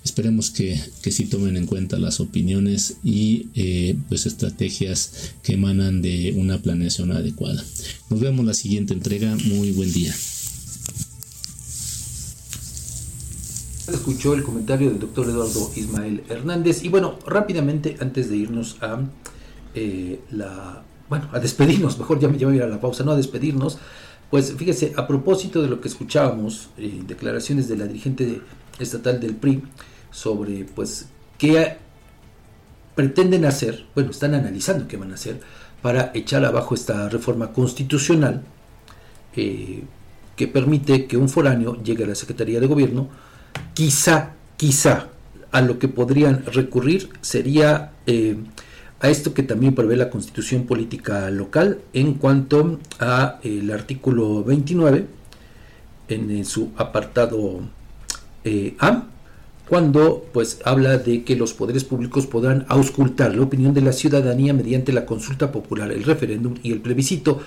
esperemos que, que sí tomen en cuenta las opiniones y eh, pues estrategias que emanan de una planeación adecuada. Nos vemos la siguiente entrega. Muy buen día. Escuchó el comentario del doctor Eduardo Ismael Hernández. Y bueno, rápidamente antes de irnos a eh, la, bueno, a despedirnos, mejor ya me, voy a ir a la pausa, no a despedirnos, pues fíjese, a propósito de lo que escuchábamos, eh, declaraciones de la dirigente estatal del PRI sobre pues qué pretenden hacer, bueno, están analizando qué van a hacer para echar abajo esta reforma constitucional eh, que permite que un foráneo llegue a la Secretaría de Gobierno Quizá, quizá, a lo que podrían recurrir sería eh, a esto que también prevé la constitución política local en cuanto a el artículo 29 en su apartado eh, A cuando pues habla de que los poderes públicos podrán auscultar la opinión de la ciudadanía mediante la consulta popular, el referéndum y el plebiscito.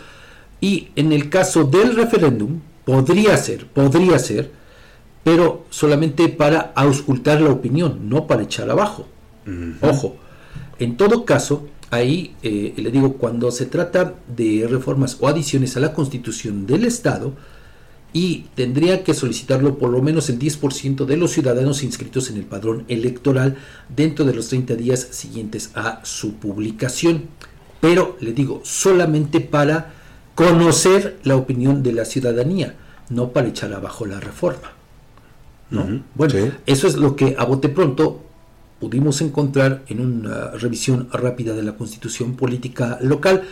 Y en el caso del referéndum, podría ser, podría ser pero solamente para auscultar la opinión, no para echar abajo. Ojo, en todo caso, ahí eh, le digo, cuando se trata de reformas o adiciones a la constitución del Estado, y tendría que solicitarlo por lo menos el 10% de los ciudadanos inscritos en el padrón electoral dentro de los 30 días siguientes a su publicación. Pero le digo, solamente para conocer la opinión de la ciudadanía, no para echar abajo la reforma. Bueno, eso es lo que a bote pronto pudimos encontrar en una revisión rápida de la constitución política local.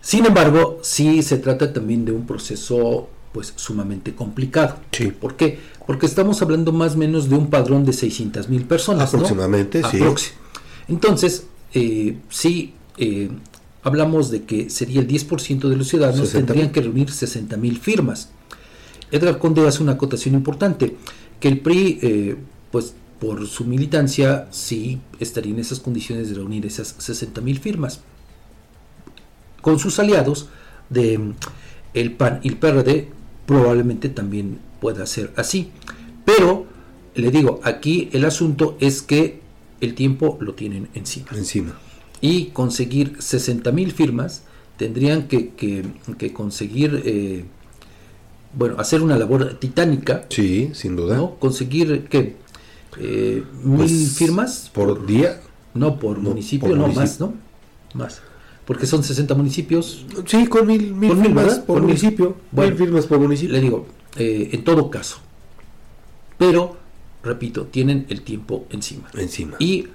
Sin embargo, sí se trata también de un proceso pues sumamente complicado. ¿Por qué? Porque estamos hablando más o menos de un padrón de 600 mil personas. Aproximadamente, sí. Entonces, eh, si eh, hablamos de que sería el 10% de los ciudadanos, tendrían que reunir 60 mil firmas. Edgar Conde hace una acotación importante, que el PRI, eh, pues por su militancia, sí estaría en esas condiciones de reunir esas 60 mil firmas. Con sus aliados de el PAN y el PRD probablemente también pueda ser así. Pero, le digo, aquí el asunto es que el tiempo lo tienen encima. Encima. Y conseguir 60 mil firmas tendrían que, conseguir, eh, bueno, hacer una labor titánica. Sí, sin duda. ¿no? Conseguir, ¿qué? Eh, ¿Mil pues, firmas? ¿Por día? No, por municipio, no, más, ¿no? Más porque son 60 municipios. Sí, con mil, mil, firmas por, municipio. Bueno, firmas por municipio. Le digo, eh, en todo caso. Pero, repito, tienen el tiempo encima. Encima. Y,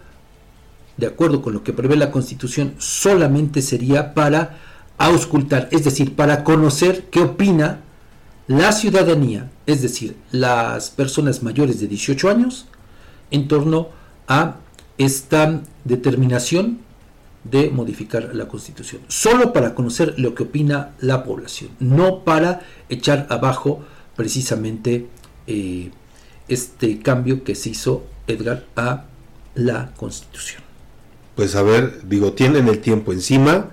de acuerdo con lo que prevé la Constitución, solamente sería para auscultar, es decir, para conocer qué opina la ciudadanía, es decir, las personas mayores de 18 años, en torno a esta determinación de modificar la constitución, solo para conocer lo que opina la población, no para echar abajo precisamente eh, este cambio que se hizo Edgar a la constitución. Pues a ver, digo, tienen el tiempo encima.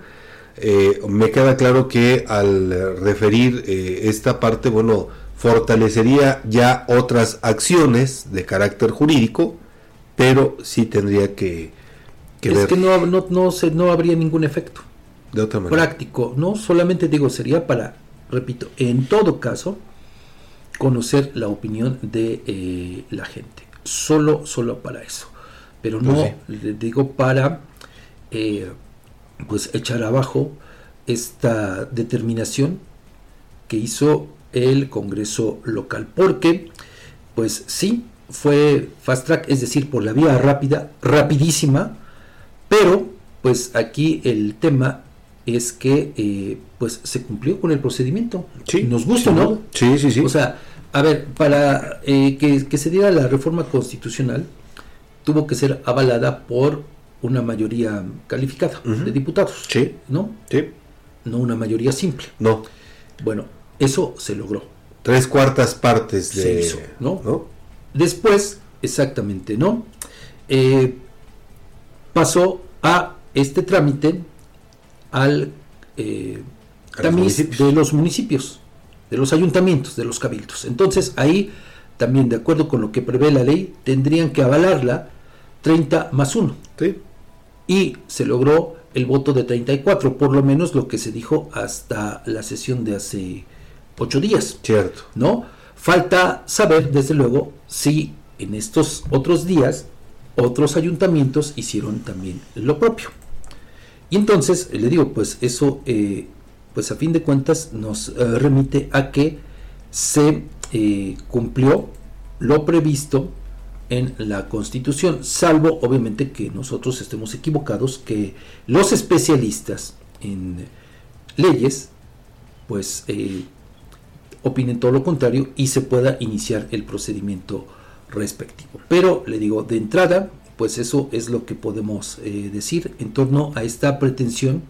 Eh, me queda claro que al referir eh, esta parte, bueno, fortalecería ya otras acciones de carácter jurídico, pero sí tendría que es que no, no, no, se, no habría ningún efecto. De otra manera. práctico, no solamente digo, sería para, repito, en todo caso, conocer la opinión de eh, la gente, solo, solo para eso, pero pues no, le digo, para pues echar abajo esta determinación que hizo el Congreso local, porque pues sí, fue fast track, es decir, por la vía rápida, rapidísima, pero, pues aquí el tema es que eh, pues se cumplió con el procedimiento. Sí, Nos gusta, ¿no? Sí, sí, sí. O sea, a ver, para eh, que, se diera la reforma constitucional, tuvo que ser avalada por una mayoría calificada de diputados. Sí. ¿No? Sí. No una mayoría simple. No. Bueno, eso se logró. Tres cuartas partes de... Se hizo, ¿no? Después, exactamente, ¿no? Eh, pasó a este trámite al eh, tamiz de los municipios, de los ayuntamientos, de los cabildos. Entonces ahí también, de acuerdo con lo que prevé la ley, tendrían que avalarla 30 más 1. Y se logró el voto de 34, por lo menos lo que se dijo hasta la sesión de hace ocho días. Cierto. ¿No? Falta saber, desde luego, si en estos otros días otros ayuntamientos hicieron también lo propio. Y entonces, le digo, pues eso, eh, pues a fin de cuentas nos eh, remite a que se eh, cumplió lo previsto en la Constitución, salvo obviamente que nosotros estemos equivocados, que los especialistas en leyes, pues opinen todo lo contrario y se pueda iniciar el procedimiento respectivo. Pero le digo, de entrada, pues eso es lo que podemos eh, decir en torno a esta pretensión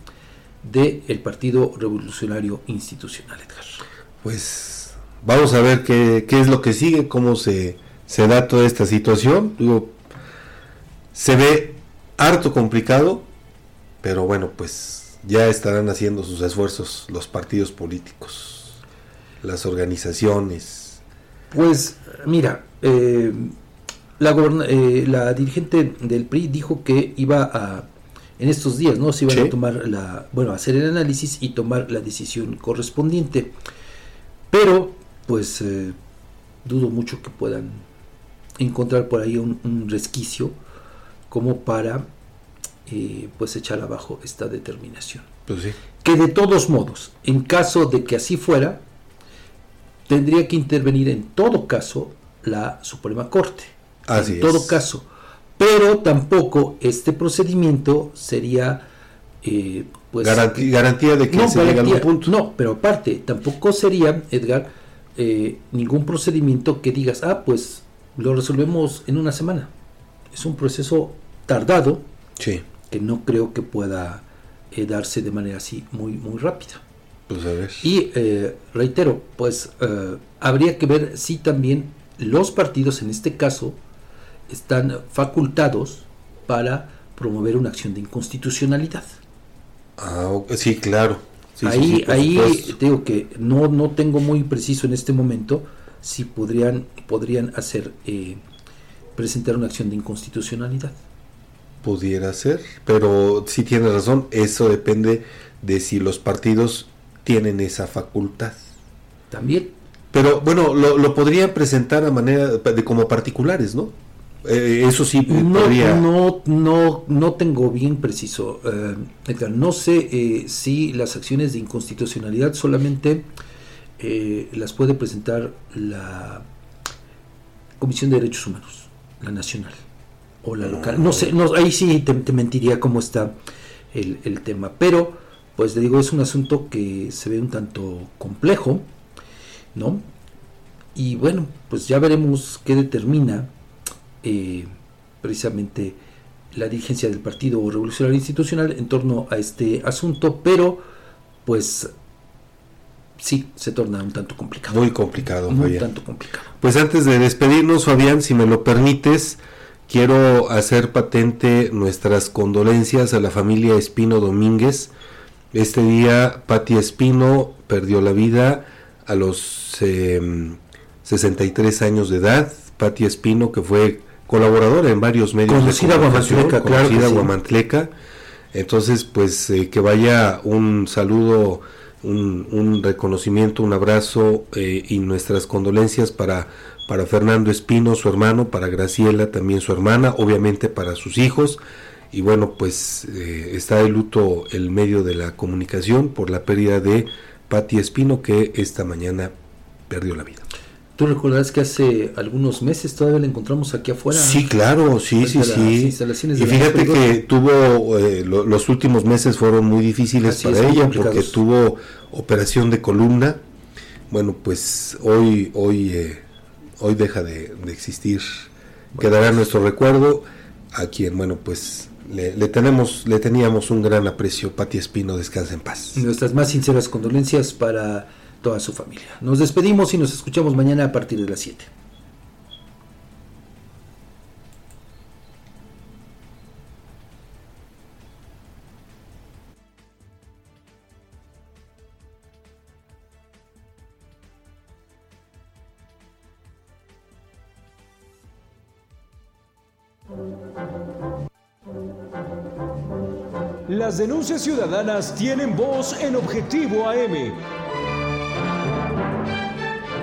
del el Partido Revolucionario Institucional. Pues vamos a ver qué, qué es lo que sigue, cómo se, se da toda esta situación. Digo, se ve harto complicado, pero bueno, pues ya estarán haciendo sus esfuerzos los partidos políticos, las organizaciones. Pues mira, eh, la, eh, la, dirigente del PRI dijo que iba a en estos días, ¿no? Van Sí. a tomar la, bueno, hacer el análisis y tomar la decisión correspondiente. Pero, pues, eh, dudo mucho que puedan encontrar por ahí un, un resquicio como para, eh, pues, echar abajo esta determinación. Pues sí. Que de todos modos, en caso de que así fuera, tendría que intervenir en todo caso la Suprema Corte. Así en es. todo caso. Pero tampoco este procedimiento sería eh, pues garantía de que no, se a garantía- No, pero aparte, tampoco sería, Edgar, eh, ningún procedimiento que digas, ah, pues lo resolvemos en una semana. Es un proceso tardado Sí. que no creo que pueda eh, darse de manera así muy, muy rápida. Pues a ver. Y eh, reitero, pues eh, habría que ver si también los partidos en este caso están facultados para promover una acción de inconstitucionalidad. Ah, ok, sí, claro. Sí, ahí sí, ahí te digo que no, no tengo muy preciso en este momento si podrían, podrían hacer eh, presentar una acción de inconstitucionalidad. Pudiera ser, pero sí tiene razón, eso depende de si los partidos tienen esa facultad. También. Pero bueno, lo, lo podrían presentar a manera de como particulares, ¿no? Eh, eso sí No, podría. no, no, no tengo bien preciso, eh, Edgar. No sé eh, si las acciones de inconstitucionalidad solamente eh, las puede presentar la Comisión de Derechos Humanos, la nacional o la local. No sé, no, ahí sí te, te mentiría cómo está el, tema. Pero, pues le digo, es un asunto que se ve un tanto complejo, ¿no? Y bueno, pues ya veremos qué determina eh, precisamente la dirigencia del Partido Revolucionario Institucional en torno a este asunto, pero pues sí, se torna un tanto complicado. Muy complicado, Muy Fabián. tanto complicado. Pues antes de despedirnos, Fabián, si me lo permites, quiero hacer patente nuestras condolencias a la familia Espino Domínguez. Este día, Patti Espino perdió la vida a los eh, 63 años de edad. Patti Espino, que fue colaboradora en varios medios Conocida de guamantleca, claro conocida sí. guamantleca. Entonces, pues eh, que vaya un saludo, un, un reconocimiento, un abrazo eh, y nuestras condolencias para, para Fernando Espino, su hermano, para Graciela, también su hermana, obviamente para sus hijos. Y bueno, pues eh, está de luto el medio de la comunicación por la pérdida de Patti Espino, que esta mañana perdió la vida. Tú recordarás que hace algunos meses todavía la encontramos aquí afuera. Sí, claro, sí, sí, sí. instalaciones Y fíjate que tuvo, eh, lo- los últimos meses fueron muy difíciles Así para ella porque tuvo operación de columna. Bueno, pues hoy, hoy, eh, hoy deja de, de existir. Quedará nuestro recuerdo a quien, bueno, pues le, le tenemos, le teníamos un gran aprecio. Pati Espino, descansa en paz. Nuestras más sinceras condolencias para toda su familia. Nos despedimos y nos escuchamos mañana a partir de las 7. Las denuncias ciudadanas tienen voz en Objetivo AM.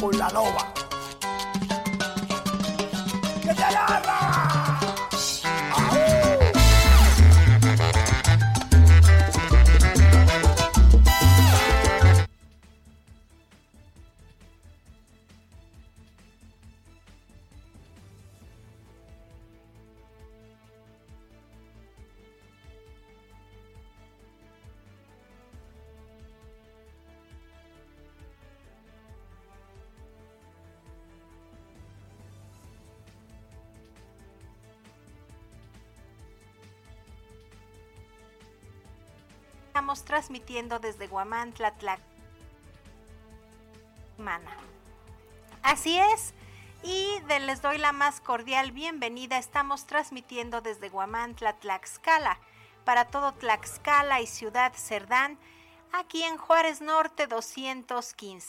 con la loba. Transmitiendo desde Guamantla, Tlaxcala. Así es, y de- les doy la más cordial bienvenida. Estamos transmitiendo desde Guamantla, Tlaxcala, para todo Tlaxcala y Ciudad Cerdán, aquí en Juárez Norte 215.